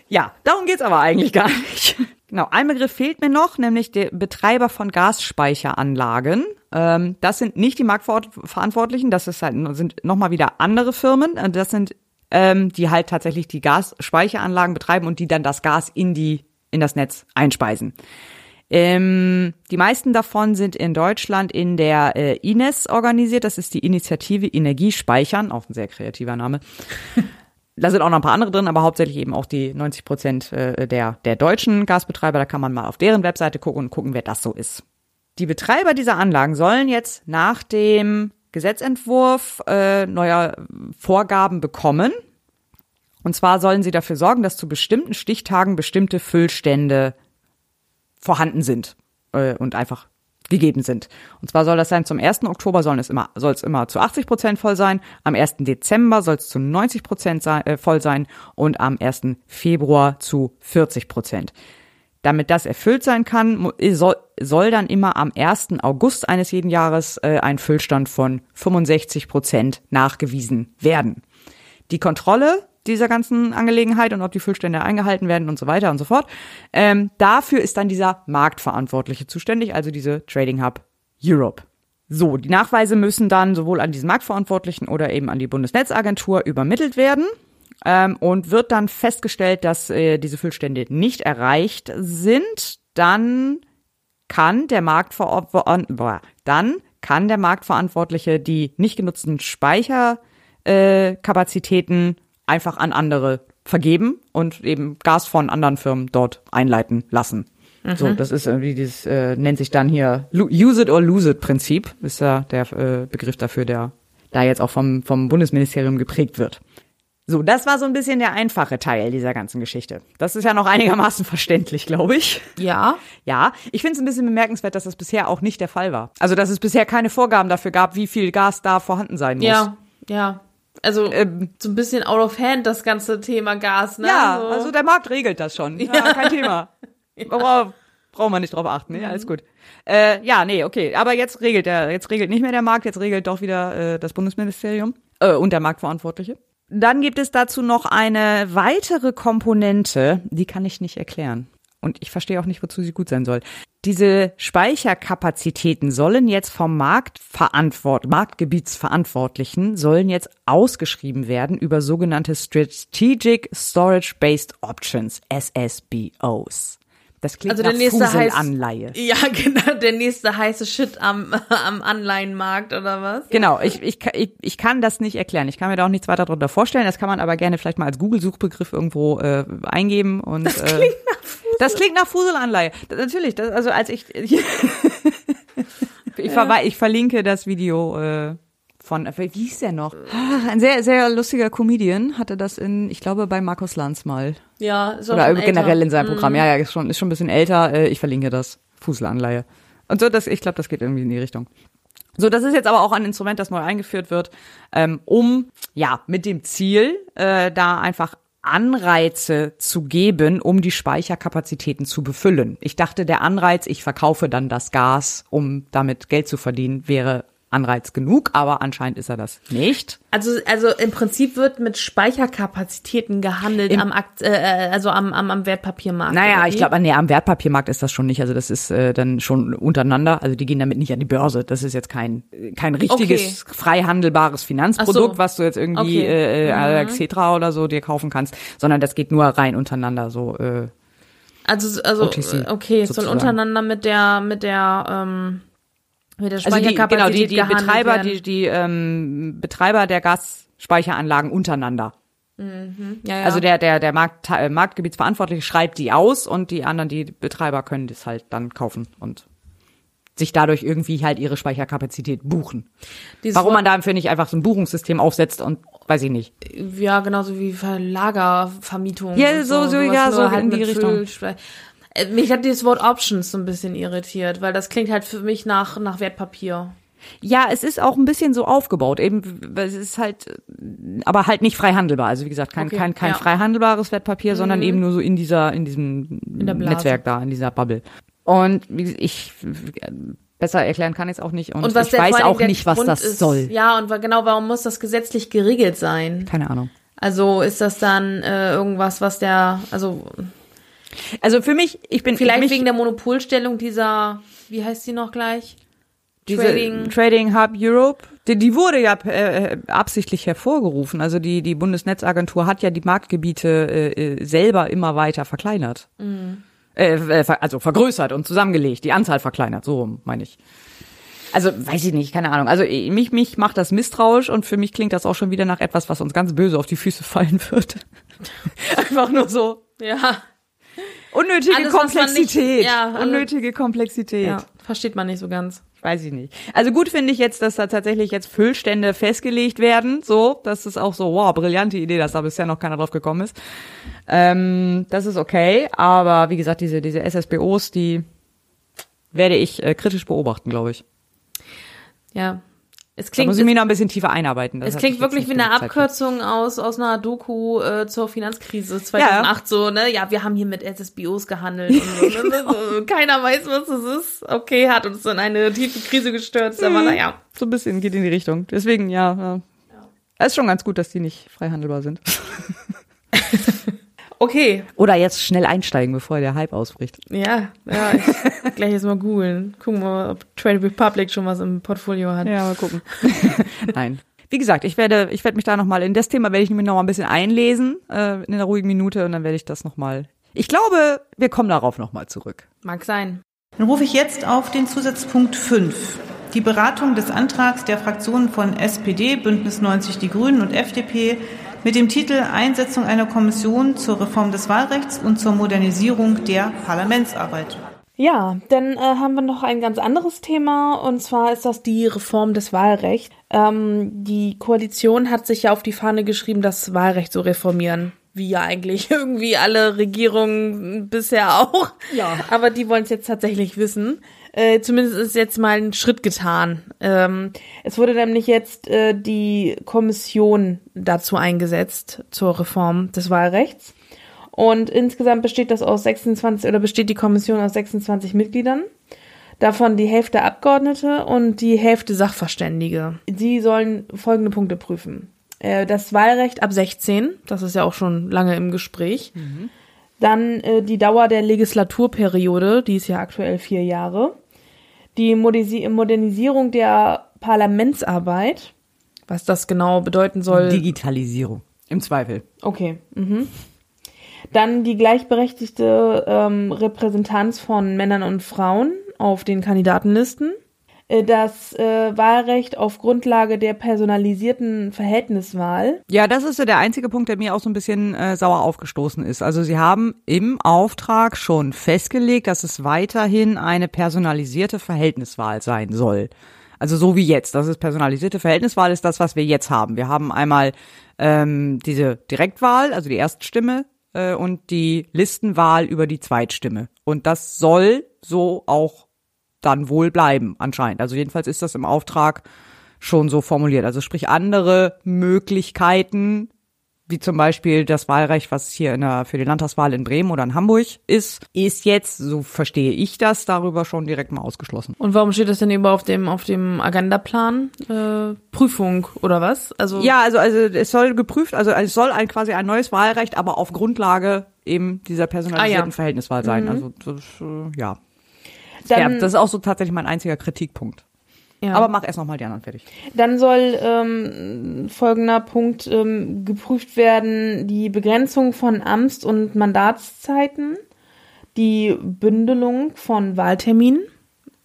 Ja, darum geht's aber eigentlich gar nicht. Genau, ein Begriff fehlt mir noch, nämlich der Betreiber von Gasspeicheranlagen. Ähm, das sind nicht die Marktverantwortlichen, das ist halt, sind nochmal wieder andere Firmen. Äh, Das sind ähm, die halt tatsächlich die Gasspeicheranlagen betreiben und die dann das Gas in die in das Netz einspeisen. Ähm, die meisten davon sind in Deutschland in der äh, INES organisiert. Das ist die Initiative Energiespeichern, auch ein sehr kreativer Name. Da sind auch noch ein paar andere drin, aber hauptsächlich eben auch die 90 Prozent äh, der, der deutschen Gasbetreiber. Da kann man mal auf deren Webseite gucken und gucken, wer das so ist. Die Betreiber dieser Anlagen sollen jetzt nach dem Gesetzentwurf äh, neuer Vorgaben bekommen. Und zwar sollen sie dafür sorgen, dass zu bestimmten Stichtagen bestimmte Füllstände vorhanden sind äh, und einfach gegeben sind. Und zwar soll das sein, zum 1. Oktober soll es immer, soll es immer zu 80 Prozent voll sein, am 1. Dezember soll es zu 90 Prozent sein, äh, voll sein und am 1. Februar zu 40 Prozent. Damit das erfüllt sein kann, soll, soll dann immer am 1. August eines jeden Jahres äh, ein Füllstand von 65 Prozent nachgewiesen werden. Die Kontrolle dieser ganzen Angelegenheit und ob die Füllstände eingehalten werden und so weiter und so fort. Ähm, dafür ist dann dieser Marktverantwortliche zuständig, also diese Trading Hub Europe. So, die Nachweise müssen dann sowohl an diesen Marktverantwortlichen oder eben an die Bundesnetzagentur übermittelt werden. Ähm, und wird dann festgestellt, dass äh, diese Füllstände nicht erreicht sind, dann kann der Marktverantwortliche, dann kann der Marktverantwortliche die nicht genutzten Speicherkapazitäten äh, einfach an andere vergeben und eben Gas von anderen Firmen dort einleiten lassen. Mhm. So, das ist irgendwie dieses, äh, nennt sich dann hier Use it or lose it Prinzip, ist ja der äh, Begriff dafür, der da jetzt auch vom, vom Bundesministerium geprägt wird. So, das war so ein bisschen der einfache Teil dieser ganzen Geschichte. Das ist ja noch einigermaßen [laughs] verständlich, glaube ich. Ja. Ja, ich finde es ein bisschen bemerkenswert, dass das bisher auch nicht der Fall war. Also, dass es bisher keine Vorgaben dafür gab, wie viel Gas da vorhanden sein muss. Ja, ja. Also ähm, so ein bisschen out of hand das ganze Thema Gas, ne? Ja, so. also der Markt regelt das schon. Ja, ja. kein Thema. [laughs] ja. Braucht braucht man nicht drauf achten, ne? Alles gut. Äh, ja, nee, okay. Aber jetzt regelt der, jetzt regelt nicht mehr der Markt, jetzt regelt doch wieder äh, das Bundesministerium äh, und der Marktverantwortliche. Dann gibt es dazu noch eine weitere Komponente, die kann ich nicht erklären. Und ich verstehe auch nicht, wozu sie gut sein soll. Diese Speicherkapazitäten sollen jetzt vom Marktverantwort Marktgebietsverantwortlichen sollen jetzt ausgeschrieben werden über sogenannte Strategic Storage Based Options, SSBOs. Das klingt also der nächste Fuselanleihe. Heiß, ja, [laughs] genau, der nächste heiße Shit am, am Anleihenmarkt oder was? Genau, ich, ich, ich, ich kann das nicht erklären. Ich kann mir da auch nichts weiter darunter vorstellen. Das kann man aber gerne vielleicht mal als Google-Suchbegriff irgendwo äh, eingeben. Und, das äh, klingt äh, nach Fusel. Das klingt nach Fuselanleihe. Das, natürlich, das, also als ich... [laughs] ich, ja. ich verlinke das Video äh, von, wie hieß der noch? Ah, ein sehr, sehr lustiger Comedian hatte das in, ich glaube, bei Markus Lanz mal. Ja, auch Oder generell in seinem Programm. Mhm. Ja, ja, ist schon, ist schon ein bisschen älter. Äh, ich verlinke das. Fuselanleihe. Und so, das, ich glaube, das geht irgendwie in die Richtung. So, das ist jetzt aber auch ein Instrument, das neu eingeführt wird, ähm, um, ja, mit dem Ziel, äh, da einfach Anreize zu geben, um die Speicherkapazitäten zu befüllen. Ich dachte, der Anreiz, ich verkaufe dann das Gas, um damit Geld zu verdienen, wäre Anreiz genug, aber anscheinend ist er das nicht. Also, also im Prinzip wird mit Speicherkapazitäten gehandelt Im, am Akt, äh, äh, also am, am, am Wertpapiermarkt. Naja, ich glaube, nee, am Wertpapiermarkt ist das schon nicht. Also das ist äh, dann schon untereinander. Also die gehen damit nicht an die Börse. Das ist jetzt kein kein richtiges okay. frei handelbares Finanzprodukt, so. was du jetzt irgendwie okay. äh, äh, mhm. Xetra oder so dir kaufen kannst, sondern das geht nur rein untereinander so. Äh, also also OTC, okay, sozusagen. so untereinander mit der mit der ähm mit der also die, genau, die, die Betreiber, werden. die, die ähm, Betreiber der Gasspeicheranlagen untereinander. Mhm. Ja, ja. Also der, der, der Markt, äh, Marktgebietsverantwortliche schreibt die aus und die anderen, die Betreiber können das halt dann kaufen und sich dadurch irgendwie halt ihre Speicherkapazität buchen. Dieses Warum man dafür nicht einfach so ein Buchungssystem aufsetzt und weiß ich nicht. Ja, genauso wie Lagervermietung. Ja, so, so, so ja, so halt in die Richtung. Füll mich hat dieses Wort Options so ein bisschen irritiert, weil das klingt halt für mich nach, nach Wertpapier. Ja, es ist auch ein bisschen so aufgebaut, eben, es ist halt, aber halt nicht frei handelbar. Also wie gesagt, kein, okay, kein, kein ja. frei handelbares Wertpapier, mhm. sondern eben nur so in dieser, in diesem in Netzwerk da, in dieser Bubble. Und ich, besser erklären kann ich es auch nicht. Und, und ich weiß auch nicht, was Grund das ist, soll. Ja, und genau, warum muss das gesetzlich geregelt sein? Keine Ahnung. Also ist das dann äh, irgendwas, was der, also also für mich, ich bin vielleicht mich, wegen der Monopolstellung dieser, wie heißt sie noch gleich? Trading, Trading Hub Europe. Die, die wurde ja äh, absichtlich hervorgerufen. Also die die Bundesnetzagentur hat ja die Marktgebiete äh, äh selber immer weiter verkleinert. Mhm. Äh, äh also vergrößert und zusammengelegt, die Anzahl verkleinert, so meine ich. Also weiß ich nicht, keine Ahnung. Also mich mich macht das misstrauisch und für mich klingt das auch schon wieder nach etwas, was uns ganz böse auf die Füße [laughs] fallen wird. [laughs] Einfach nur so. Ja. Unnötige Alles, Komplexität. Nicht, ja, also, Unnötige Komplexität. Ja, versteht man nicht so ganz. Weiß ich nicht. Also gut finde ich jetzt, dass da tatsächlich jetzt Füllstände festgelegt werden. So, das ist auch so, wow, brillante Idee, dass da bisher noch keiner drauf gekommen ist. Ähm, das ist okay, aber wie gesagt, diese, diese SSBOs, die werde ich äh, kritisch beobachten, glaube ich. Ja. Es Da klingt, muss ich mich noch ein bisschen tiefer einarbeiten. Das es klingt wirklich wie eine. Abkürzung aus, aus einer Doku äh, zur Finanzkrise 2008. So, ne? Ja, wir haben hier mit SSBOs gehandelt. Und so, [laughs] ne? so, keiner weiß, was es ist. Okay, hat uns in eine tiefe Krise gestürzt. Aber Mhm. naja. So ein bisschen geht in die Richtung. Deswegen, ja. ja. Es ist schon ganz gut, dass die nicht frei handelbar sind. [laughs] Okay. Oder jetzt schnell einsteigen, bevor der Hype ausbricht. Ja, ja, ich [laughs] gleich jetzt mal googeln. Gucken wir mal, ob Trade Republic schon was im Portfolio hat. Ja, mal gucken. [laughs] Nein. Wie gesagt, ich werde, ich werde mich da nochmal, in das Thema werde ich mich noch mal ein bisschen einlesen, äh, in einer ruhigen Minute und dann werde ich das nochmal. Ich glaube, wir kommen darauf nochmal zurück. Mag sein. Dann rufe ich jetzt auf den Zusatzpunkt 5. Die Beratung des Antrags der Fraktionen von SPD, Bündnis 90 Die Grünen und FDP mit dem Titel Einsetzung einer Kommission zur Reform des Wahlrechts und zur Modernisierung der Parlamentsarbeit. Ja, dann äh, haben wir noch ein ganz anderes Thema und zwar ist das die Reform des Wahlrechts. Ähm, die Koalition hat sich ja auf die Fahne geschrieben, das Wahlrecht zu reformieren. Wie ja eigentlich [laughs] irgendwie alle Regierungen bisher auch. Ja. Aber die wollen es jetzt tatsächlich wissen. Äh, zumindest ist jetzt mal ein Schritt getan. Ähm, es wurde nämlich jetzt äh, die Kommission dazu eingesetzt zur Reform des Wahlrechts. Und insgesamt besteht das aus 26 oder besteht die Kommission aus 26 Mitgliedern. Davon die Hälfte Abgeordnete und die Hälfte Sachverständige. Sie sollen folgende Punkte prüfen. Äh, Das Wahlrecht ab 16, das ist ja auch schon lange im Gespräch. Dann äh, die Dauer der Legislaturperiode, die ist ja aktuell vier Jahre. Die Modernisierung der Parlamentsarbeit, was das genau bedeuten soll. Digitalisierung. Im Zweifel. Okay. Mhm. Dann die gleichberechtigte ähm, Repräsentanz von Männern und Frauen auf den Kandidatenlisten. Äh, Das äh, Wahlrecht auf Grundlage der personalisierten Verhältniswahl. Ja, das ist so der einzige Punkt, der mir auch so ein bisschen äh, sauer aufgestoßen ist. Also sie haben im Auftrag schon festgelegt, dass es weiterhin eine personalisierte Verhältniswahl sein soll. Also so wie jetzt. Das ist personalisierte Verhältniswahl ist das, was wir jetzt haben. Wir haben einmal ähm, diese Direktwahl, also die Erststimme äh, und die Listenwahl über die Zweitstimme. Und das soll so auch dann wohl bleiben, anscheinend. Also jedenfalls ist das im Auftrag schon so formuliert. Also sprich andere Möglichkeiten, wie zum Beispiel das Wahlrecht, was hier in der, für die Landtagswahl in Bremen oder in Hamburg ist, ist jetzt, so verstehe ich das, darüber schon direkt mal ausgeschlossen. Und warum steht das denn eben auf dem auf dem Agendaplan? Äh, Prüfung oder was? Also Ja, also, also es soll geprüft, also es soll ein quasi ein neues Wahlrecht, aber auf Grundlage eben dieser personalisierten Ah, ja. Verhältniswahl sein. Mhm. Also das, äh, ja. Dann- ja. Das ist auch so tatsächlich mein einziger Kritikpunkt. Ja. Aber mach erst noch mal die anderen fertig. Dann soll ähm, folgender Punkt ähm, geprüft werden, die Begrenzung von Amts- und Mandatszeiten, die Bündelung von Wahlterminen,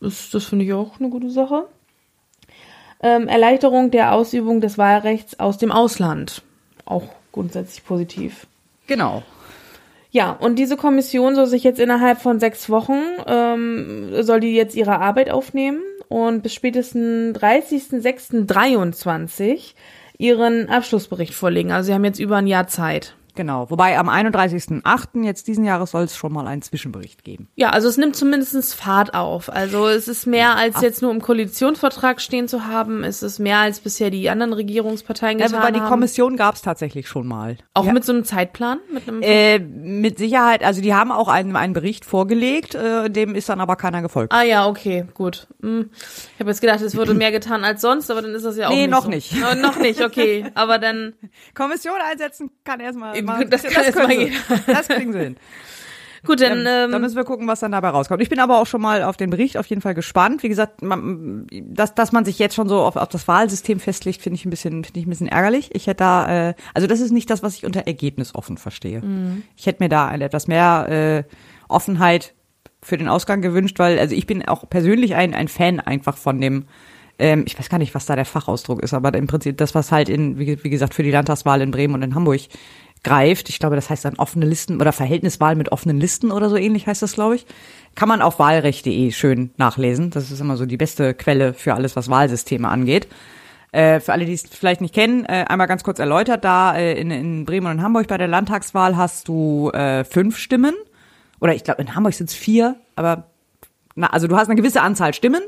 das, das finde ich auch eine gute Sache, ähm, Erleichterung der Ausübung des Wahlrechts aus dem Ausland, auch grundsätzlich positiv. Genau. Ja, und diese Kommission soll sich jetzt innerhalb von sechs Wochen, ähm, soll die jetzt ihre Arbeit aufnehmen und bis spätestens 30.06.23 ihren Abschlussbericht vorlegen. Also sie haben jetzt über ein Jahr Zeit. Genau. Wobei am 31.08. jetzt diesen Jahres soll es schon mal einen Zwischenbericht geben. Ja, also es nimmt zumindest Fahrt auf. Also es ist mehr als jetzt nur im Koalitionsvertrag stehen zu haben. Es ist mehr als bisher die anderen Regierungsparteien getan wobei die haben. Kommission gab es tatsächlich schon mal. Auch Ja. mit so einem Zeitplan? Mit einem Äh, mit Sicherheit, also die haben auch einen, einen Bericht vorgelegt, äh, dem ist dann aber keiner gefolgt. Ah ja, okay, gut. Hm. Ich habe jetzt gedacht, es wurde mehr getan als sonst, aber dann ist das ja auch Nee, nicht noch so. nicht. Oh, noch nicht, okay. [laughs] Aber dann Kommission einsetzen kann erstmal. [laughs] Das kann erst mal können sie. Das kriegen sie hin. [laughs] Gut, dann ähm, da müssen wir gucken, was dann dabei rauskommt. Ich bin aber auch schon mal auf den Bericht auf jeden Fall gespannt. Wie gesagt, man, dass, dass man sich jetzt schon so auf, auf das Wahlsystem festlegt, finde ich ein bisschen, finde ich ein bisschen ärgerlich. Ich hätte da, äh, also das ist nicht das, was ich unter ergebnisoffen verstehe. Mhm. Ich hätte mir da etwas mehr äh, Offenheit für den Ausgang gewünscht, weil also ich bin auch persönlich ein, ein Fan einfach von dem, ähm, ich weiß gar nicht, was da der Fachausdruck ist, aber im Prinzip das, was halt in, wie, wie gesagt, für die Landtagswahl in Bremen und in Hamburg greift. Ich glaube, das heißt dann offene Listen oder Verhältniswahl mit offenen Listen oder so ähnlich heißt das, glaube ich. Kann man auf wahlrecht.de schön nachlesen. Das ist immer so die beste Quelle für alles, was Wahlsysteme angeht. Äh, für alle, die es vielleicht nicht kennen, äh, einmal ganz kurz erläutert, da äh, in, in Bremen und Hamburg bei der Landtagswahl hast du äh, fünf Stimmen. Oder ich glaube, in Hamburg sind es vier, aber na, also du hast eine gewisse Anzahl Stimmen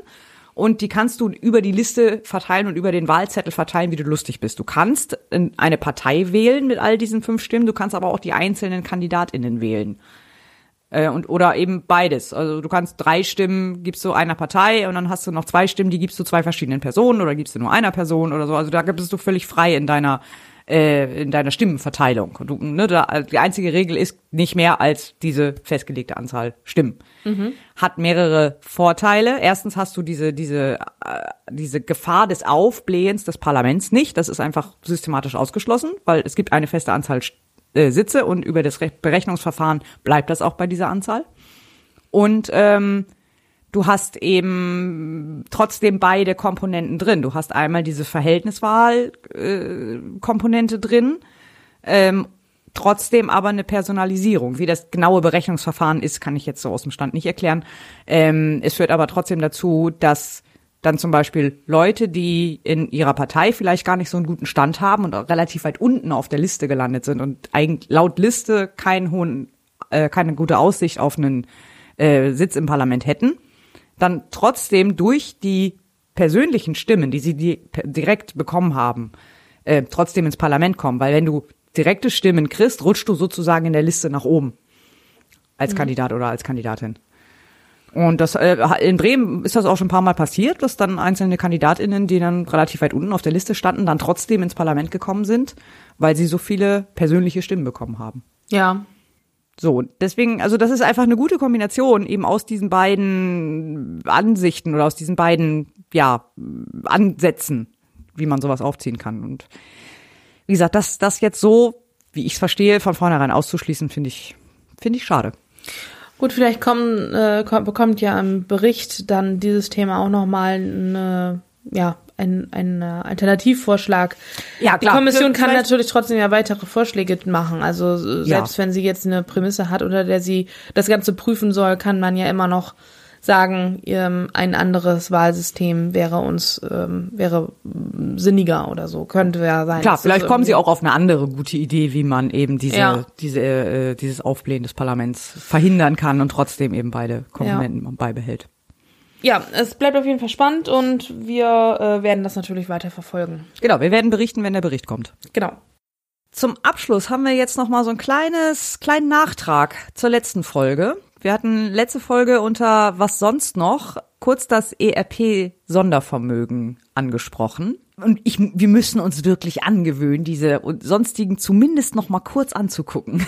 und die kannst du über die Liste verteilen und über den Wahlzettel verteilen, wie du lustig bist. Du kannst eine Partei wählen mit all diesen fünf Stimmen, du kannst aber auch die einzelnen KandidatInnen wählen. Äh, und, oder eben beides. Also du kannst drei Stimmen gibst du einer Partei und dann hast du noch zwei Stimmen, die gibst du zwei verschiedenen Personen oder gibst du nur einer Person oder so. Also da bist du völlig frei in deiner äh, in deiner Stimmenverteilung. Du, ne, die einzige Regel ist nicht mehr als diese festgelegte Anzahl Stimmen. Mhm. Hat mehrere Vorteile. Erstens hast du diese, diese, äh, diese Gefahr des Aufblähens des Parlaments nicht. Das ist einfach systematisch ausgeschlossen, weil es gibt eine feste Anzahl äh, Sitze und über das Re Berechnungsverfahren bleibt das auch bei dieser Anzahl. Und ähm, du hast eben trotzdem beide Komponenten drin. Du hast einmal diese Verhältniswahl-Komponente äh, drin, ähm, trotzdem aber eine Personalisierung. Wie das genaue Berechnungsverfahren ist, kann ich jetzt so aus dem Stand nicht erklären. Ähm, es führt aber trotzdem dazu, dass dann zum Beispiel Leute, die in ihrer Partei vielleicht gar nicht so einen guten Stand haben und auch relativ weit unten auf der Liste gelandet sind und eigentlich laut Liste keinen hohen, äh, keine gute Aussicht auf einen äh, Sitz im Parlament hätten, dann trotzdem durch die persönlichen Stimmen, die sie die direkt bekommen haben, äh, trotzdem ins Parlament kommen. Weil wenn du direkte Stimmen kriegst, rutschst du sozusagen in der Liste nach oben als mhm. Kandidat oder als Kandidatin. Und das äh, in Bremen ist das auch schon ein paar Mal passiert, dass dann einzelne KandidatInnen, die dann relativ weit unten auf der Liste standen, dann trotzdem ins Parlament gekommen sind, weil sie so viele persönliche Stimmen bekommen haben. Ja, so, deswegen, also das ist einfach eine gute Kombination eben aus diesen beiden Ansichten oder aus diesen beiden, ja, Ansätzen, wie man sowas aufziehen kann. Und wie gesagt, das, das jetzt so, wie ich es verstehe, von vornherein auszuschließen, finde ich, finde ich schade. Gut, vielleicht kommen, äh, bekommt ja im Bericht dann dieses Thema auch nochmal eine, ja, ein, ein Alternativvorschlag. Ja, klar. Die Kommission kann natürlich trotzdem ja weitere Vorschläge machen. Also selbst ja. wenn sie jetzt eine Prämisse hat, unter der sie das Ganze prüfen soll, kann man ja immer noch sagen, ähm, ein anderes Wahlsystem wäre uns ähm, wäre sinniger oder so könnte ja sein. Klar, vielleicht kommen sie auch auf eine andere gute Idee, wie man eben diese ja. diese äh, dieses Aufblähen des Parlaments verhindern kann und trotzdem eben beide Komponenten ja. beibehält ja, es bleibt auf jeden Fall spannend und wir äh, werden das natürlich weiter verfolgen. Genau, wir werden berichten, wenn der Bericht kommt. Genau. Zum Abschluss haben wir jetzt noch mal so ein kleines kleinen Nachtrag zur letzten Folge. Wir hatten letzte Folge unter was sonst noch kurz das ERP Sondervermögen angesprochen. Und ich, wir müssen uns wirklich angewöhnen, diese sonstigen zumindest noch mal kurz anzugucken.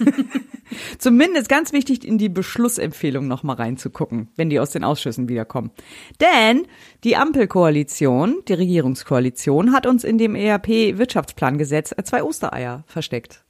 [laughs] Zumindest ganz wichtig, in die Beschlussempfehlung noch mal reinzugucken, wenn die aus den Ausschüssen wiederkommen. Denn die Ampelkoalition, die Regierungskoalition, hat uns in dem ERP-Wirtschaftsplangesetz zwei Ostereier versteckt.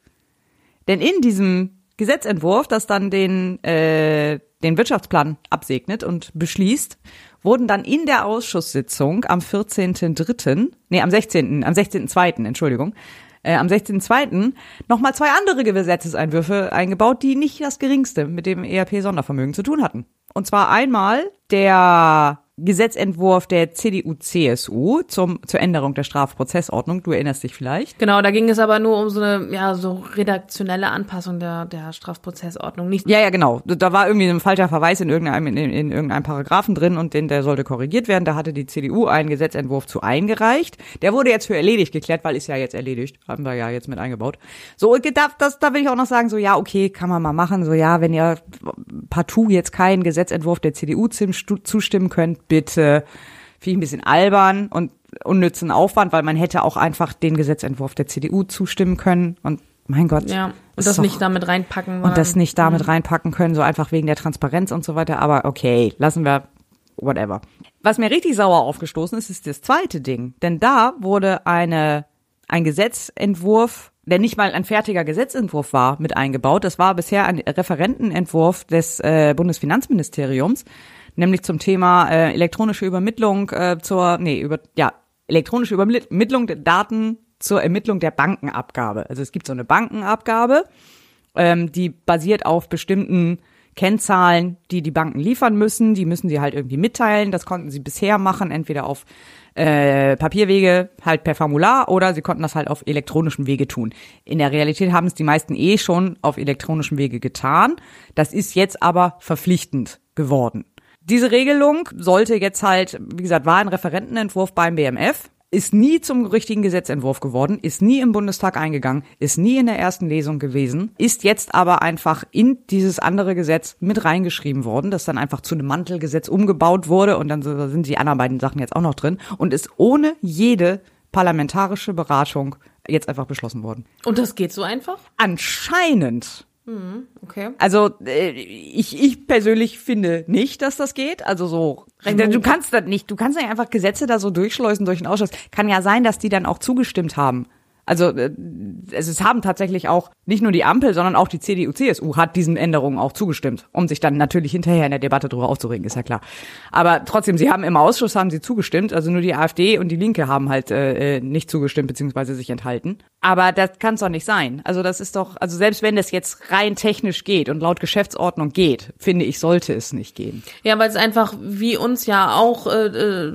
Denn in diesem Gesetzentwurf, das dann den, äh, den Wirtschaftsplan absegnet und beschließt, wurden dann in der Ausschusssitzung am 14.3., nee, am 16., am 16.2., Entschuldigung, äh, am 16.2. nochmal zwei andere Gesetzeseinwürfe eingebaut, die nicht das geringste mit dem ERP-Sondervermögen zu tun hatten. Und zwar einmal der Gesetzentwurf der CDU-CSU zum, zur Änderung der Strafprozessordnung. Du erinnerst dich vielleicht. Genau, da ging es aber nur um so eine, ja, so redaktionelle Anpassung der, der Strafprozessordnung. Nicht ja, ja, genau. Da war irgendwie ein falscher Verweis in irgendeinem, in, in, in irgendeinem Paragraphen drin und den, der sollte korrigiert werden. Da hatte die CDU einen Gesetzentwurf zu eingereicht. Der wurde jetzt für erledigt geklärt, weil ist ja jetzt erledigt. Haben wir ja jetzt mit eingebaut. So, und da, das, da will ich auch noch sagen, so, ja, okay, kann man mal machen. So, ja, wenn ihr partout jetzt keinen Gesetzentwurf der CDU zustimmen könnt, bitte. Finde ich ein bisschen albern und unnützen Aufwand, weil man hätte auch einfach den Gesetzentwurf der CDU zustimmen können und mein Gott. Ja, und das doch, nicht damit reinpacken. Und das nicht damit mhm. reinpacken können, so einfach wegen der Transparenz und so weiter. Aber okay, lassen wir, whatever. Was mir richtig sauer aufgestoßen ist, ist das zweite Ding. Denn da wurde eine, ein Gesetzentwurf, der nicht mal ein fertiger Gesetzentwurf war, mit eingebaut. Das war bisher ein Referentenentwurf des äh, Bundesfinanzministeriums nämlich zum Thema äh, elektronische Übermittlung äh, zur, nee, über, ja, elektronische Übermittlung der Daten zur Ermittlung der Bankenabgabe. Also es gibt so eine Bankenabgabe, ähm, die basiert auf bestimmten Kennzahlen, die die Banken liefern müssen. Die müssen sie halt irgendwie mitteilen. Das konnten sie bisher machen, entweder auf äh, Papierwege, halt per Formular, oder sie konnten das halt auf elektronischen Wege tun. In der Realität haben es die meisten eh schon auf elektronischen Wege getan. Das ist jetzt aber verpflichtend geworden. Diese Regelung sollte jetzt halt, wie gesagt, war ein Referentenentwurf beim BMF ist nie zum richtigen Gesetzentwurf geworden, ist nie im Bundestag eingegangen, ist nie in der ersten Lesung gewesen, ist jetzt aber einfach in dieses andere Gesetz mit reingeschrieben worden, das dann einfach zu einem Mantelgesetz umgebaut wurde und dann sind die anderen beiden Sachen jetzt auch noch drin und ist ohne jede parlamentarische Beratung jetzt einfach beschlossen worden. Und das geht so einfach? Anscheinend. Mhm, okay. Also äh, ich, ich persönlich finde nicht, dass das geht. Also so, du kannst das nicht, du kannst nicht einfach Gesetze da so durchschleusen durch den Ausschuss. Kann ja sein, dass die dann auch zugestimmt haben. Also äh, es, haben tatsächlich auch nicht nur die Ampel, sondern auch die CDU, CSU hat diesen Änderungen auch zugestimmt, um sich dann natürlich hinterher in der Debatte darüber aufzuregen, ist ja klar. Aber trotzdem, sie haben im Ausschuss haben sie zugestimmt, also nur die AfD und die Linke haben halt äh, äh, nicht zugestimmt beziehungsweise sich enthalten. Aber das kann es doch nicht sein. Also das ist doch, also selbst wenn das jetzt rein technisch geht und laut Geschäftsordnung geht, finde ich, sollte es nicht gehen. Ja, weil es einfach wie uns ja auch äh, äh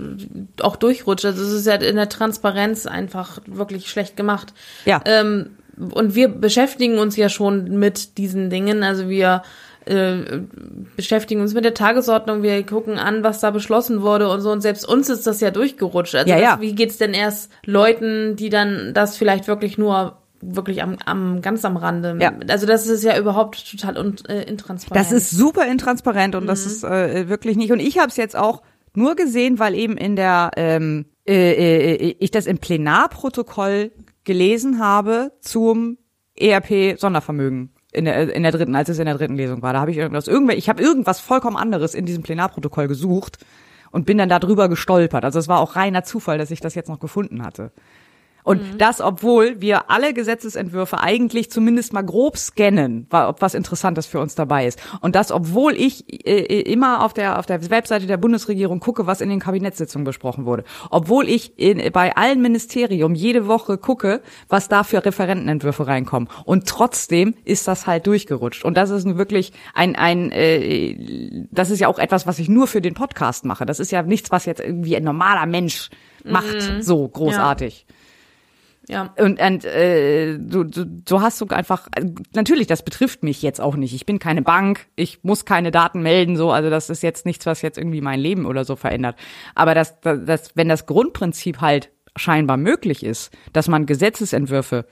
auch durchrutscht. Also es ist ja in der Transparenz einfach wirklich schlecht gemacht. Ja. Ähm, und wir beschäftigen uns ja schon mit diesen Dingen. Also wir äh, beschäftigen uns mit der Tagesordnung, wir gucken an, was da beschlossen wurde und so. Und selbst uns ist das ja durchgerutscht. Also ja, ja. Das, wie geht's denn erst Leuten, die dann das vielleicht wirklich nur wirklich am, am ganz am Rande. Ja. Also das ist ja überhaupt total un, äh, intransparent. Das ist super intransparent und Mhm. das ist äh, wirklich nicht. Und ich habe es jetzt auch nur gesehen, weil eben in der ähm, äh, äh, ich das im Plenarprotokoll gelesen habe zum ERP Sondervermögen in der in der dritten, als es in der dritten Lesung war. Da habe ich irgendwas irgendwer ich habe irgendwas vollkommen anderes in diesem Plenarprotokoll gesucht und bin dann darüber gestolpert. Also es war auch reiner Zufall, dass ich das jetzt noch gefunden hatte. Und das, obwohl wir alle Gesetzesentwürfe eigentlich zumindest mal grob scannen, ob was Interessantes für uns dabei ist. Und das, obwohl ich äh, immer auf der, auf der Webseite der Bundesregierung gucke, was in den Kabinettssitzungen besprochen wurde. Obwohl ich in, bei allen Ministerium jede Woche gucke, was da für Referentenentwürfe reinkommen. Und trotzdem ist das halt durchgerutscht. Und das ist wirklich ein, ein äh, das ist ja auch etwas, was ich nur für den Podcast mache. Das ist ja nichts, was jetzt irgendwie ein normaler Mensch macht, Mhm. so großartig. Ja. Und, und äh, du, du, du hast so einfach, natürlich, das betrifft mich jetzt auch nicht. Ich bin keine Bank, ich muss keine Daten melden, so, also das ist jetzt nichts, was jetzt irgendwie mein Leben oder so verändert. Aber das, das, das wenn das Grundprinzip halt scheinbar möglich ist, dass man Gesetzesentwürfe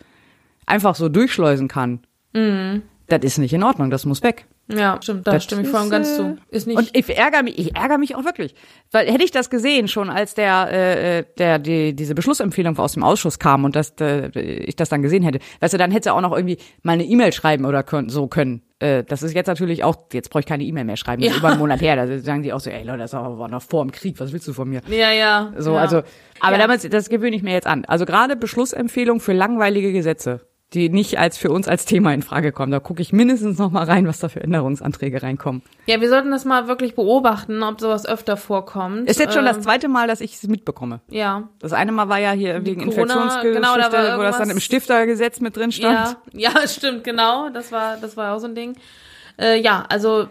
einfach so durchschleusen kann, Mhm. das ist nicht in Ordnung, das muss weg. Ja, stimmt, da Das stimme ich ist, voll und ganz äh, zu. Ist nicht. Und ich ärgere mich, ich ärgere mich auch wirklich. Weil hätte ich das gesehen, schon als der, äh, der die, diese Beschlussempfehlung aus dem Ausschuss kam und dass äh, ich das dann gesehen hätte, weißt du, dann hätte er auch noch irgendwie mal eine E-Mail schreiben oder können, so können. Äh, das ist jetzt natürlich auch, jetzt brauche ich keine E-Mail mehr schreiben, das ist Ja. über einen Monat her. Da sagen die auch so, ey Leute, das war noch vor dem Krieg, was willst du von mir? ja, ja. So, ja. also, aber Ja. damals, das gewöhne ich mir jetzt an. Also gerade Beschlussempfehlung für langweilige Gesetze, die nicht als für uns als Thema in Frage kommen. Da gucke ich mindestens noch mal rein, was da für Änderungsanträge reinkommen. Ja, wir sollten das mal wirklich beobachten, ob sowas öfter vorkommt. Ist jetzt schon das Ähm, zweite Mal, dass ich es mitbekomme. Ja. Das eine Mal war ja hier wegen Infektionsgeschichte, genau, da wo das dann im Stiftergesetz mit drin stand. Ja, [laughs] ja, stimmt, genau. Das war, das war auch so ein Ding. Äh, ja, also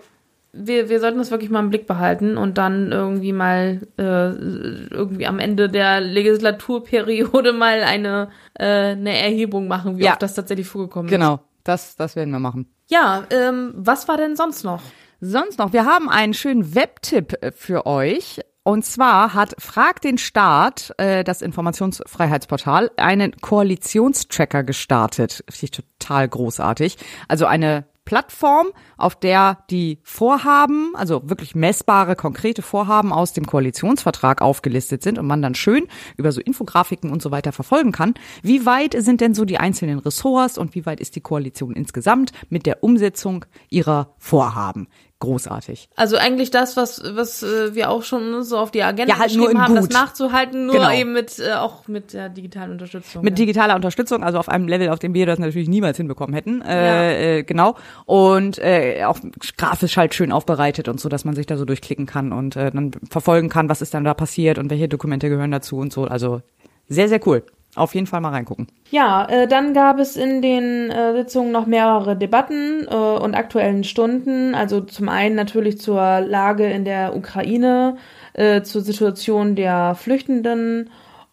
wir, wir sollten das wirklich mal im Blick behalten und dann irgendwie mal äh, irgendwie am Ende der Legislaturperiode [laughs] mal eine, äh, eine Erhebung machen, wie Ja. oft das tatsächlich vorgekommen ist. Genau, das, das werden wir machen. Ja, ähm, was war denn sonst noch? Sonst noch, wir haben einen schönen Webtipp äh, für euch. Und zwar hat Frag den Staat, äh, das Informationsfreiheitsportal, einen Koalitionstracker gestartet. Finde ich total großartig. Also eine Plattform, auf der die Vorhaben, also wirklich messbare, konkrete Vorhaben aus dem Koalitionsvertrag aufgelistet sind und man dann schön über so Infografiken und so weiter verfolgen kann. Wie weit sind denn so die einzelnen Ressorts und wie weit ist die Koalition insgesamt mit der Umsetzung ihrer Vorhaben? Großartig. Also eigentlich das, was, was äh, wir auch schon so auf die Agenda Ja, halt geschrieben haben, das gut. nachzuhalten, nur Genau. eben mit äh, auch mit der digitalen Unterstützung. Mit ja. digitaler Unterstützung, also auf einem Level, auf dem wir das natürlich niemals hinbekommen hätten. Äh, äh, genau. Und äh, auch grafisch halt schön aufbereitet und so, dass man sich da so durchklicken kann und äh, dann verfolgen kann, was ist dann da passiert und welche Dokumente gehören dazu und so. Also sehr, sehr cool. Auf jeden Fall mal reingucken. Ja, äh, dann gab es in den äh, Sitzungen noch mehrere Debatten äh, und aktuellen Stunden. Also zum einen natürlich zur Lage in der Ukraine, äh, zur Situation der Flüchtenden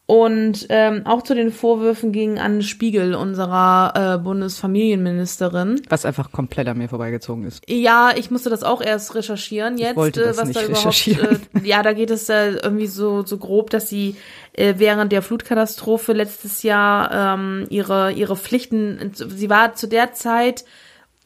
Und ähm, auch zu den Vorwürfen gegen Anne Spiegel, unserer äh, Bundesfamilienministerin. Was einfach komplett an mir vorbeigezogen ist. Ja, ich musste das auch erst recherchieren. Jetzt, ich wollte das äh, was nicht da überhaupt. recherchieren. Äh, ja, da geht es äh, irgendwie so so grob, dass sie äh, während der Flutkatastrophe letztes Jahr ähm, ihre ihre Pflichten. Sie war zu der Zeit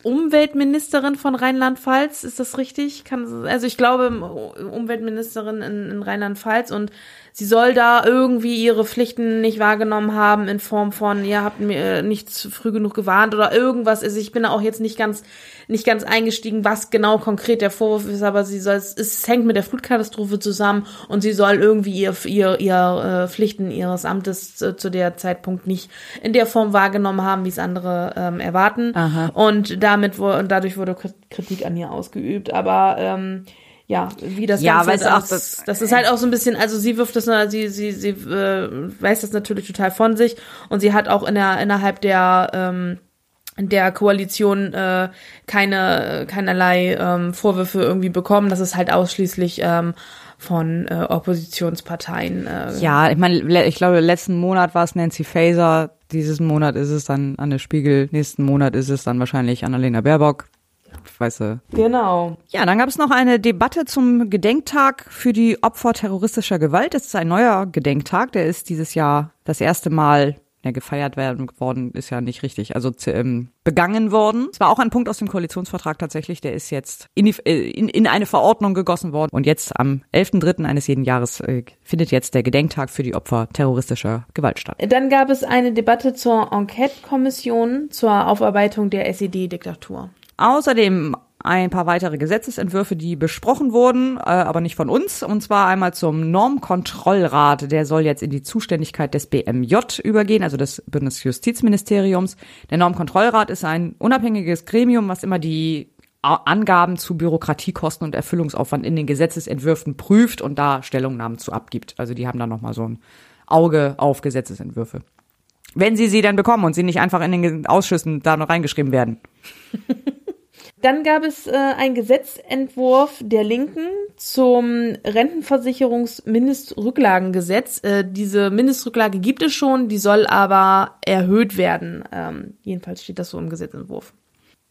Umweltministerin von Rheinland-Pfalz, ist das richtig? Kann, also ich glaube Umweltministerin in, in Rheinland-Pfalz und sie soll da irgendwie ihre Pflichten nicht wahrgenommen haben in Form von, ihr habt mir äh, nicht früh genug gewarnt oder irgendwas. Also ich bin da auch jetzt nicht ganz, nicht ganz eingestiegen, was genau konkret der Vorwurf ist, aber sie soll, es, es hängt mit der Flutkatastrophe zusammen und sie soll irgendwie ihr, ihr, ihr äh, Pflichten ihres Amtes zu, zu der Zeitpunkt nicht in der Form wahrgenommen haben, wie es andere ähm, erwarten. Aha. Und damit wurde, und dadurch wurde Kritik an ihr ausgeübt. Aber ähm, ja, wie das Ja, Ganze weil halt auch das- das ist halt auch so ein bisschen, also sie wirft das, sie, sie, sie äh, weiß das natürlich total von sich und sie hat auch in der, innerhalb der, ähm, der Koalition äh, keine keinerlei ähm, Vorwürfe irgendwie bekommen. Das ist halt ausschließlich ähm, von äh, Oppositionsparteien. Äh, Ja, ich meine, ich glaube, letzten Monat war es Nancy Faeser, diesen Monat ist es dann Anne Spiegel, nächsten Monat ist es dann wahrscheinlich Annalena Baerbock. Weißt du. Genau. Ja, dann gab es noch eine Debatte zum Gedenktag für die Opfer terroristischer Gewalt. Das ist ein neuer Gedenktag, der ist dieses Jahr das erste Mal ja, gefeiert werden worden, ist ja nicht richtig, also ähm, begangen worden. Es war auch ein Punkt aus dem Koalitionsvertrag tatsächlich, der ist jetzt in, die, äh, in, in eine Verordnung gegossen worden. Und jetzt am 11.3. eines jeden Jahres äh, findet jetzt der Gedenktag für die Opfer terroristischer Gewalt statt. Dann gab es eine Debatte zur Enquete-Kommission zur Aufarbeitung der SED-Diktatur. Außerdem ein paar weitere Gesetzesentwürfe, die besprochen wurden, äh, aber nicht von uns. Und zwar einmal zum Normkontrollrat. Der soll jetzt in die Zuständigkeit des BMJ übergehen, also des Bundesjustizministeriums. Der Normkontrollrat ist ein unabhängiges Gremium, was immer die Angaben zu Bürokratiekosten und Erfüllungsaufwand in den Gesetzesentwürfen prüft und da Stellungnahmen zu abgibt. Also die haben da nochmal so ein Auge auf Gesetzesentwürfe. Wenn sie sie dann bekommen und sie nicht einfach in den Ausschüssen da noch reingeschrieben werden. [laughs] Dann gab es äh, einen Gesetzentwurf der Linken zum Rentenversicherungsmindestrücklagengesetz. Äh, diese Mindestrücklage gibt es schon, die soll aber erhöht werden. Ähm, jedenfalls steht das so im Gesetzentwurf.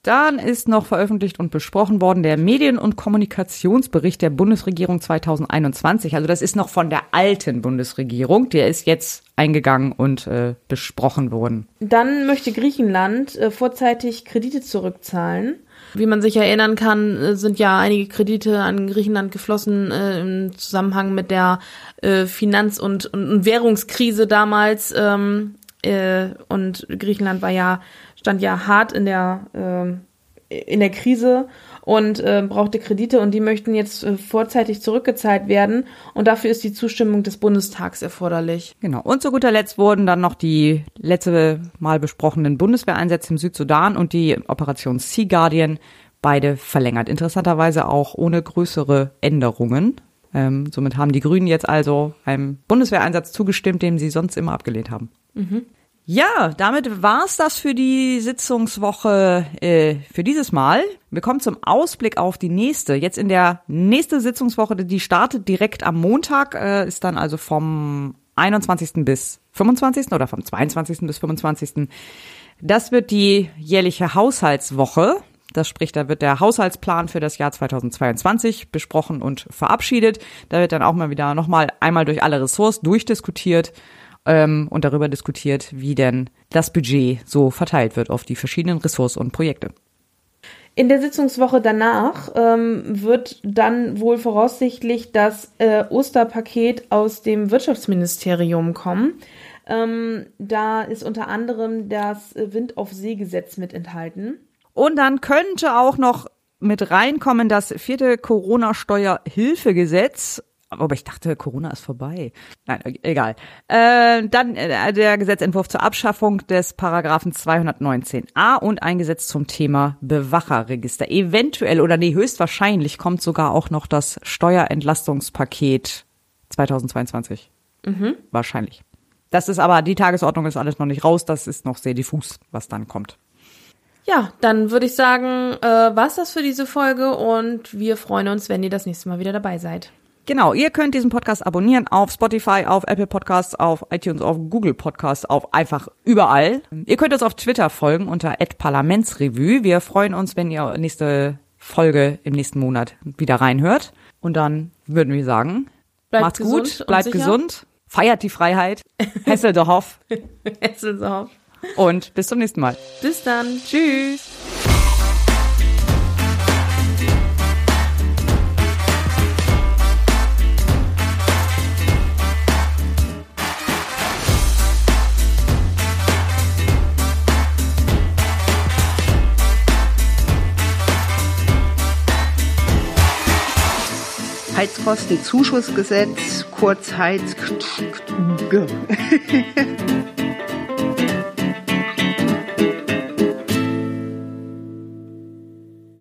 Dann ist noch veröffentlicht und besprochen worden der Medien- und Kommunikationsbericht der Bundesregierung 2021. Also das ist noch von der alten Bundesregierung. Der ist jetzt eingegangen und äh, besprochen worden. Dann möchte Griechenland äh, vorzeitig Kredite zurückzahlen. Wie man sich erinnern kann, äh, sind ja einige Kredite an Griechenland geflossen äh, im Zusammenhang mit der äh, Finanz- und, und Währungskrise damals. Ähm, äh, und Griechenland war ja stand ja hart in der ähm, in der Krise und äh, brauchte Kredite und die möchten jetzt äh, vorzeitig zurückgezahlt werden und dafür ist die Zustimmung des Bundestags erforderlich. Genau. Und zu guter Letzt wurden dann noch die letzte Mal besprochenen Bundeswehreinsätze im Südsudan und die Operation Sea Guardian beide verlängert. Interessanterweise auch ohne größere Änderungen. Ähm, somit haben die Grünen jetzt also einem Bundeswehreinsatz zugestimmt, den sie sonst immer abgelehnt haben. Mhm. Ja, damit war's das für die Sitzungswoche äh, für dieses Mal. Wir kommen zum Ausblick auf die nächste. Jetzt in der nächste Sitzungswoche, die startet direkt am Montag, äh, ist dann also vom 21. bis 25. oder vom 22. bis 25. Das wird die jährliche Haushaltswoche. Das spricht, da wird der Haushaltsplan für das Jahr 2022 besprochen und verabschiedet. Da wird dann auch mal wieder nochmal einmal durch alle Ressorts durchdiskutiert ähm, und darüber diskutiert, wie denn das Budget so verteilt wird auf die verschiedenen Ressorts und Projekte. In der Sitzungswoche danach ähm, wird dann wohl voraussichtlich das äh, Osterpaket aus dem Wirtschaftsministerium kommen. Ähm, da ist unter anderem das äh, Wind auf See Gesetz mit enthalten. Und dann könnte auch noch mit reinkommen das vierte Corona-Steuerhilfegesetz. Aber ich dachte, Corona ist vorbei. Nein, e- egal. Äh, dann äh, der Gesetzentwurf zur Abschaffung des Paragraphen 219a und ein Gesetz zum Thema Bewacherregister. Eventuell oder nee, höchstwahrscheinlich kommt sogar auch noch das Steuerentlastungspaket 2022. Mhm. Wahrscheinlich. Das ist aber, die Tagesordnung ist alles noch nicht raus. Das ist noch sehr diffus, was dann kommt. Ja, dann würde ich sagen, äh, war's das für diese Folge und wir freuen uns, wenn ihr das nächste Mal wieder dabei seid. Genau, ihr könnt diesen Podcast abonnieren auf Spotify, auf Apple Podcasts, auf iTunes, auf Google Podcasts, auf einfach überall. Ihr könnt uns auf Twitter folgen unter @parlamentsrevue. Wir freuen uns, wenn ihr nächste Folge im nächsten Monat wieder reinhört. Und dann würden wir sagen, Bleibt macht's gesund gut, bleibt gesund, feiert die Freiheit, [laughs] Hesseldorf Hesseldorf. und bis zum nächsten Mal. Bis dann. Tschüss. Heizkostenzuschussgesetz, kurz Heiz.